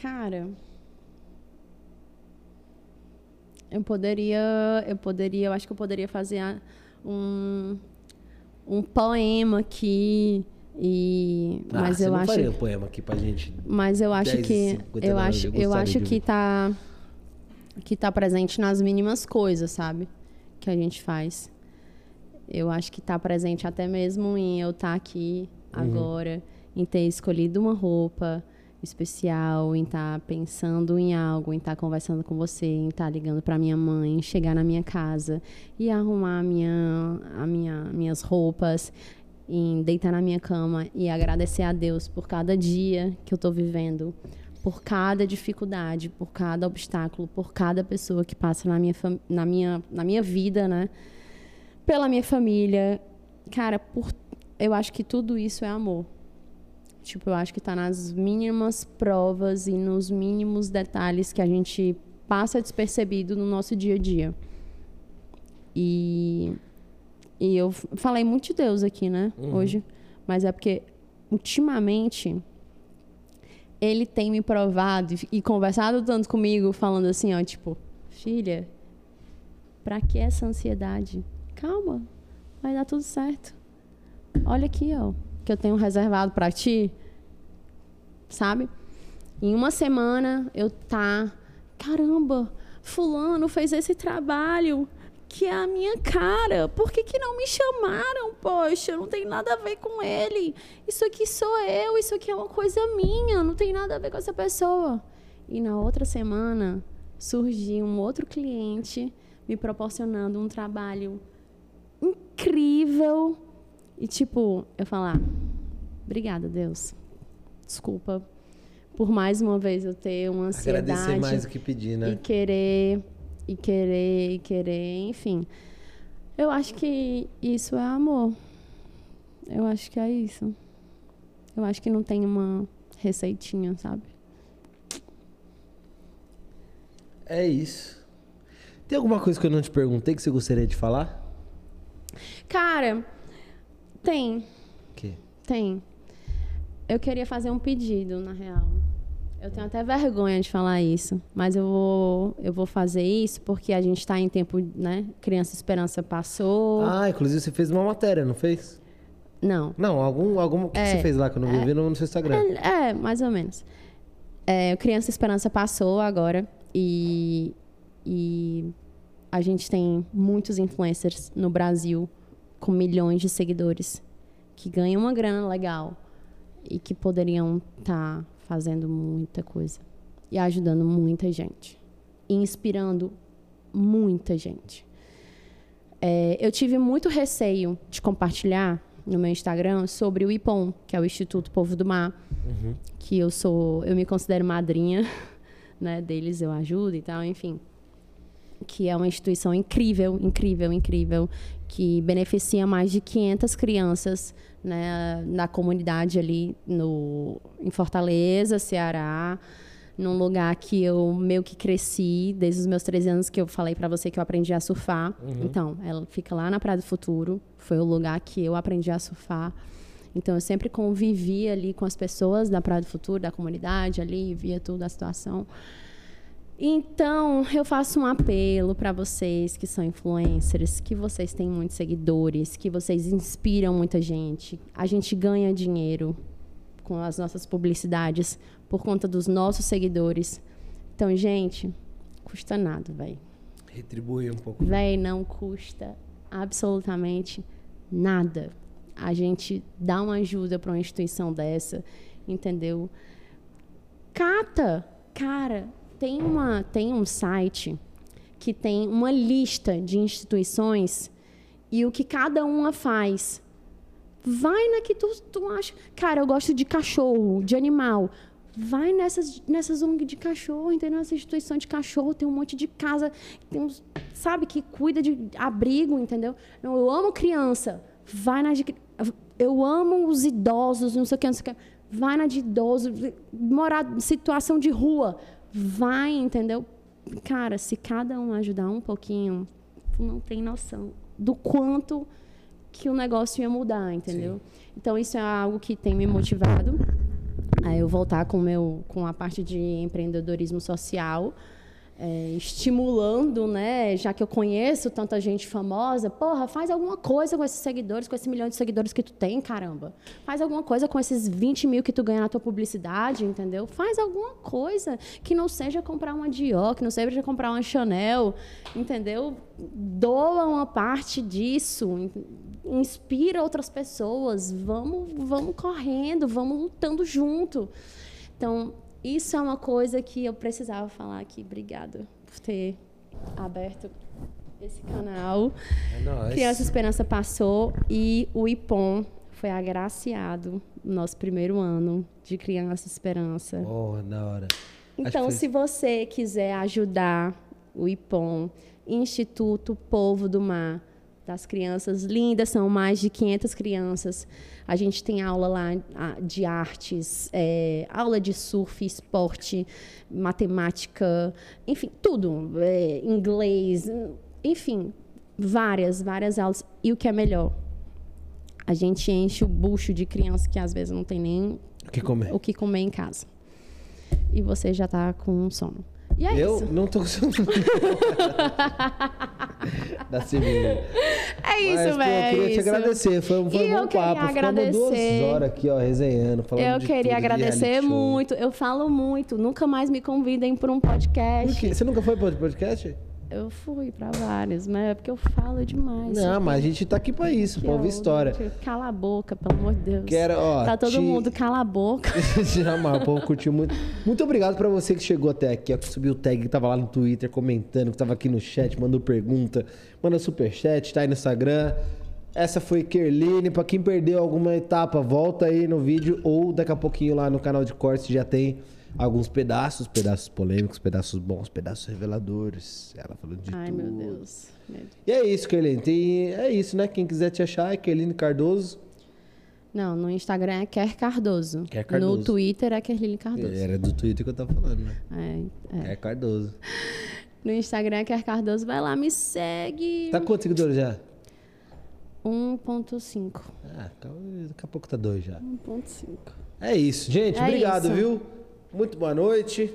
Speaker 2: Cara, eu poderia, eu poderia, eu acho que eu poderia fazer um um poema aqui e
Speaker 1: Ah,
Speaker 2: mas eu acho
Speaker 1: faria um poema aqui pra gente.
Speaker 2: Mas eu acho
Speaker 1: 10
Speaker 2: que
Speaker 1: 59,
Speaker 2: eu
Speaker 1: eu
Speaker 2: acho, eu
Speaker 1: gostaria
Speaker 2: acho que tá que tá presente nas mínimas coisas, sabe? Que a gente faz. Eu acho que tá presente até mesmo em eu estar aqui
Speaker 1: Uhum.
Speaker 2: agora, em ter escolhido uma roupa especial, em estar pensando em algo, em estar conversando com você, em estar ligando para minha mãe, chegar na minha casa e arrumar a minha, a minha, minhas roupas, em deitar na minha cama e agradecer a Deus por cada dia que eu estou vivendo, por cada dificuldade, por cada obstáculo, por cada pessoa que passa na minha, na minha, na minha vida, né? Pela minha família. Cara, por, eu acho que tudo isso é amor. Tipo, eu acho que tá nas mínimas provas e nos mínimos detalhes que a gente passa despercebido no nosso dia a dia. E, e eu falei muito de Deus aqui, né, hoje. Mas é porque, ultimamente, ele tem me provado e, e conversado tanto comigo, falando assim, ó, tipo, filha, pra que essa ansiedade? Calma, vai dar tudo certo. Olha aqui, ó, que eu tenho reservado pra ti, sabe? Em uma semana eu tá, caramba, fulano fez esse trabalho que é a minha cara. Por que, que não me chamaram? Poxa, não tem nada a ver com ele. Isso aqui sou eu, isso aqui é uma coisa minha, não tem nada a ver com essa pessoa. E na outra semana surgiu um outro cliente me proporcionando um trabalho incrível. E tipo, eu falar, obrigada, Deus. Desculpa por mais uma vez eu ter uma ansiedade
Speaker 1: Agradecer mais do que pedir,
Speaker 2: e
Speaker 1: né?
Speaker 2: querer e querer e querer, enfim. Eu acho que isso é amor. Eu acho que é isso. Eu acho que não tem uma receitinha, sabe?
Speaker 1: É isso. Tem alguma coisa que eu não te perguntei que você gostaria de falar?
Speaker 2: Cara, tem,
Speaker 1: O quê?
Speaker 2: tem. Eu queria fazer um pedido, na real. Eu tenho até vergonha de falar isso, mas eu vou, eu vou fazer isso porque a gente está em tempo, né? Criança Esperança passou.
Speaker 1: Ah, inclusive você fez uma matéria, não fez?
Speaker 2: Não,
Speaker 1: Não, algum, algum o que
Speaker 2: É,
Speaker 1: você fez lá que eu não vi, vi no, no seu Instagram.
Speaker 2: É, é, mais ou menos. É, Criança Esperança passou agora e, e a gente tem muitos influencers no Brasil com milhões de seguidores que ganham uma grana legal e que poderiam estar fazendo muita coisa e ajudando muita gente e inspirando muita gente. É, eu tive muito receio de compartilhar no meu Instagram sobre o IPOM, que é o Instituto Povo do Mar, que eu sou, eu me considero madrinha, né, deles, eu ajudo e tal, enfim, que é uma instituição incrível, incrível, incrível, que beneficia mais de 500 crianças, né, na comunidade ali no em Fortaleza, Ceará, num lugar que eu meio que cresci desde os meus 13 anos que eu falei para você que eu aprendi a surfar. Então, ela fica lá na Praia do Futuro, foi o lugar que eu aprendi a surfar. Então, eu sempre convivi ali com as pessoas da Praia do Futuro, da comunidade ali, via tudo a situação. Então, eu faço um apelo para vocês que são influencers, que vocês têm muitos seguidores, que vocês inspiram muita gente. A gente ganha dinheiro com as nossas publicidades por conta dos nossos seguidores. Então, gente, custa nada, velho.
Speaker 1: Retribui um pouco.
Speaker 2: Véi, não custa absolutamente nada. A gente dá uma ajuda para uma instituição dessa, entendeu? Cata, cara, tem uma tem um site que tem uma lista de instituições e o que cada uma faz. Vai na que tu, tu acha. Cara, eu gosto de cachorro, de animal. Vai nessas, nessas ONG de cachorro, entendeu? Nessa instituição de cachorro, tem um monte de casa, tem uns, sabe, que cuida de abrigo, entendeu? Não, eu amo criança. Vai na de. Eu amo os idosos, não sei o que, não sei o que. Vai na de idoso, morar situação de rua. Vai, entendeu? Cara, se cada um ajudar um pouquinho, tu não tem noção do quanto que o negócio ia mudar, entendeu? Então isso é algo que tem me motivado a eu voltar com meu com a parte de empreendedorismo social, é, estimulando, né? Já que eu conheço tanta gente famosa, porra, faz alguma coisa com esses seguidores, com esse milhão de seguidores que tu tem, caramba. Faz alguma coisa com esses 20 mil que tu ganha na tua publicidade, entendeu? Faz alguma coisa que não seja comprar uma Dior, que não seja comprar uma Chanel, entendeu? Doa uma parte disso, inspira outras pessoas, vamos, vamos correndo, vamos lutando junto. Então, isso é uma coisa que eu precisava falar aqui. Obrigada por ter aberto esse canal.
Speaker 1: É nóis.
Speaker 2: Criança Esperança passou e o IPOM foi agraciado no nosso primeiro ano de Criança Esperança.
Speaker 1: Porra, da hora.
Speaker 2: Então,
Speaker 1: foi-
Speaker 2: se você quiser ajudar o IPOM, Instituto Povo do Mar, das crianças lindas, são mais de 500 crianças. A gente tem aula lá de artes, é, aula de surf, esporte, matemática, enfim, tudo. é, inglês, enfim, várias, várias aulas. E o que é melhor? A gente enche o bucho de criança que às vezes não tem nem
Speaker 1: O que comer?
Speaker 2: o que comer em casa. E você já tá com sono. E é
Speaker 1: eu
Speaker 2: isso.
Speaker 1: não tô sono. da cerveja.
Speaker 2: É isso,
Speaker 1: pô, eu
Speaker 2: velho.
Speaker 1: queria te
Speaker 2: isso.
Speaker 1: agradecer. Foi, um- foi um
Speaker 2: eu
Speaker 1: bom
Speaker 2: queria
Speaker 1: papo. Ficamos duas
Speaker 2: agradecer.
Speaker 1: horas aqui, ó, resenhando. Falando
Speaker 2: Eu queria
Speaker 1: tudo, de
Speaker 2: agradecer muito. Eu falo muito. Nunca mais me convidem para um podcast.
Speaker 1: Por quê? Você nunca foi para podcast?
Speaker 2: Eu fui para vários, mas é porque eu falo demais.
Speaker 1: Não,
Speaker 2: sabe?
Speaker 1: mas a gente tá aqui pra isso, pra ouvir história.
Speaker 2: Cala a boca, pelo amor de Deus.
Speaker 1: Quero, ó,
Speaker 2: Tá todo
Speaker 1: te-
Speaker 2: mundo cala a boca.
Speaker 1: Jamais, o povo curtiu muito. Muito obrigado pra você que chegou até aqui, ó, que subiu o tag, que tava lá no Twitter comentando, que tava aqui no chat, mandou pergunta, mandou superchat, tá aí no Instagram. Essa foi Kerline. Pra quem perdeu alguma etapa, volta aí no vídeo ou daqui a pouquinho lá no canal de cortes já tem alguns pedaços, pedaços polêmicos, pedaços bons, pedaços reveladores. Ela falando de
Speaker 2: Ai,
Speaker 1: tudo.
Speaker 2: Deus. Meu Deus.
Speaker 1: E é isso, Kerline. Tem... É isso, né? Quem quiser te achar é Kerline Cardoso.
Speaker 2: Não, no Instagram é Quer Cardoso.
Speaker 1: Quer Cardoso.
Speaker 2: No Twitter é Kerline Cardoso.
Speaker 1: Era do Twitter que eu tava falando, né?
Speaker 2: É, é.
Speaker 1: É Cardoso.
Speaker 2: No Instagram é Quer Cardoso. Vai lá, me segue.
Speaker 1: Tá quantos seguidores já?
Speaker 2: 1.5.
Speaker 1: Ah, calma, daqui a pouco tá dois já.
Speaker 2: 1.5.
Speaker 1: É isso, gente.
Speaker 2: É
Speaker 1: obrigado,
Speaker 2: isso.
Speaker 1: viu? Muito boa noite.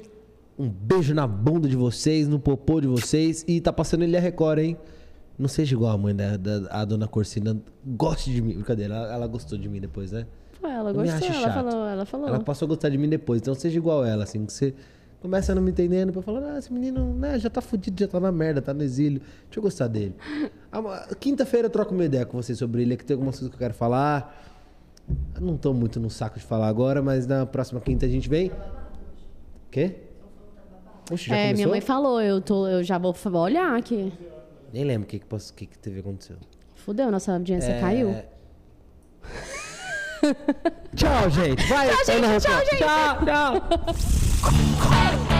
Speaker 1: Um beijo na bunda de vocês, no popô de vocês. E tá passando ele a Record, hein? Não seja igual a mãe da, da a dona Corsina. Goste de mim. Brincadeira, ela, ela gostou de mim depois, né?
Speaker 2: Pô, ela
Speaker 1: Não
Speaker 2: gostou, ela falou, ela falou.
Speaker 1: Ela passou a gostar de mim depois. Então seja igual ela, assim. Que você começa a não me entendendo. Pra falar, ah, esse menino né, já tá fudido, já tá na merda, tá no exílio. Deixa eu gostar dele. Quinta-feira eu troco uma ideia com vocês sobre ele. Que tem algumas coisas que eu quero falar. Eu não tô muito no saco de falar agora, mas na próxima quinta a gente vem. Quê? Oxe, já
Speaker 2: é,
Speaker 1: começou?
Speaker 2: minha mãe falou, eu, tô, eu já vou olhar aqui.
Speaker 1: Nem lembro o que, que, posso- que, que teve aconteceu.
Speaker 2: Fudeu, nossa audiência
Speaker 1: É,
Speaker 2: caiu.
Speaker 1: Tchau, gente. Vai,
Speaker 2: Tchau, gente. Tchau, gente.
Speaker 1: Tchau, tchau.